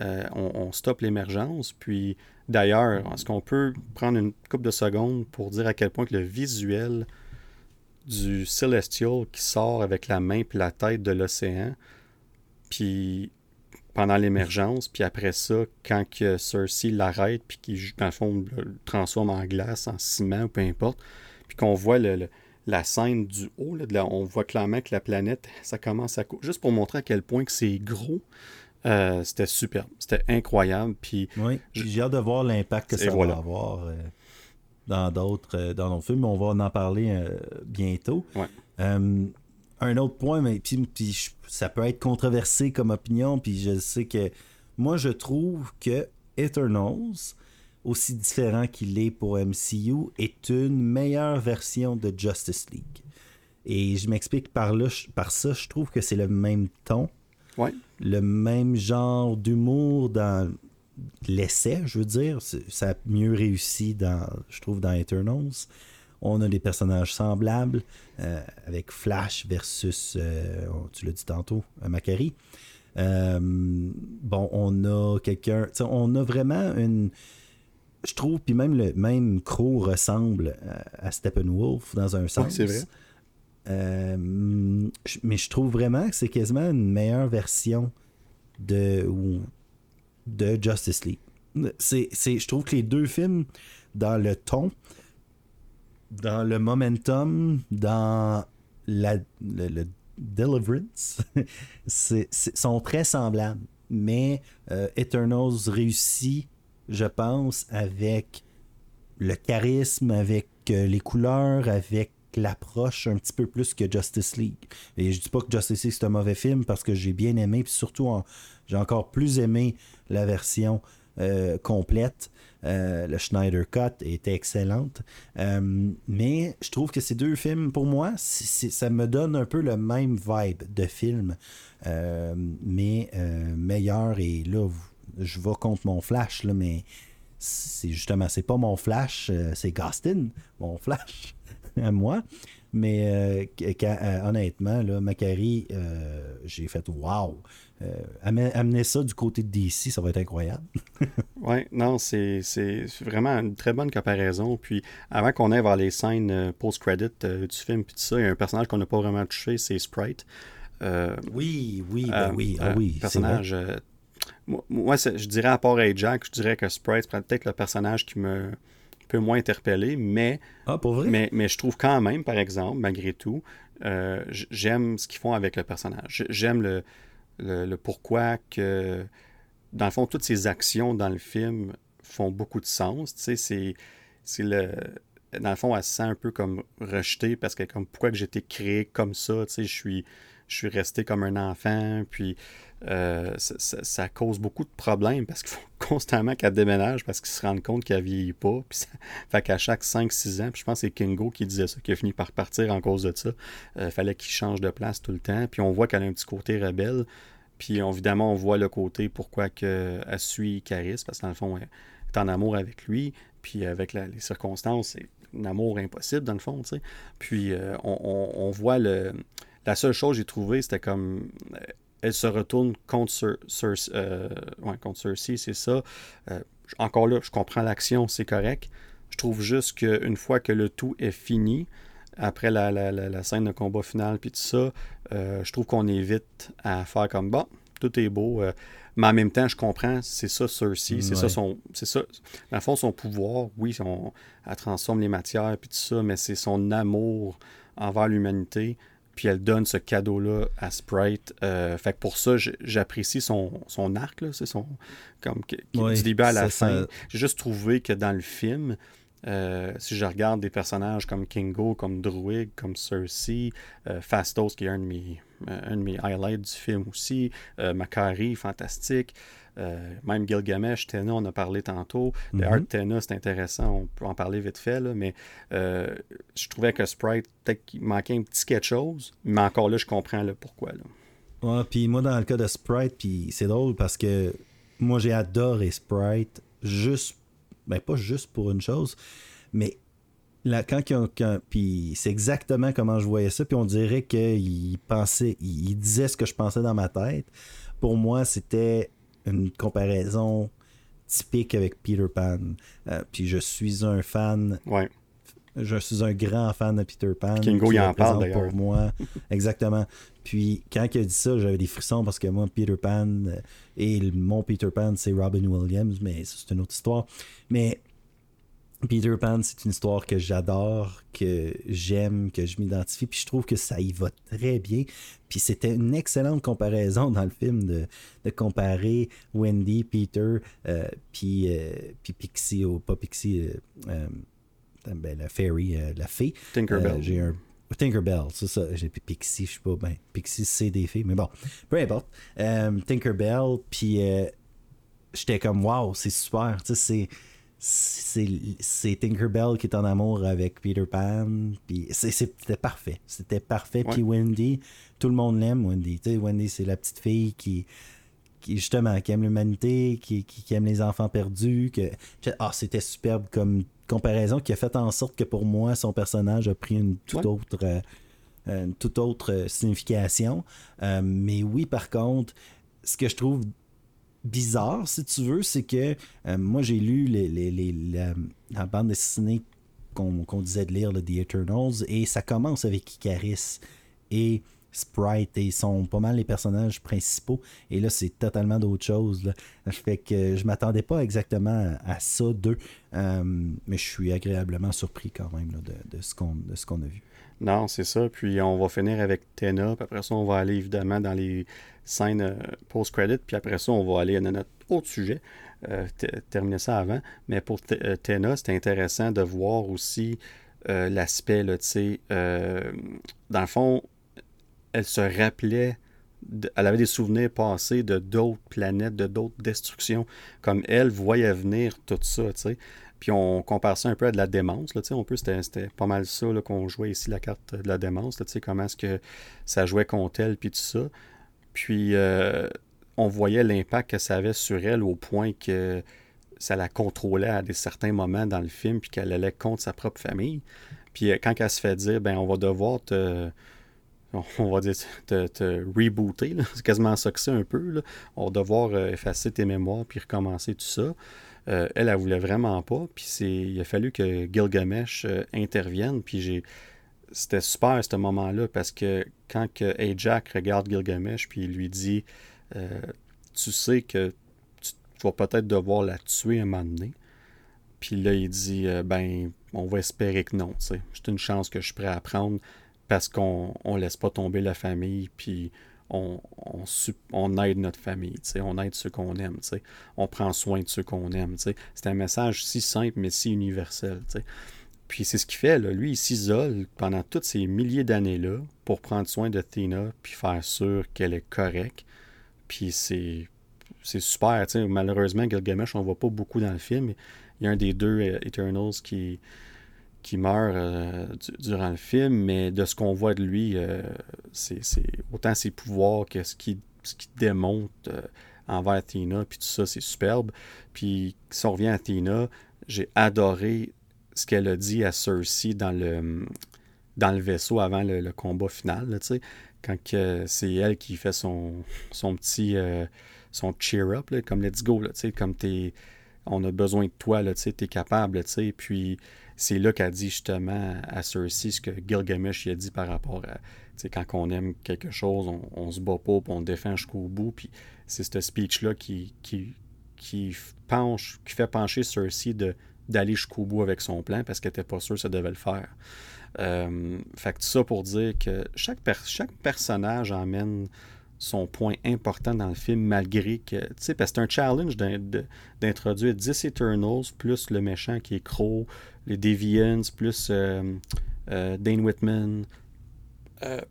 Euh, on, stoppe l'émergence, puis d'ailleurs, est-ce qu'on peut prendre une couple de secondes pour dire à quel point que le visuel du Celestial qui sort avec la main puis la tête de l'océan, puis pendant l'émergence, puis après ça, quand que Cersei l'arrête, puis qu'il, dans le fond, le transforme en glace, en ciment, ou peu importe, puis qu'on voit la scène du haut, on voit clairement que la planète, ça commence à... Juste pour montrer à quel point que c'est gros, euh, c'était superbe. C'était incroyable. Puis oui, j'ai hâte de voir l'impact que ça va avoir euh, dans d'autres euh, dans nos films. On va en parler bientôt. un autre point, mais puis, ça peut être controversé comme opinion, puis je sais que moi je trouve que Eternals, aussi différent qu'il est pour MCU, est une meilleure version de Justice League. Et je m'explique par là, par ça, je trouve que c'est le même ton. Le même genre d'humour dans l'essai, je veux dire. Ça a mieux réussi, dans, je trouve, dans Eternals. On a des personnages semblables, euh, avec Flash versus, euh, tu l'as dit tantôt, Macari. Euh, bon, on a quelqu'un. On a vraiment une. Je trouve, puis même le même Crow ressemble à, Steppenwolf dans un sens. c'est vrai. Euh, mais je trouve vraiment que c'est quasiment une meilleure version de, de Justice League. C'est, je trouve que les deux films, dans le ton, dans le momentum, dans la, le, Deliverance, c'est, sont très semblables. Mais euh, Eternals réussit, je pense, avec le charisme, avec euh, les couleurs, avec l'approche un petit peu plus que Justice League. Et je dis pas que Justice League c'est un mauvais film parce que j'ai bien aimé, puis surtout j'ai encore plus aimé la version euh, complète. Euh, le Schneider Cut était excellente. Euh, mais je trouve que ces deux films, pour moi, ça me donne un peu le même vibe de film, mais meilleur. Et là, je vais contre mon Flash, là, mais c'est justement, c'est pas mon Flash, c'est Gastin, mon Flash à moi. Mais euh, euh, honnêtement, là, Macari, euh, j'ai fait wow. amener ça du côté de DC, ça va être incroyable. oui, non, c'est vraiment une très bonne comparaison. Puis avant qu'on aille voir les scènes post-credit du film, puis tout ça, il y a un personnage qu'on n'a pas vraiment touché, c'est Sprite. oui, oui, ben oui, ah oui. Personnage. moi, je dirais à part Jack, je dirais que Sprite, c'est peut-être le personnage qui me peu moins interpellé, mais, ah, pour vrai? mais, mais je trouve quand même, par exemple, malgré tout, euh, j'aime ce qu'ils font avec le personnage. J'aime le, le, pourquoi que, dans le fond, toutes ces actions dans le film font beaucoup de sens. Tu sais, c'est le dans le fond, elle se sent un peu comme rejetée parce que comme pourquoi que j'ai été créé comme ça, tu sais, je suis je suis resté comme un enfant, puis euh, ça, cause beaucoup de problèmes parce qu'il faut constamment qu'elle déménage parce qu'ils se rendent compte qu'elle vieillit pas. Puis ça, fait qu'à chaque 5-6 ans, puis je pense que c'est Kingo qui disait ça, qui a fini par partir en cause de ça. Il euh, fallait qu'il change de place tout le temps. Puis on voit qu'elle a un petit côté rebelle. Puis évidemment, on voit le côté pourquoi que, elle suit Caris, parce que dans le fond, elle est en amour avec lui. Puis avec les circonstances, c'est un amour impossible dans le fond. sais Puis euh, on, on voit le la seule chose que j'ai trouvé, c'était comme. Elle se retourne contre, euh, Cersei, c'est ça. Euh, encore là, je comprends l'action, c'est correct. Je trouve juste qu'une fois que le tout est fini, après la, scène de combat final, puis tout ça, euh, je trouve qu'on évite à faire comme bon, tout est beau. mais en même temps, je comprends, c'est ça Cersei, c'est ça son. C'est ça. Dans le fond, son pouvoir, oui, son, elle transforme les matières, puis tout ça, mais c'est son amour envers l'humanité puis elle donne ce cadeau-là à Sprite. Euh, fait que pour ça, j'apprécie son, arc, là, c'est son. Comme du début à la fin. J'ai juste trouvé que dans le film, si je regarde des personnages comme Kingo, comme Druid, comme Cersei, Fastos, qui est un de mes, un de mes highlights du film aussi, Macari, fantastique. Euh, même Gilgamesh, Tena, on a parlé tantôt. Mm -hmm. Tena, c'est intéressant, on peut en parler vite fait, mais euh, je trouvais que Sprite, peut-être qu'il manquait un petit quelque chose, mais encore là, je comprends le pourquoi. Là. Puis moi, dans le cas de Sprite, puis c'est drôle parce que moi, j'ai adoré Sprite, juste, ben pas juste pour une chose, mais Là, quand, quand, puis c'est exactement comment je voyais ça, puis on dirait qu'il pensait, il disait ce que je pensais dans ma tête. Pour moi, c'était une comparaison typique avec Peter Pan. Euh, puis je suis un fan. Ouais. Je suis un grand fan de Peter Pan. Kingo, il en parle d'ailleurs. Pour moi. Exactement. Puis quand il a dit ça, j'avais des frissons parce que moi, Peter Pan euh, et mon Peter Pan, c'est Robin Williams, mais c'est une autre histoire. Mais Peter Pan, c'est une histoire que j'adore, que j'aime, que je m'identifie, puis je trouve que ça y va très bien. Puis c'était une excellente comparaison dans le film de, comparer Wendy, Peter, euh, puis, euh, puis Pixie, ou pas Pixie, euh, ben, la fairy, la fée. Tinkerbell. j'ai un Tinkerbell, c'est ça. J'ai Pixie, je sais pas, ben, Pixie c'est des fées, mais bon, peu importe. Tinkerbell, puis j'étais comme, wow, c'est super, tu sais, c'est c'est Tinkerbell qui est en amour avec Peter Pan. Puis c'était parfait. C'était parfait. Puis Wendy, tout le monde l'aime, Wendy. Tu sais, Wendy, c'est la petite fille qui, qui justement, qui aime l'humanité, qui, qui, aime les enfants perdus. Que, ah, c'était superbe comme comparaison qui a fait en sorte que pour moi, son personnage a pris une toute autre. Euh, une toute autre signification. Euh, mais oui, par contre, ce que je trouve bizarre, si tu veux, c'est que euh, moi, j'ai lu les, la, bande dessinée qu'on disait de lire, le The Eternals, et ça commence avec Icaris et Sprite, et ils sont pas mal les personnages principaux. Et là, c'est totalement d'autre chose. Là. Fait que je m'attendais pas exactement à, ça d'eux, euh, mais je suis agréablement surpris quand même de, de ce qu'on a vu. Non, c'est ça. Puis on va finir avec Tena. Puis après ça, on va aller évidemment dans les scène euh, post-credit, puis après ça, on va aller à notre autre sujet, euh, terminer ça avant. Mais pour euh, Tena, c'est intéressant de voir aussi l'aspect, tu sais, dans le fond, elle se rappelait elle avait des souvenirs passés de d'autres planètes, de d'autres destructions. Comme elle voyait venir tout ça, tu sais. Puis on compare ça un peu à de la démence. Là, on peut, c'était, pas mal ça qu'on jouait ici, la carte de la démence. Là, comment est-ce que ça jouait contre elle, puis tout ça. Puis euh, on voyait l'impact que ça avait sur elle au point que ça la contrôlait à des certains moments dans le film, puis qu'elle allait contre sa propre famille. Puis euh, quand elle se fait dire, ben on va devoir te, on va dire, te, rebooter, c'est quasiment ça que c'est un peu, on va devoir euh, effacer tes mémoires puis recommencer tout ça. elle, elle voulait vraiment pas, puis il a fallu que Gilgamesh intervienne, puis j'ai c'était super ce moment-là parce que quand que regarde Gilgamesh puis il lui dit euh, Tu sais que tu, vas peut-être devoir la tuer un moment donné. Puis là, il dit euh, Ben, on va espérer que non. C'est une chance que je suis prêt à prendre parce qu'on ne laisse pas tomber la famille. Puis on, on, aide notre famille, on aide ceux qu'on aime, on prend soin de ceux qu'on aime. C'est un message si simple mais si universel. Puis c'est ce qu'il fait, lui, il s'isole pendant toutes ces milliers d'années-là pour prendre soin de Tina, puis faire sûr qu'elle est correcte. Puis c'est, c'est super, malheureusement, Gilgamesh, on ne voit pas beaucoup dans le film. Il y a un des deux euh, Eternals qui, qui meurt euh, durant le film, mais de ce qu'on voit de lui, euh, c'est, autant ses pouvoirs que ce qu'il qui démontre envers Tina, puis tout ça, c'est superbe. Puis si on revient à Tina, j'ai adoré ce qu'elle a dit à Cersei dans le, dans le vaisseau avant le, combat final, quand c'est elle qui fait son, son petit euh, son cheer-up, comme let's go, là, comme t'es, on a besoin de toi, tu es capable, puis c'est là qu'elle dit justement à Cersei ce que Gilgamesh a dit par rapport à quand on aime quelque chose, on, on se bat pas, puis on défend jusqu'au bout, puis c'est ce speech-là qui, qui, qui, penche, qui fait pencher Cersei de d'aller jusqu'au bout avec son plan parce qu'elle n'était pas sûre que ça devait le faire. Euh, fait que ça pour dire que chaque, personnage emmène son point important dans le film, malgré que. Tu sais, parce que c'est un challenge d'introduire 10 Eternals, plus le méchant qui est Crow, les Deviants, plus euh, euh, Dane Whitman,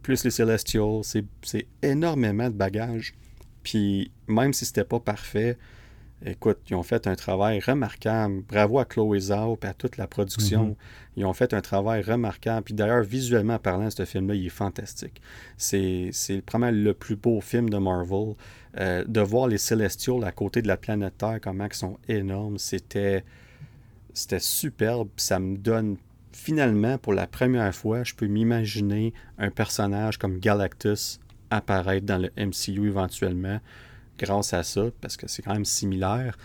plus les Celestials. C'est énormément de bagages. Puis, même si c'était pas parfait, écoute, ils ont fait un travail remarquable. Bravo à Chloé Zhao et à toute la production. Mm-hmm. Ils ont fait un travail remarquable. Puis d'ailleurs, visuellement parlant, ce film-là, il est fantastique. C'est probablement le plus beau film de Marvel. Euh, de voir les Célestials à côté de la planète Terre, comment ils sont énormes, c'était c'était superbe. Ça me donne finalement, pour la première fois, je peux m'imaginer un personnage comme Galactus apparaître dans le MCU éventuellement grâce à ça, parce que c'est quand même similaire.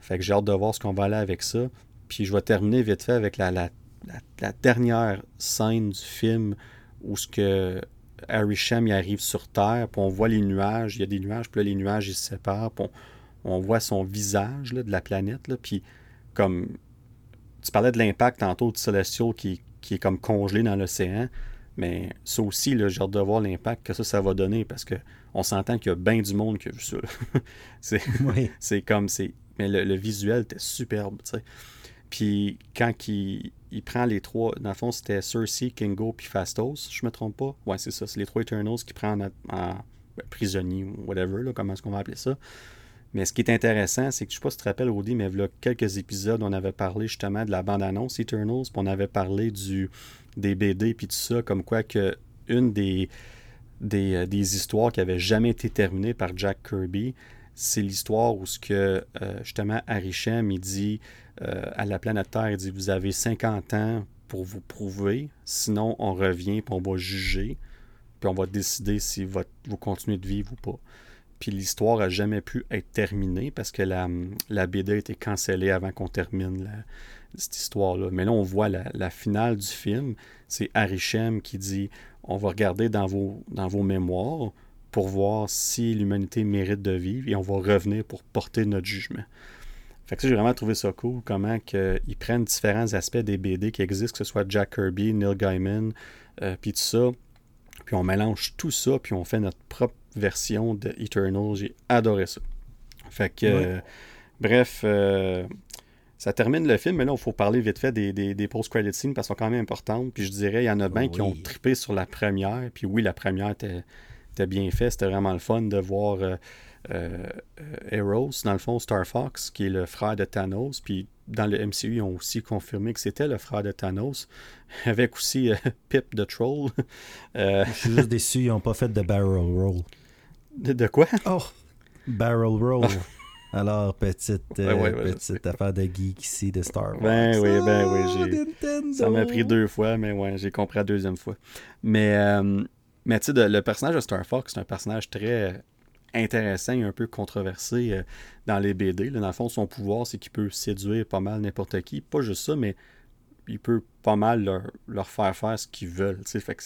Fait que j'ai hâte de voir ce qu'on va aller avec ça. Puis je vais terminer vite fait avec la, la, dernière scène du film où ce que Harry Shem il arrive sur Terre, puis on voit les nuages, il y a des nuages, puis là, les nuages ils se séparent, puis on, voit son visage de la planète, puis comme tu parlais de l'impact tantôt du Celestial qui, qui est comme congelé dans l'océan, mais ça aussi, j'ai hâte de voir l'impact que ça, ça va donner parce que on s'entend qu'il y a bien du monde qui a vu ça. c'est comme, c'est mais le, visuel était superbe, tu sais. Puis quand il, il, prend les trois, dans le fond, c'était Cersei, Kingo puis Fastos, je me trompe pas? Ouais, c'est ça, c'est les trois Eternals qui prend en, ben, prisonnier ou whatever, là, comment est-ce qu'on va appeler ça. Mais ce qui est intéressant, c'est que je sais pas si tu te rappelles, Audi, mais il y a quelques épisodes, on avait parlé justement de la bande-annonce Eternals, puis on avait parlé du, des BD puis tout ça, comme quoi que une des, des, euh, des histoires qui avait jamais été terminée par Jack Kirby, c'est l'histoire où ce que euh, justement Arishem il dit euh, à la planète Terre, il dit vous avez 50 ans pour vous prouver, sinon on revient puis on va juger, puis on va décider si vous continuez de vivre ou pas. Puis l'histoire a jamais pu être terminée parce que la, la BD a été cancellée avant qu'on termine la, cette histoire-là. Mais là, on voit la, finale du film. C'est Arishem qui dit on va regarder dans vos, dans vos mémoires pour voir si l'humanité mérite de vivre et on va revenir pour porter notre jugement. Fait que ça, j'ai vraiment trouvé ça cool, comment ils prennent différents aspects des BD qui existent, que ce soit Jack Kirby, Neil Gaiman, euh, puis tout ça, puis on mélange tout ça, puis on fait notre propre version de Eternal. J'ai adoré ça. Fait que, euh, bref, euh, ça termine le film, mais là, il faut parler vite fait des, des, post-credit scenes parce qu'elles sont quand même importantes. Puis je dirais, il y en a bien qui ont trippé sur la première. Puis oui, la première était, bien faite. C'était vraiment le fun de voir euh, euh, Eros, dans le fond, Star Fox, qui est le frère de Thanos. Puis dans le MCU, ils ont aussi confirmé que c'était le frère de Thanos. Avec aussi euh, Pip the Troll. je suis juste déçu, ils n'ont pas fait de barrel roll. De, quoi? Oh! Barrel roll. Alors, petite, euh, petite affaire de geek ici de Star Wars. Ben oui, ben oui. Oh, ça m'a pris deux fois, mais ouais, j'ai compris la deuxième fois. Mais, euh, mais tu sais, le personnage de Star Fox, c'est un personnage très intéressant et un peu controversé euh, dans les BD. dans le fond, son pouvoir, c'est qu'il peut séduire pas mal n'importe qui. Pas juste ça, mais il peut pas mal leur, faire faire ce qu'ils veulent. Fait que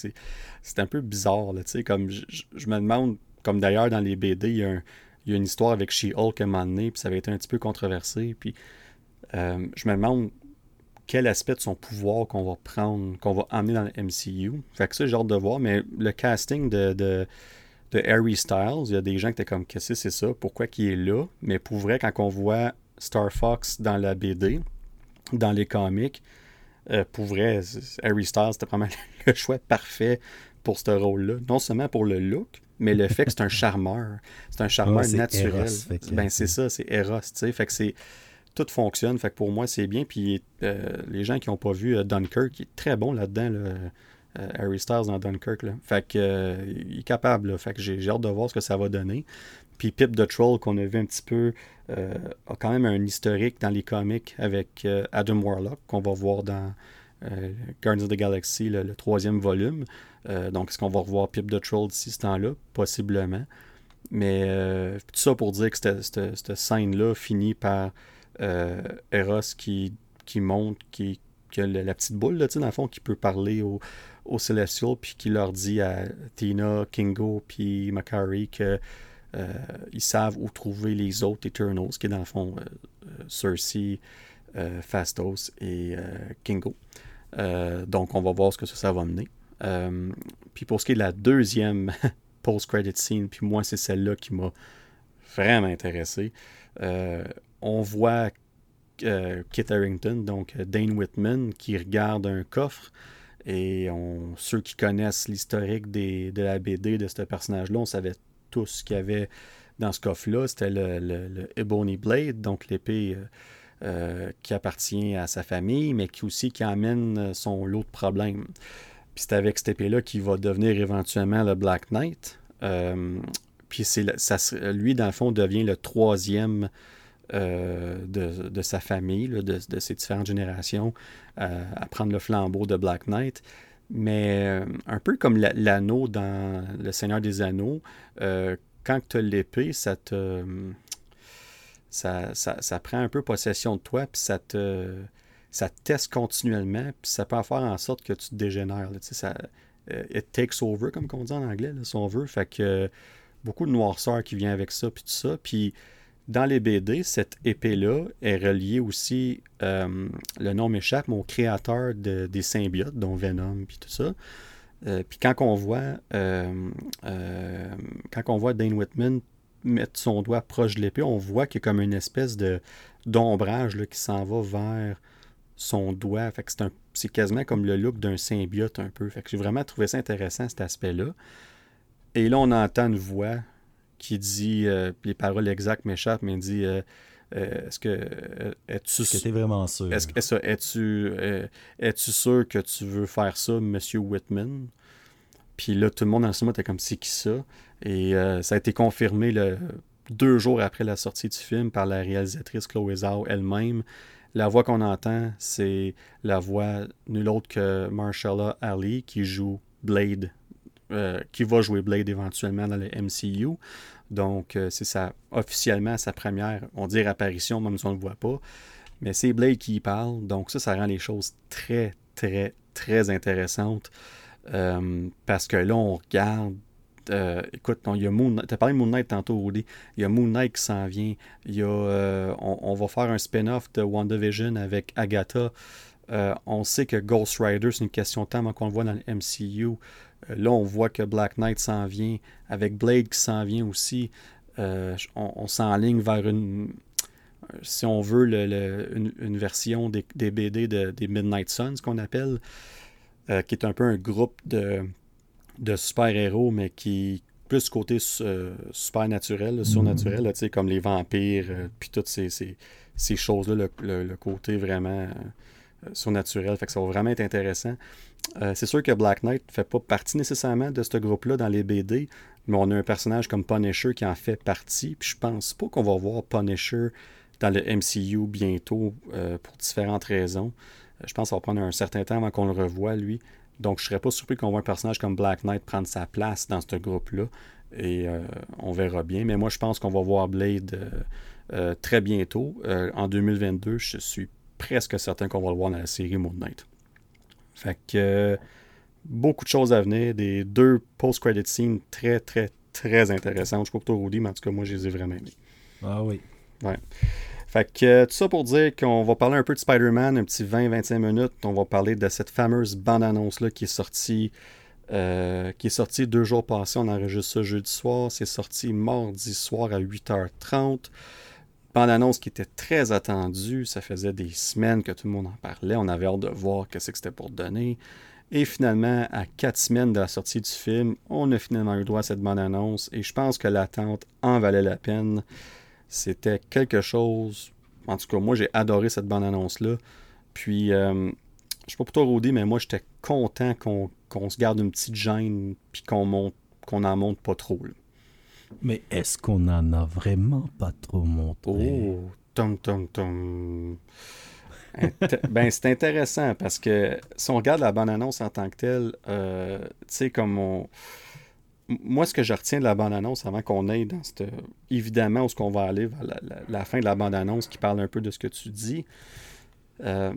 c'est un peu bizarre. Là, comme je, je me demande, comme d'ailleurs dans les BD, il y a un il y a une histoire avec She-Hulk à un moment donné, puis ça avait été un petit peu controversé. Puis euh, je me demande quel aspect de son pouvoir qu'on va prendre, qu'on va emmener dans le MCU. Fait que ça, j'ai hâte de voir, mais le casting de, de, Harry Styles, il y a des gens qui étaient comme, qu'est-ce que c'est ça? Pourquoi qu'il est là? Mais pour vrai, quand on voit Star Fox dans la BD, dans les comics, euh, pour vrai, Harry Styles, c'était vraiment le choix parfait pour ce rôle-là. Non seulement pour le look, mais le fait que c'est un charmeur, c'est un charmeur naturel. ben c'est ça, c'est Eros, tu sais, fait que c'est tout fonctionne, fait que pour moi c'est bien. Puis euh, les gens qui n'ont pas vu euh, Dunkirk, il est très bon là-dedans, euh, Harry Styles dans Dunkirk, là. fait que il est capable, fait que j'ai hâte de voir ce que ça va donner. Puis Pip the Troll qu'on a vu un petit peu a quand même un historique dans les comics avec Adam Warlock qu'on va voir dans Guardians of the Galaxy, le troisième volume. Euh, donc, est-ce qu'on va revoir Pip the Troll d'ici ce temps-là? Possiblement. Mais euh, tout ça pour dire que cette, scène-là finit par euh, Eros qui, qui monte, qui, la, petite boule, là, dans le fond, qui peut parler aux au Celestial, puis qui leur dit à Tina, Kingo, puis Makari que ils savent où trouver les autres Eternals, qui est dans le fond Cersei, Fastos et Kingo. donc, on va voir ce que ça va mener. Euh, puis pour ce qui est de la deuxième post-credit scene, puis moi, c'est celle-là qui m'a vraiment intéressé. on voit Kit Harrington, donc Dane Whitman, qui regarde un coffre. Et on, ceux qui connaissent l'historique de la BD de ce personnage-là, on savait tous ce qu'il y avait dans ce coffre-là. C'était le, Ebony Blade, donc l'épée euh, qui appartient à sa famille, mais qui aussi qui amène son lot de problèmes. Puis c'est avec cette épée-là qu'il va devenir éventuellement le Black Knight. Euh, puis c'est lui, dans le fond, devient le troisième euh, de, sa famille, de, ses différentes générations, à prendre le flambeau de Black Knight. Mais un peu comme l'anneau dans Le Seigneur des Anneaux, quand tu as l'épée, ça te ça, prend un peu possession de toi, puis ça te, ça teste continuellement, puis ça peut faire en sorte que tu te dégénères. ça, euh, it takes over, comme on dit en anglais, si on veut. Fait que beaucoup de noirceur qui vient avec ça, puis tout ça. Puis dans les BD, cette épée-là est reliée aussi, euh, le nom m'échappe, mon créateur de, des symbiotes, dont Venom, puis tout ça. Euh, puis quand on voit quand on voit Dane Whitman mettre son doigt proche de l'épée, on voit qu'il y a comme une espèce d'ombrage qui s'en va vers son doigt. Fait que c'est, quasiment comme le look d'un symbiote un peu. Fait que j'ai vraiment trouvé ça intéressant, cet aspect-là. Et là, on entend une voix qui dit, euh, les paroles exactes m'échappent, mais il dit euh, euh, Est-ce que es-tu est vraiment sûr? Est-ce que es-tu es-tu sûr que tu veux faire ça, Monsieur Whitman? Puis là, tout le monde dans le cinéma était comme c'est qui ça? Et ça a été confirmé le, deux jours après la sortie du film par la réalisatrice Chloé Zhao elle-même. La voix qu'on entend, c'est la voix nulle autre que Marshala Ali qui joue Blade, euh, qui va jouer Blade éventuellement dans le MCU. Donc, euh, c'est ça, officiellement sa première, on dirait apparition, même si on ne le voit pas. Mais c'est Blade qui y parle. Donc, ça, ça rend les choses très, très, très intéressantes. parce que là, on regarde euh, écoute, il y a Moon Tu as parlé de Moon Knight tantôt, Woody. Il y a Moon Knight qui s'en vient. Il y a, euh, on, va faire un spin-off de WandaVision avec Agatha. Euh, on sait que Ghost Rider, c'est une question de temps qu'on le voit dans le MCU. là, on voit que Black Knight s'en vient. Avec Blade qui s'en vient aussi. on, s'enligne vers une, si on veut, une, version des, BD des Midnight Suns, qu'on appelle, qui est un peu un groupe de, de super-héros, mais qui plus côté euh, super naturel, surnaturel, comme les vampires, euh, puis toutes ces, ces, choses-là, le, côté vraiment euh, surnaturel. Fait que ça va vraiment être intéressant. c'est sûr que Black Knight ne fait pas partie nécessairement de ce groupe-là dans les BD, mais on a un personnage comme Punisher qui en fait partie. Puis je pense pas qu'on va voir Punisher dans le MCU bientôt pour différentes raisons. Je pense que ça va prendre un certain temps avant qu'on le revoie, lui. Donc, je ne serais pas surpris qu'on voit un personnage comme Black Knight prendre sa place dans ce groupe-là. Et euh, on verra bien. Mais moi, je pense qu'on va voir Blade euh, euh, très bientôt. en 2022, je suis presque certain qu'on va le voir dans la série Moon Knight. Fait que beaucoup de choses à venir. Des deux post-credit scenes très, très, très intéressantes. Je ne sais pas pour toi, Rudy, mais en tout cas, moi, je les ai vraiment aimés. Ah oui. Ouais. Fait que euh, tout ça pour dire qu'on va parler un peu de Spider-Man, un petit 20-25 minutes. On va parler de cette fameuse bande-annonce-là qui est sortie. Euh, qui est sortie deux jours passés. On enregistre ça jeudi soir. C'est sorti mardi soir à 8h30. Bande-annonce qui était très attendue. Ça faisait des semaines que tout le monde en parlait. On avait hâte de voir ce que c'était pour donner. Et finalement, à quatre semaines de la sortie du film, on a finalement eu droit à cette bande-annonce. Et je pense que l'attente en valait la peine. C'était quelque chose. En tout cas, moi, j'ai adoré cette bande-annonce-là. Puis, euh, je sais pas pour toi, Rudy, mais moi, j'étais content qu'on se garde une petite gêne puis qu'on monte qu'on n'en monte pas trop. Mais est-ce qu'on n'en a vraiment pas trop montré? Oh, tom, tom, tom. ben, c'est intéressant parce que si on regarde la bande-annonce en tant que telle, euh, tu sais, comme on moi, ce que je retiens de la bande-annonce avant qu'on aille dans cette. Évidemment, où ce qu'on va aller vers la, fin de la bande-annonce qui parle un peu de ce que tu dis, euh,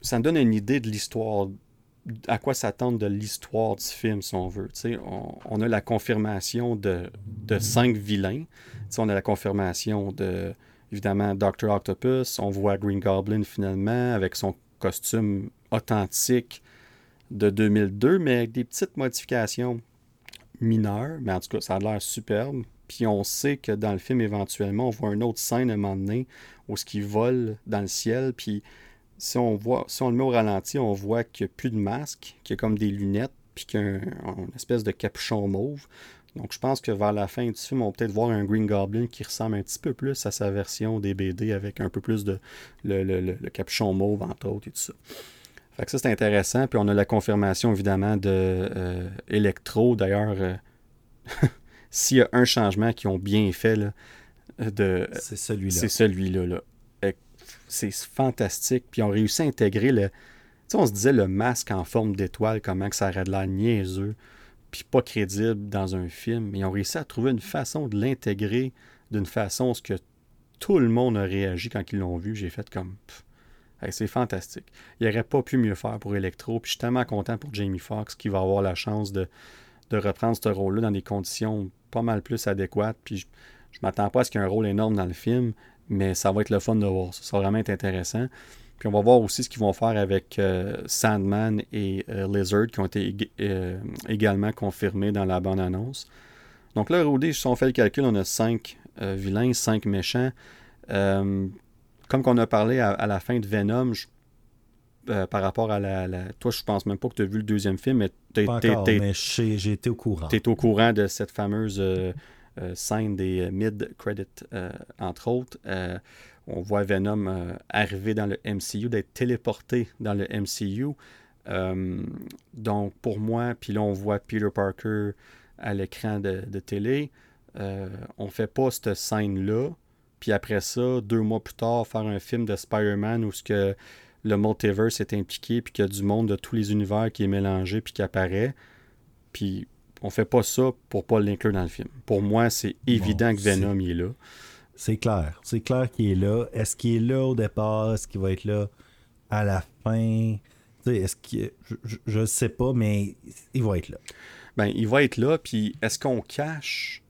ça me donne une idée de l'histoire, à quoi s'attendre de l'histoire du film, si on veut. On, on, a la confirmation de, de cinq vilains. on a la confirmation de, évidemment, Dr. Octopus. On voit Green Goblin finalement avec son costume authentique de 2002, mais avec des petites modifications mineur, mais en tout cas, ça a l'air superbe. Puis on sait que dans le film, éventuellement, on voit une autre scène à un moment donné où ce qui vole dans le ciel. Puis si on voit, si on le met au ralenti, on voit qu'il n'y a plus de masque, qu'il y a comme des lunettes, puis qu'il y a une espèce de capuchon mauve. Donc je pense que vers la fin du film, on va peut-être voir un Green Goblin qui ressemble un petit peu plus à sa version des BD avec un peu plus de le, capuchon mauve entre autres et tout ça. Fait que ça c'est intéressant. Puis on a la confirmation évidemment de euh, Electro. D'ailleurs, euh, S'il y a un changement qu'ils ont bien fait, de, c'est celui-là. C'est celui-là. C'est fantastique. Puis ils ont réussi à intégrer le. Tu sais, on se disait le masque en forme d'étoile, comment que ça aurait de l'air niaiseux, puis pas crédible dans un film. Ils ont réussi à trouver une façon de l'intégrer d'une façon ce que tout le monde a réagi quand ils l'ont vu. J'ai fait comme. C'est fantastique. Il n'aurait pas pu mieux faire pour Electro. Puis je suis tellement content pour Jamie Foxx qui va avoir la chance de, de reprendre ce rôle-là dans des conditions pas mal plus adéquate. Puis je, je m'attends pas à ce qu'il y ait un rôle énorme dans le film, mais ça va être le fun de voir. Ça, va vraiment être intéressant. Puis on va voir aussi ce qu'ils vont faire avec euh, Sandman et euh, Lizard qui ont été euh, également confirmés dans la bande-annonce. Donc là, Rudy, si on fait le calcul, on a cinq vilains, cinq méchants. Comme qu'on a parlé à, la fin de Venom, par rapport à la, Toi, je pense même pas que tu as vu le deuxième film, mais j'ai été au courant. Tu es au courant de cette fameuse euh, euh, scène des euh, mid-credits, entre autres. on voit Venom arriver dans le MCU, d'être téléporté dans le MCU. donc, pour moi, puis là, on voit Peter Parker à l'écran de, télé. on fait pas cette scène-là. Puis après ça, deux mois plus tard, faire un film de Spider-Man où ce que le multiverse est impliqué, puis qu'il y a du monde de tous les univers qui est mélangé, puis qui apparaît. Puis on fait pas ça pour pas l'inclure dans le film. Pour moi, c'est évident que Venom est... est là. C'est clair. C'est clair qu'il est là. Est-ce qu'il est là au départ? Est-ce qu'il va être là à la fin? Est-ce que je ne sais pas, mais il va être là. Ben, il va être là, puis est-ce qu'on cache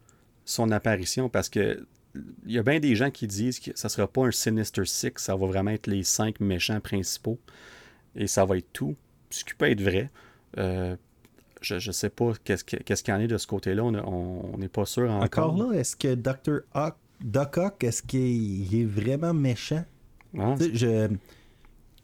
son apparition? Parce que il y a bien des gens qui disent que ça ne sera pas un Sinister Six, ça va vraiment être les cinq méchants principaux et ça va être tout. Ce qui peut être vrai. Euh, je ne sais pas qu'est-ce qu'il y en est de ce côté-là. On n'est pas sûr encore. Encore là, est-ce que Dr. Doc Ock, est-ce qu'il est vraiment méchant? Ah. Je,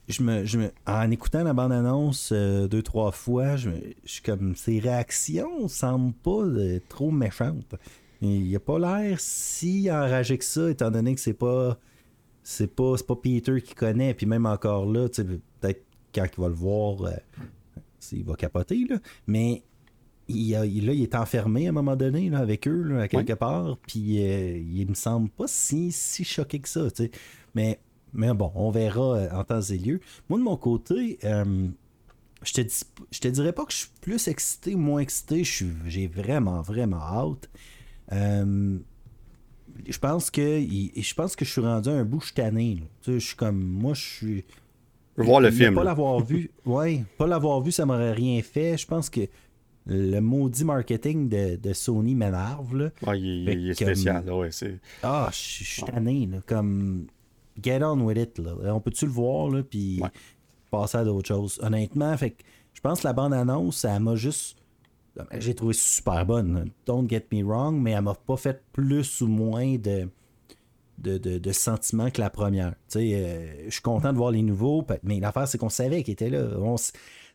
je, me, je me, en écoutant la bande-annonce euh, deux, trois fois, je, je suis comme ses réactions semblent pas euh, trop méchantes. Il a pas l'air si enragé que ça, étant donné que c'est pas. C'est pas, pas Peter qui connaît. Puis même encore là, peut-être quand il va le voir, euh, il va capoter. Là. Mais il, là, il est enfermé à un moment donné là, avec eux, là, à quelque part. Puis euh, il me semble pas si, si choqué que ça. Mais, mais bon, on verra euh, en temps et lieu. Moi, de mon côté, je te, dis, je te dirais pas que je suis plus excité ou moins excité. J'ai vraiment, vraiment hâte. Euh, je pense que je pense que je suis rendu un bout tanné. je suis comme moi je suis voir le film. Pas l'avoir vu. Ouais, pas l'avoir vu, ça m'aurait rien fait. Je pense que le maudit marketing de, Sony m'énerve. il, est spécial. ah, je suis tanné. Comme get on with it. On peut-tu le voir puis passer à d'autres choses? Honnêtement, fait je pense que la bande annonce, ça m'a juste j'ai trouvé super bonne. Don't get me wrong, mais elle m'a pas fait plus ou moins de, de, sentiments que la première. Euh, je suis content de voir les nouveaux, mais l'affaire, c'est qu'on savait qu'ils étaient là.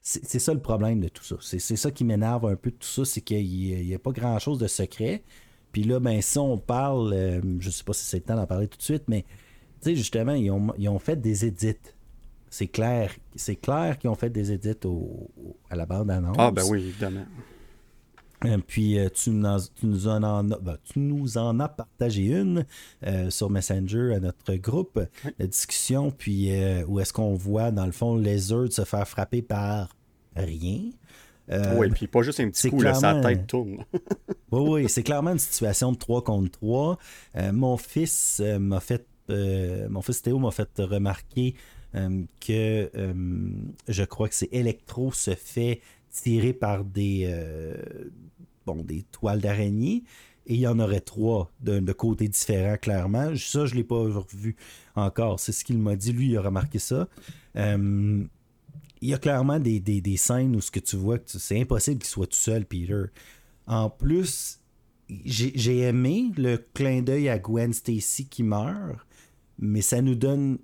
c'est ça le problème de tout ça. C'est ça qui m'énerve un peu de tout ça, c'est qu'il n'y a, pas grand-chose de secret. Puis là, ben, si on parle, euh, je sais pas si c'est le temps d'en parler tout de suite, mais justement, ils ont, ils ont fait des édits c'est clair, c'est clair qu'ils ont fait des édits à la bande annonce. Ah ben oui, évidemment. Euh, puis euh, tu, nous en, ben, tu, nous en as partagé une euh, sur Messenger à notre groupe de discussion, puis où est-ce qu'on voit dans le fond Lizard se faire frapper par rien. oui, puis pas juste un petit coup, là, sa tête tourne. oui, oui, c'est clairement une situation de 3 contre 3. mon fils m'a fait mon fils Théo m'a fait remarquer que je crois que c'est Electro se fait tirer par des, bon, des toiles d'araignée. Et il y en aurait trois de, de côtés différents, clairement. Ça, je ne l'ai pas revu encore. C'est ce qu'il m'a dit. Lui, il a remarqué ça. Euh, il y a clairement des, scènes où ce que tu vois, c'est impossible qu'il soit tout seul, Peter. En plus, j'ai aimé le clin d'œil à Gwen Stacy qui meurt, mais ça nous donne.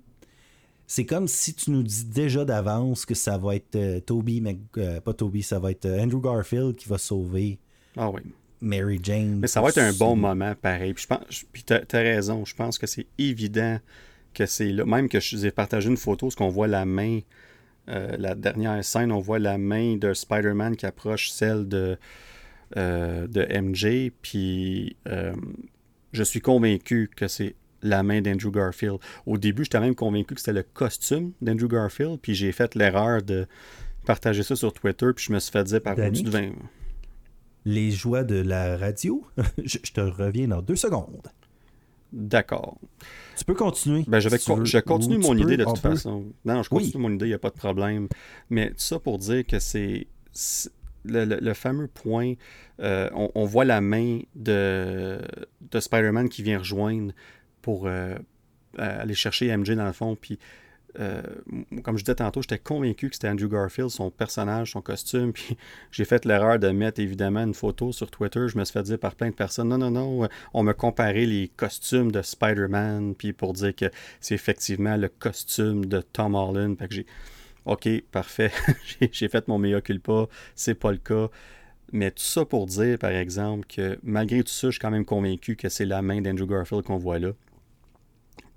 C'est comme si tu nous dis déjà d'avance que ça va être euh, Toby, mais euh, pas Toby, ça va être euh, Andrew Garfield qui va sauver ah oui. Mary Jane. Mais ça va être un bon moment, pareil. Puis, je pense, puis t'as as raison, je pense que c'est évident que c'est là. Même que je vous ai partagé une photo, ce qu'on voit la main, la dernière scène, on voit la main de Spider-Man qui approche celle de, de MJ. Puis je suis convaincu que c'est la main d'Andrew Garfield. Au début, j'étais même convaincu que c'était le costume d'Andrew Garfield, puis j'ai fait l'erreur de partager ça sur Twitter, puis je me suis fait dire par Danny, Les joies de la radio, je, te reviens dans deux secondes. D'accord. Tu peux continuer. Ben, je, vais je continue mon idée de toute façon. Non, je continue mon idée, il n'y a pas de problème. Mais tout ça pour dire que c'est le, fameux point, euh, on, voit la main de, de Spider-Man qui vient rejoindre pour euh, aller chercher MJ dans le fond. Puis, euh, comme je disais tantôt, j'étais convaincu que c'était Andrew Garfield, son personnage, son costume. Puis, j'ai fait l'erreur de mettre évidemment une photo sur Twitter. Je me suis fait dire par plein de personnes non, non, non, on me comparait les costumes de Spider-Man. Puis, pour dire que c'est effectivement le costume de Tom Holland. Fait que j'ai. OK, parfait. j'ai fait mon mea culpa. C'est pas le cas. Mais tout ça pour dire, par exemple, que malgré tout ça, je suis quand même convaincu que c'est la main d'Andrew Garfield qu'on voit là.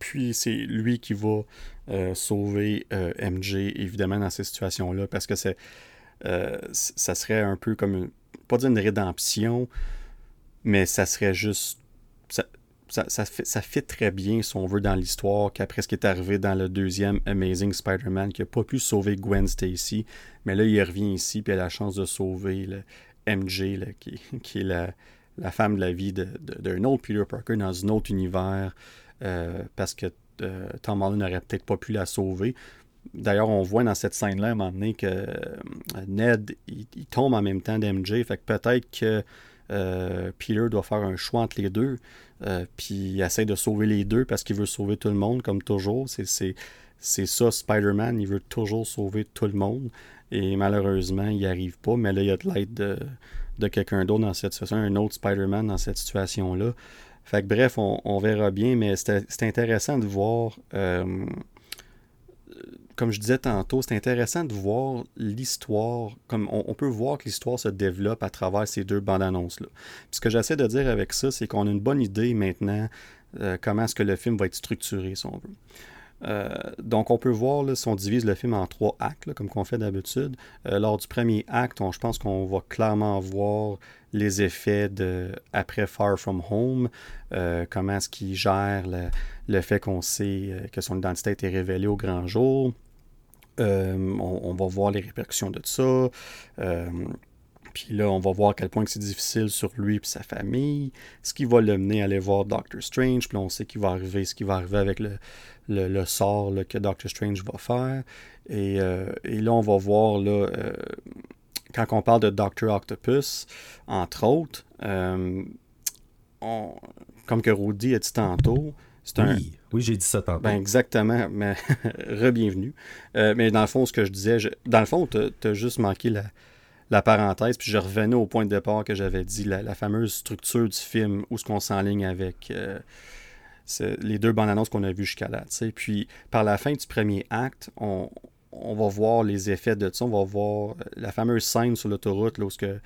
Puis c'est lui qui va euh, sauver euh, MJ, évidemment, dans ces situations-là, parce que c'est, euh, ça serait un peu comme, une, pas dire une rédemption, mais ça serait juste... Ça, ça, fait, ça fit très bien, si on veut, dans l'histoire, qu'après ce qui est arrivé dans le deuxième Amazing Spider-Man, qui n'a pas pu sauver Gwen Stacy, mais là, il revient ici, puis il a la chance de sauver le MJ, qui, qui, est la, la, femme de la vie d'un de, autre Peter Parker dans un autre univers. Euh, parce que euh, Tom Holland n'aurait peut-être pas pu la sauver. D'ailleurs, on voit dans cette scène-là, à un moment donné, que euh, Ned, il, tombe en même temps d'MJ. Fait que peut-être que Peter doit faire un choix entre les deux. puis il essaie de sauver les deux parce qu'il veut sauver tout le monde, comme toujours. C'est ça, Spider-Man. Il veut toujours sauver tout le monde. Et malheureusement, il n'y arrive pas. Mais là, il y a de l'aide de, de quelqu'un d'autre dans cette situation, un autre Spider-Man dans cette situation-là. Fait bref, on, verra bien, mais c'est intéressant de voir, euh, comme je disais tantôt, c'est intéressant de voir l'histoire, comme on, peut voir que l'histoire se développe à travers ces deux bandes annonces-là. Ce que j'essaie de dire avec ça, c'est qu'on a une bonne idée maintenant euh, comment est-ce que le film va être structuré, si on veut. Euh, donc, on peut voir, là, si on divise le film en trois actes, comme qu'on fait d'habitude, euh, lors du premier acte, je pense qu'on va clairement voir les effets de après Far From Home, euh, comment est-ce qu'il gère le, fait qu'on sait que son identité a été révélée au grand jour. On, va voir les répercussions de ça. Puis là, on va voir à quel point c'est difficile sur lui et sa famille, ce qui va le mener à aller voir Doctor Strange. Puis là, on sait qu'il va arriver, ce qui va arriver avec le, le, sort que Doctor Strange va faire. Et, euh, là, on va voir, là, euh, quand on parle de Doctor Octopus, entre autres, euh, comme que Rudy a dit tantôt, c'est un... Oui, j'ai dit ça tantôt. Ben exactement, mais re-bienvenue. mais dans le fond, ce que je disais, dans le fond, tu as, juste manqué la, la parenthèse, puis je revenais au point de départ que j'avais dit, la, fameuse structure du film, où ce qu'on s'enligne avec les deux bandes annonces qu'on a vues jusqu'à là. Puis par la fin du premier acte, on, va voir les effets de ça. On va voir la fameuse scène sur l'autoroute où ce que,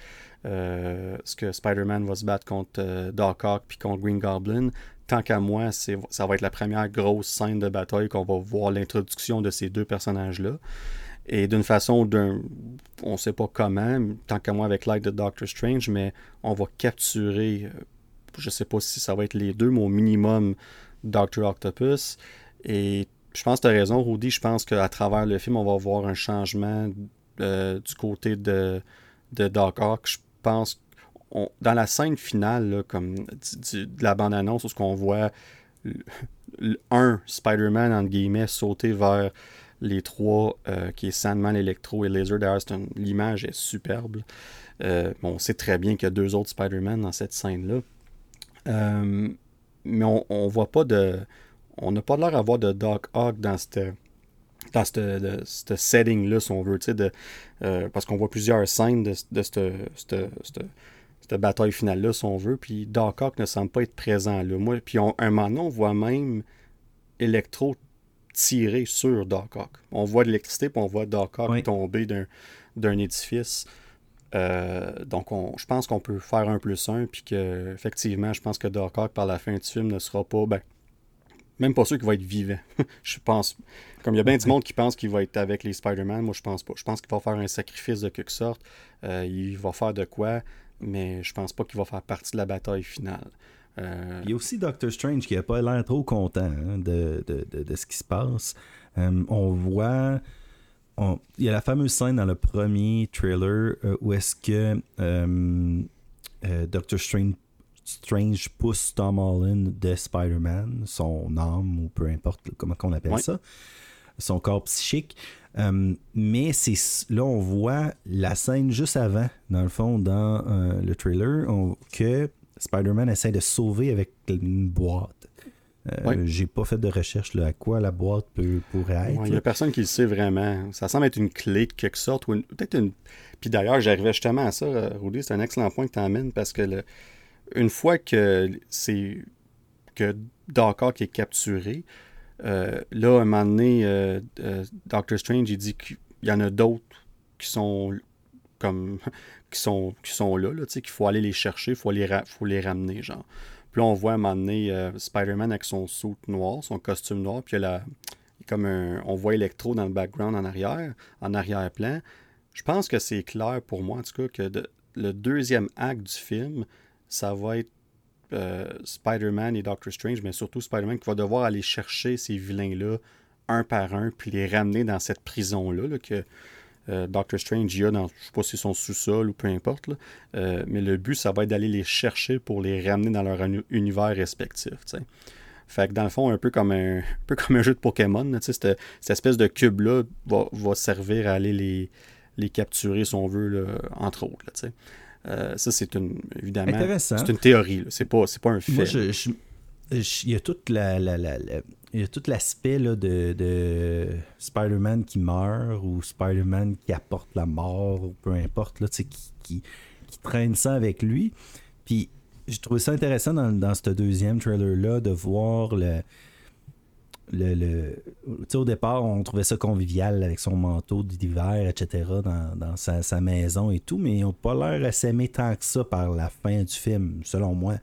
euh, Spider-Man va se battre contre euh, Doc Ock puis contre Green Goblin. Tant qu'à moi, ça va être la première grosse scène de bataille qu'on va voir l'introduction de ces deux personnages-là. Et d'une façon, d'un, on ne sait pas comment, tant qu'à moi avec l'aide de Doctor Strange, mais on va capturer euh, je sais pas si ça va être les deux, mais au minimum Doctor Octopus. Et je pense que tu as raison, Rudy. Je pense qu'à travers le film, on va voir un changement euh, du côté de, de Doc Ock. Je pense dans la scène finale, comme de la bande-annonce, où on voit un Spider-Man, entre guillemets, sauter vers les trois, euh, qui est Sandman, Electro et Laser. D'ailleurs, l'image est superbe. Euh, on sait très bien qu'il y a deux autres Spider-Man dans cette scène-là. Euh, mais on, on voit pas de. On n'a pas l'air d'avoir de Doc Ock dans cette dans ce setting-là, si on veut, parce qu'on voit plusieurs scènes de, de cette, bataille finale-là, si on veut. Puis Doc Ock ne semble pas être présent là. Moi, puis un moment donné, on voit même Electro tirer sur Doc Ock. On voit de l'électricité, puis on voit Doc Ock tomber d'un édifice. Euh, donc, on, je pense qu'on peut faire un plus un, puis que effectivement, je pense que Doc Ock, par la fin du film, ne sera pas. Ben, même pas sûr qu'il va être vivant. je pense. Comme il y a bien du monde qui pense qu'il va être avec les Spider-Man, moi je pense pas. Je pense qu'il va faire un sacrifice de quelque sorte. Euh, il va faire de quoi, mais je pense pas qu'il va faire partie de la bataille finale. Euh, il y a aussi Doctor Strange qui n'a pas l'air trop content hein, de, ce qui se passe. on voit il y a la fameuse scène dans le premier trailer euh, où est-ce que euh, euh, Doctor Strange, pousse Tom Holland de Spider-Man, son âme ou peu importe comment on appelle ça, son corps psychique. mais c'est là on voit la scène juste avant, dans le fond, dans le trailer, que Spider-Man essaie de sauver avec une boîte. Euh, j'ai pas fait de recherche là, à quoi la boîte peut, pourrait être. Il n'y a personne qui le sait vraiment. Ça semble être une clé de quelque sorte. ou Peut-être une. Puis d'ailleurs, j'arrivais justement à ça, euh, Rudy, c'est un excellent point que tu amènes parce que une fois que c'est que qui est capturé, euh, là, à un moment donné, Doctor Strange, il dit qu'il y en a d'autres qui sont comme qui sont, qui sont là, là qu'il faut aller les chercher, il faut les, ramener, genre. Puis là, on voit à un moment donné euh, Spider-Man avec son suit noir, son costume noir, puis la, comme un, on voit Electro dans le background en arrière, en arrière-plan. Je pense que c'est clair pour moi, en tout cas, que le deuxième acte du film, ça va être euh, Spider-Man et Doctor Strange, mais surtout Spider-Man qui va devoir aller chercher ces vilains-là un par un, puis les ramener dans cette prison-là, là, que euh, Doctor Strange y a dans, je sais pas si c'est son sous-sol ou peu importe. Euh, mais le but, ça va être d'aller les chercher pour les ramener dans leur univers respectif. Fait que dans le fond, un peu comme un, peu comme un jeu de Pokémon, cette, cette, espèce de cube-là va, servir à aller les, les capturer, si on veut, entre autres. Euh, ça, c'est une, évidemment, c'est une théorie. C'est pas, pas un fait. il y a toute la, la, il y a tout l'aspect de, de Spider-Man qui meurt ou Spider-Man qui apporte la mort ou peu importe, là, qui, qui, traîne ça avec lui. Puis j'ai trouvé ça intéressant dans, ce deuxième trailer-là de voir le. Le, le au départ, on trouvait ça convivial avec son manteau d'hiver, etc., dans, sa, maison et tout, mais ils n'ont pas l'air à s'aimer tant que ça par la fin du film, selon moi.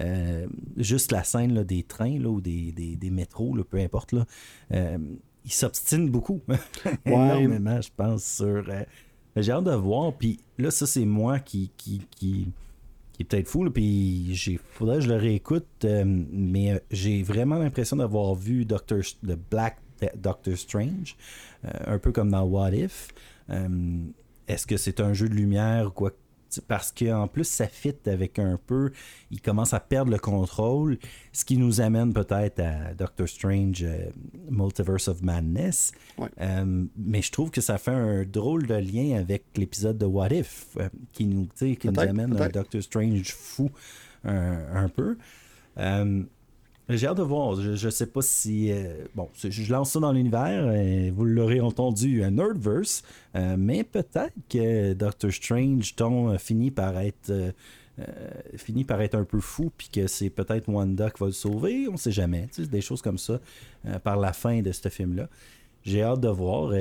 Euh, juste la scène des trains là, ou des, des, métros, peu importe, là, euh, il s'obstine beaucoup. Énormément, je pense, sur. Euh, j'ai hâte de voir. Puis là, ça, c'est moi qui, qui, qui, est peut-être fou. Puis il faudrait que je le réécoute. mais j'ai vraiment l'impression d'avoir vu Doctor, le Black Doctor Strange. un peu comme dans What If. Est-ce que c'est un jeu de lumière ou quoi parce qu'en plus, ça fit avec un peu. Il commence à perdre le contrôle, ce qui nous amène peut-être à Doctor Strange euh, Multiverse of Madness. Euh, mais je trouve que ça fait un drôle de lien avec l'épisode de What If, euh, qui, nous, qui nous amène à Doctor Strange fou un peu. J'ai hâte de voir. Je, ne sais pas si. Euh, bon, je lance ça dans l'univers. vous l'aurez entendu, un Nerdverse. Euh, mais peut-être que Doctor Strange euh, finit par être. finit par être un peu fou, puis que c'est peut-être Wanda qui va le sauver, on sait jamais. Des choses comme ça par la fin de ce film-là. J'ai hâte de voir.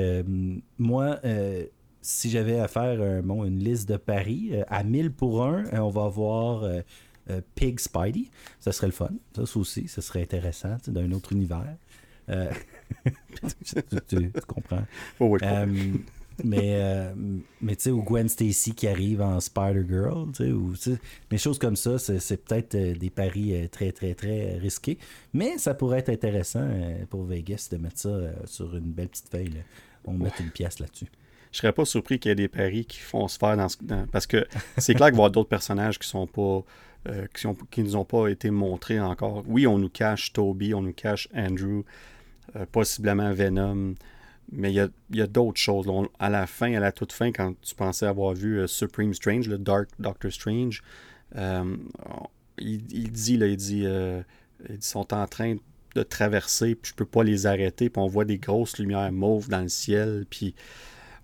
moi, si j'avais à faire bon, une liste de paris, à 1000 pour un, on va avoir euh, Pig Spidey. Ça serait le fun. Ça, aussi, ça serait intéressant d'un autre univers. Euh, tu, comprends. Oh euh, mais mais tu sais, ou Gwen Stacy qui arrive en Spider-Girl, tu sais, ou des choses comme ça, c'est peut-être des paris très, très, très risqués. Mais ça pourrait être intéressant pour Vegas de mettre ça sur une belle petite feuille. On met une pièce là-dessus je serais pas surpris qu'il y ait des paris qui font se faire dans, ce, parce que c'est clair qu'il va y avoir d'autres personnages qui sont pas euh, qui, ne nous ont pas été montrés encore. Oui, on nous cache Toby, on nous cache Andrew, euh, possiblement Venom, mais il y a, d'autres choses. à la fin, à la toute fin, quand tu pensais avoir vu euh, Supreme Strange, le Dark Doctor Strange, il, dit, là, il dit, ils sont en train de traverser, puis je peux pas les arrêter, puis on voit des grosses lumières mauves dans le ciel, puis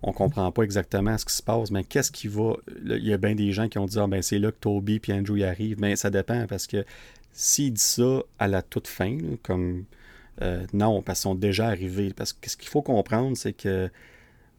on comprend pas exactement ce qui se passe, mais qu'est-ce qui va. Il y a bien des gens qui ont dit ah, ben c'est là que Toby et Andrew y arrivent. Mais ça dépend parce que s'il dit ça à la toute fin, comme euh, non, parce qu'ils sont déjà arrivés. Parce que ce qu'il faut comprendre, c'est que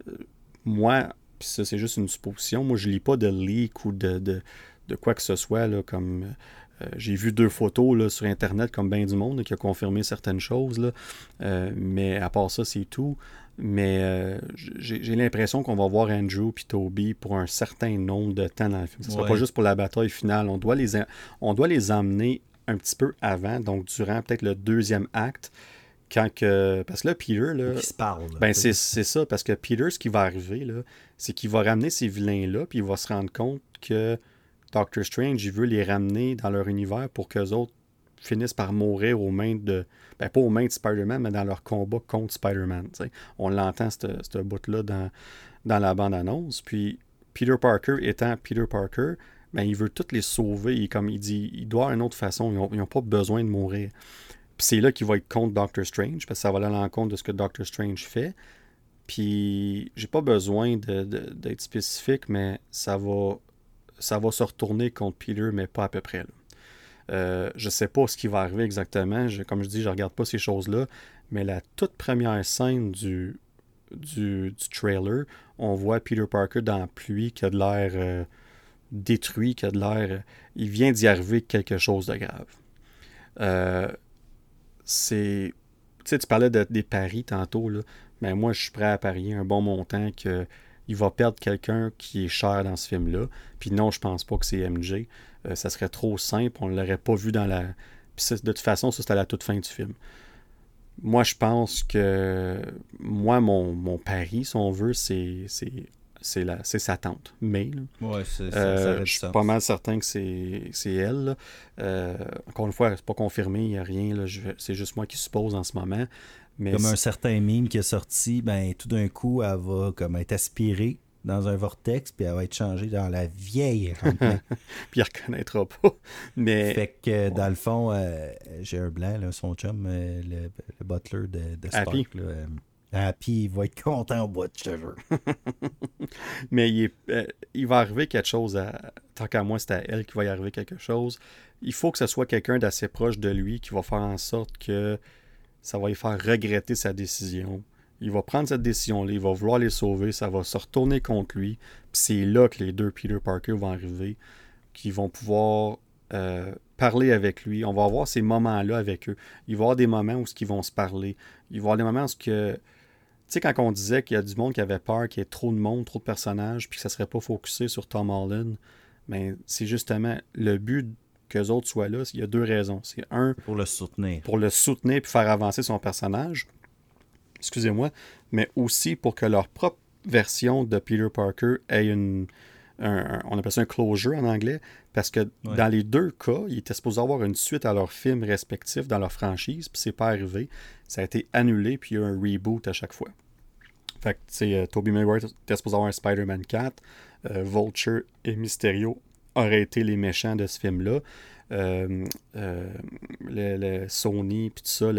euh, moi, puis ça c'est juste une supposition, moi je lis pas de leak ou de, de, quoi que ce soit, comme euh, j'ai vu deux photos sur Internet comme bien du monde qui a confirmé certaines choses, mais à part ça, c'est tout. Mais j'ai l'impression qu'on va voir Andrew et Toby pour un certain nombre de temps dans le film. Ce ne sera pas juste pour la bataille finale. On doit les, on doit les emmener un petit peu avant, donc durant peut-être le deuxième acte, quand que. Parce que là, Peter, là. se parle. Ben, c'est ça, parce que Peter, ce qui va arriver, là, c'est qu'il va ramener ces vilains-là, puis il va se rendre compte que Doctor Strange, il veut les ramener dans leur univers pour qu'eux autres finissent par mourir aux mains de. Ben, pas aux mains de Spider-Man, mais dans leur combat contre Spider-Man. On l'entend, ce bout-là, dans, dans la bande-annonce. Puis Peter Parker étant Peter Parker, ben, il veut toutes les sauver. comme il dit, il doit avoir une autre façon. Ils n'ont pas besoin de mourir. Puis c'est là qu'il va être contre Doctor Strange, parce que ça va aller à l'encontre de ce que Doctor Strange fait. Puis j'ai pas besoin d'être spécifique, mais ça va, ça va se retourner contre Peter, mais pas à peu près. Là. Euh, je sais pas ce qui va arriver exactement. comme je dis, je regarde pas ces choses-là. Mais la toute première scène du, du, trailer, on voit Peter Parker dans la pluie qui a de l'air. Euh, détruit, qui a de l'air. Il vient d'y arriver quelque chose de grave. Euh, c'est. Tu parlais des paris tantôt. Mais moi, je suis prêt à parier un bon montant qu'il va perdre quelqu'un qui est cher dans ce film-là. Puis non, je pense pas que c'est MJ. Euh, ça serait trop simple, on ne l'aurait pas vu dans la. Puis de toute façon, ça, c'était à la toute fin du film. Moi, je pense que. Moi, mon, mon pari, si on veut, c'est c'est sa tante, May. Ouais, c'est euh, Je suis pas mal certain que c'est elle. Euh, encore une fois, c'est pas confirmé, il n'y a rien. C'est juste moi qui suppose en ce moment. Mais comme un certain mime qui est sorti, ben tout d'un coup, elle va comme être aspirée dans un vortex, puis elle va être changée dans la vieille puis il reconnaîtra pas. Mais... Fait que dans le fond, euh, j'ai un blanc, là, son chum, le, butler de, de Stark. Ah, puis il va être content au bout de cheveux. Mais il, euh, il, va arriver quelque chose, à, tant qu'à moi, c'est à elle qui va y arriver quelque chose. Il faut que ce soit quelqu'un d'assez proche de lui qui va faire en sorte que ça va lui faire regretter sa décision. Il va prendre cette décision-là, il va vouloir les sauver, ça va se retourner contre lui. Puis c'est là que les deux Peter Parker vont arriver, qui vont pouvoir euh, parler avec lui. On va avoir ces moments-là avec eux. Il va y avoir des moments où ils vont se parler. Il va y avoir des moments où ce que tu sais, quand on disait qu'il y a du monde qui avait peur, qu'il y ait trop de monde, trop de personnages, puis que ça serait pas focusé sur Tom Holland, ben, c'est justement le but qu'eux autres soient là. Il y a deux raisons. C'est un. Pour le soutenir. Pour le soutenir puis faire avancer son personnage. Excusez-moi. Mais aussi pour que leur propre version de Peter Parker ait une. on appelle ça un closure en anglais, parce que dans les deux cas, ils étaient supposés avoir une suite à leurs films respectifs dans leur franchise, puis c'est pas arrivé. Ça a été annulé, puis il y a eu un reboot à chaque fois. Fait que, tu sais, euh, Tobey Maguire était supposé avoir un Spider-Man 4. Euh, Vulture et Mysterio auraient été les méchants de ce film-là. Euh, le, Sony, puis tout ça,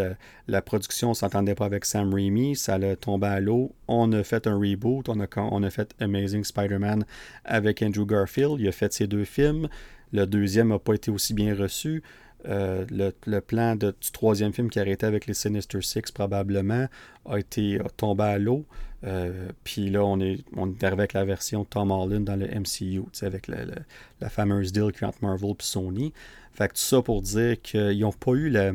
la, production ne s'entendait pas avec Sam Raimi, ça a tombé à l'eau. On a fait un reboot, on a, on fait Amazing Spider-Man avec Andrew Garfield, il a fait ses deux films. Le deuxième n'a pas été aussi bien reçu. Euh, le, plan du troisième film qui a arrêté avec les Sinister Six probablement a été tombé à l'eau. Euh, puis là, on est, on est arrivé avec la version Tom Holland dans le MCU, avec la fameuse deal entre Marvel et Sony. Fait que tout ça pour dire qu'ils n'ont pas eu la,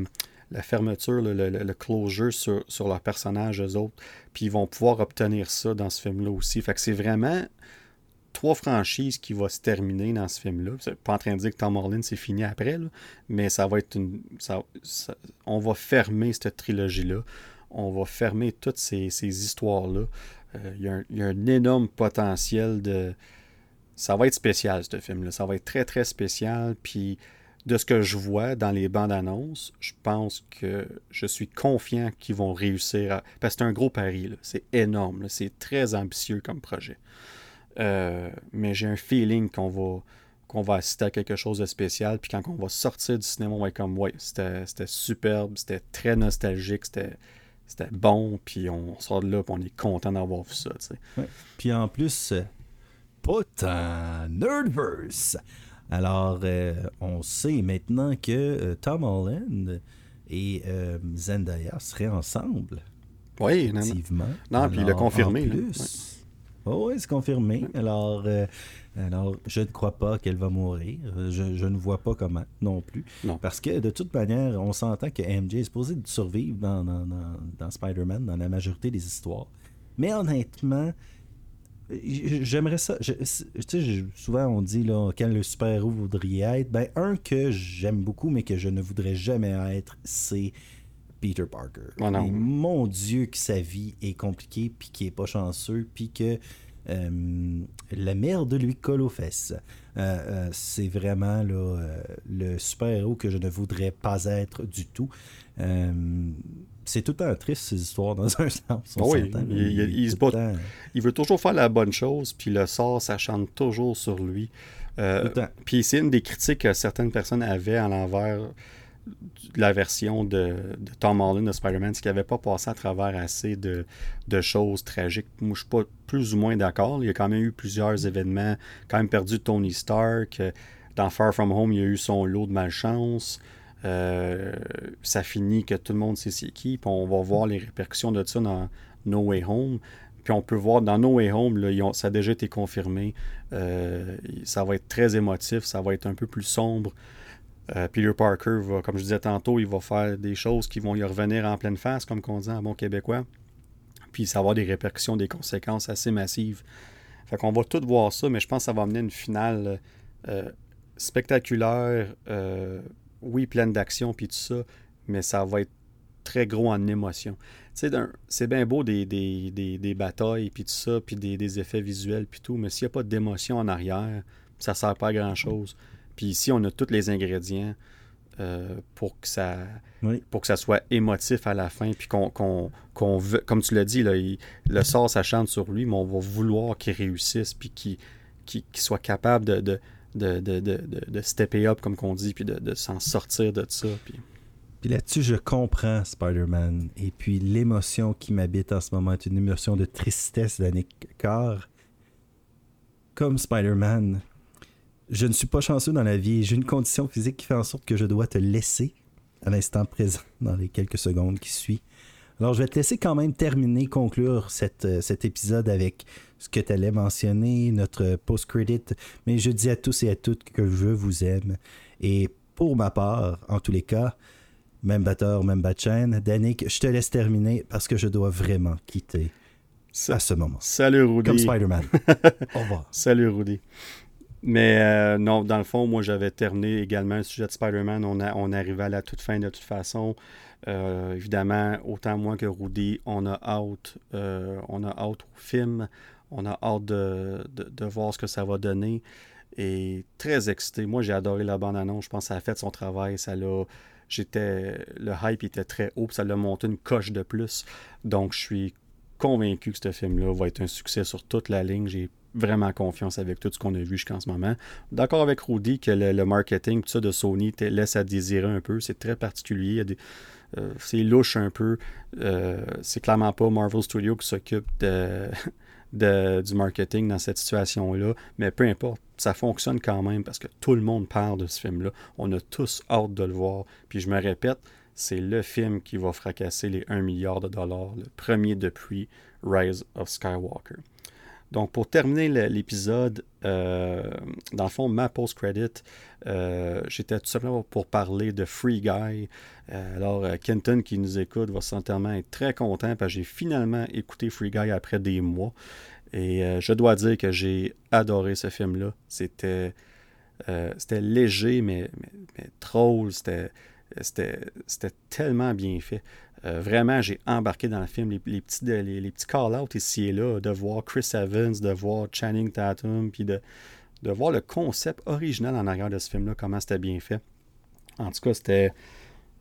fermeture, le, closure sur, sur leur personnage, eux autres. Puis ils vont pouvoir obtenir ça dans ce film-là aussi. Fait que c'est vraiment trois franchises qui vont se terminer dans ce film-là. C'est pas en train de dire que Tom Holland c'est fini après, mais ça va être une. on va fermer cette trilogie-là. On va fermer toutes ces, histoires-là. Euh, il y, a un énorme potentiel de. Ça va être spécial, ce film-là. Ça va être très, très spécial. Puis, de ce que je vois dans les bandes annonces, je pense que je suis confiant qu'ils vont réussir à. Parce que c'est un gros pari. C'est énorme. C'est très ambitieux comme projet. Euh, mais j'ai un feeling qu'on va, qu'on va assister à quelque chose de spécial. Puis quand on va sortir du cinéma, on va être comme, ouais, c'était superbe, c'était très nostalgique, c'était c'était bon, puis on sort de là, puis on est content d'avoir vu ça. Ouais. Puis en plus, pas tant Nerdverse. Alors, on sait maintenant que Tom Holland et Zendaya seraient ensemble. Oui, effectivement. Non, puis il a confirmé. Plus, oui, c'est confirmé. Alors, alors, je ne crois pas qu'elle va mourir. Je, ne vois pas comment non plus. Parce que de toute manière, on s'entend que MJ est supposé survivre dans, dans, Spider-Man, dans la majorité des histoires. Mais honnêtement, j'aimerais ça. tu sais, souvent on dit là, quel le super-héros voudriez être. Ben, un que j'aime beaucoup, mais que je ne voudrais jamais être, c'est Peter Parker. mon Dieu, que sa vie est compliquée, puis qu'il n'est pas chanceux, puis que euh, la merde lui colle aux fesses. Euh, euh, c'est vraiment le super-héros que je ne voudrais pas être du tout. c'est tout un triste, ces histoires, dans un sens. oui, il, il, veut toujours faire la bonne chose, puis le sort s'achante toujours sur lui. puis c'est une des critiques que certaines personnes avaient à l'envers la version de, Tom Holland de Spider-Man, c'est qu'il n'avait pas passé à travers assez de, choses tragiques. Moi, je suis pas plus ou moins d'accord. Il y a quand même eu plusieurs événements, quand même perdu Tony Stark. Dans Far From Home, il y a eu son lot de malchance. Euh, ça finit que tout le monde sait c'est qui. On va voir les répercussions de ça dans No Way Home. Puis on peut voir dans No Way Home, ça a déjà été confirmé. Euh, ça va être très émotif, ça va être un peu plus sombre. Euh, Peter Parker va, comme je disais tantôt, il va faire des choses qui vont y revenir en pleine face, comme on dit en bon québécois. Puis ça va avoir des répercussions, des conséquences assez massives. Fait qu'on va tout voir ça, mais je pense que ça va amener une finale euh, spectaculaire, euh, oui, pleine d'action, puis tout ça, mais ça va être très gros en émotion. C'est bien beau des, des, batailles, puis tout ça, puis des, effets visuels, puis tout, mais s'il n'y a pas d'émotion en arrière, ça ne sert pas à grand-chose. Puis ici, on a tous les ingrédients euh, pour, que ça, pour que ça soit émotif à la fin, puis qu'on veut, comme tu l'as dit, là, le sort, ça chante sur lui, mais on va vouloir qu'il réussisse, puis qu'il soit capable de, de, de, de, stepper up, comme qu'on dit, puis de, s'en sortir de ça. Puis... Puis là-dessus, je comprends Spider-Man. Et puis l'émotion qui m'habite en ce moment est une émotion de tristesse car comme Spider-Man, je ne suis pas chanceux dans la vie. J'ai une condition physique qui fait en sorte que je dois te laisser à l'instant présent, dans les quelques secondes qui suivent. Alors, je vais te laisser quand même terminer, conclure cette, euh, cet épisode avec ce que tu allais mentionner, notre post-credit. Mais je dis à tous et à toutes que je vous aime. Et pour ma part, en tous les cas, même batteur, même bat chaîne, Danick, je te laisse terminer parce que je dois vraiment quitter à ce moment. Salut Rudy. Comme Spider-Man. Au revoir. Salut Rudy. Mais euh, non, dans le fond, moi, j'avais terminé également le sujet de Spider-Man. On, on arrivait à la toute fin de toute façon. Euh, évidemment, autant moi que Rudy, on a hâte, euh, on a hâte au film. On a hâte de, de, voir ce que ça va donner. Et très excité. Moi, j'ai adoré la bande-annonce. Je pense que ça a fait son travail. Ça l'a j'étais le hype était très haut, ça l'a monté une coche de plus. Donc je suis convaincu que ce film-là va être un succès sur toute la ligne. J'ai vraiment confiance avec tout ce qu'on a vu jusqu'en ce moment. D'accord avec Rudy que le, marketing tout ça de Sony laisse à désirer un peu. C'est très particulier. Euh, c'est louche un peu. Euh, c'est clairement pas Marvel Studios qui s'occupe de, du marketing dans cette situation-là. Mais peu importe, ça fonctionne quand même parce que tout le monde parle de ce film-là. On a tous hâte de le voir. Puis je me répète, c'est le film qui va fracasser les 1 milliard de dollars, le premier depuis Rise of Skywalker. Donc, pour terminer l'épisode, euh, dans le fond, ma post-credit, euh, j'étais tout simplement pour parler de Free Guy. Euh, alors, Kenton qui nous écoute va certainement être très content parce que j'ai finalement écouté Free Guy après des mois. Et je dois dire que j'ai adoré ce film-là. C'était léger, mais, mais, tellement bien fait. Euh, vraiment, j'ai embarqué dans le film les, petits, les, petits call-outs ici et là, de voir Chris Evans, de voir Channing Tatum, puis de, de voir le concept original en arrière de ce film-là, comment c'était bien fait. En tout cas, c'était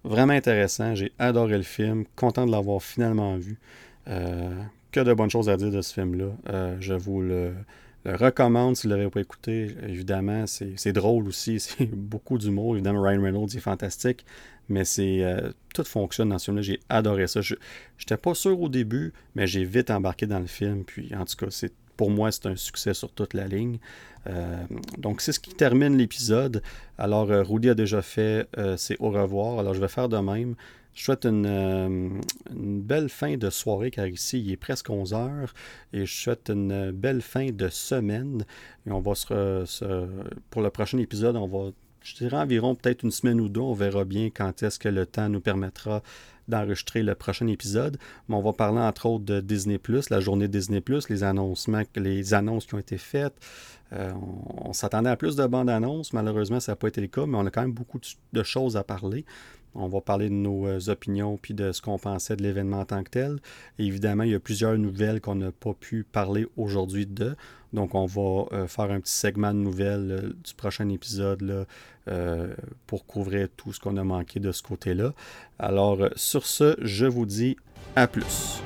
vraiment intéressant. J'ai adoré le film, content de l'avoir finalement vu. Euh, que de bonnes choses à dire de ce film-là. Euh, je vous le, le recommande si vous ne l'avez pas écouté. Évidemment, c'est drôle aussi. C'est beaucoup d'humour. Évidemment, Ryan Reynolds est fantastique. Mais c'est euh, tout fonctionne dans ce film-là. J'ai adoré ça. Je n'étais pas sûr au début, mais j'ai vite embarqué dans le film. Puis en tout cas, c'est pour moi, c'est un succès sur toute la ligne. Euh, donc, c'est ce qui termine l'épisode. Alors, euh, Rudy a déjà fait c'est au revoir. Alors, je vais faire de même. Je souhaite une, belle fin de soirée car ici il est presque 11 heures et je souhaite une belle fin de semaine. Pour le prochain épisode, on va je dirais environ peut-être une semaine ou deux. On verra bien quand est-ce que le temps nous permettra d'enregistrer le prochain épisode. Mais on va parler entre autres de Disney, la journée Disney, les les annonces qui ont été faites. Euh, on, s'attendait à plus de bandes annonces. Malheureusement, ça n'a pas été le cas, mais on a quand même beaucoup de choses à parler. On va parler de nos euh, opinions puis de ce qu'on pensait de l'événement en tant que tel. évidemment, il y a plusieurs nouvelles qu'on n'a pas pu parler aujourd'hui de. Donc, on va euh, faire un petit segment de nouvelles euh, du prochain épisode pour couvrir tout ce qu'on a manqué de ce côté-là. Alors, sur ce, je vous dis à plus.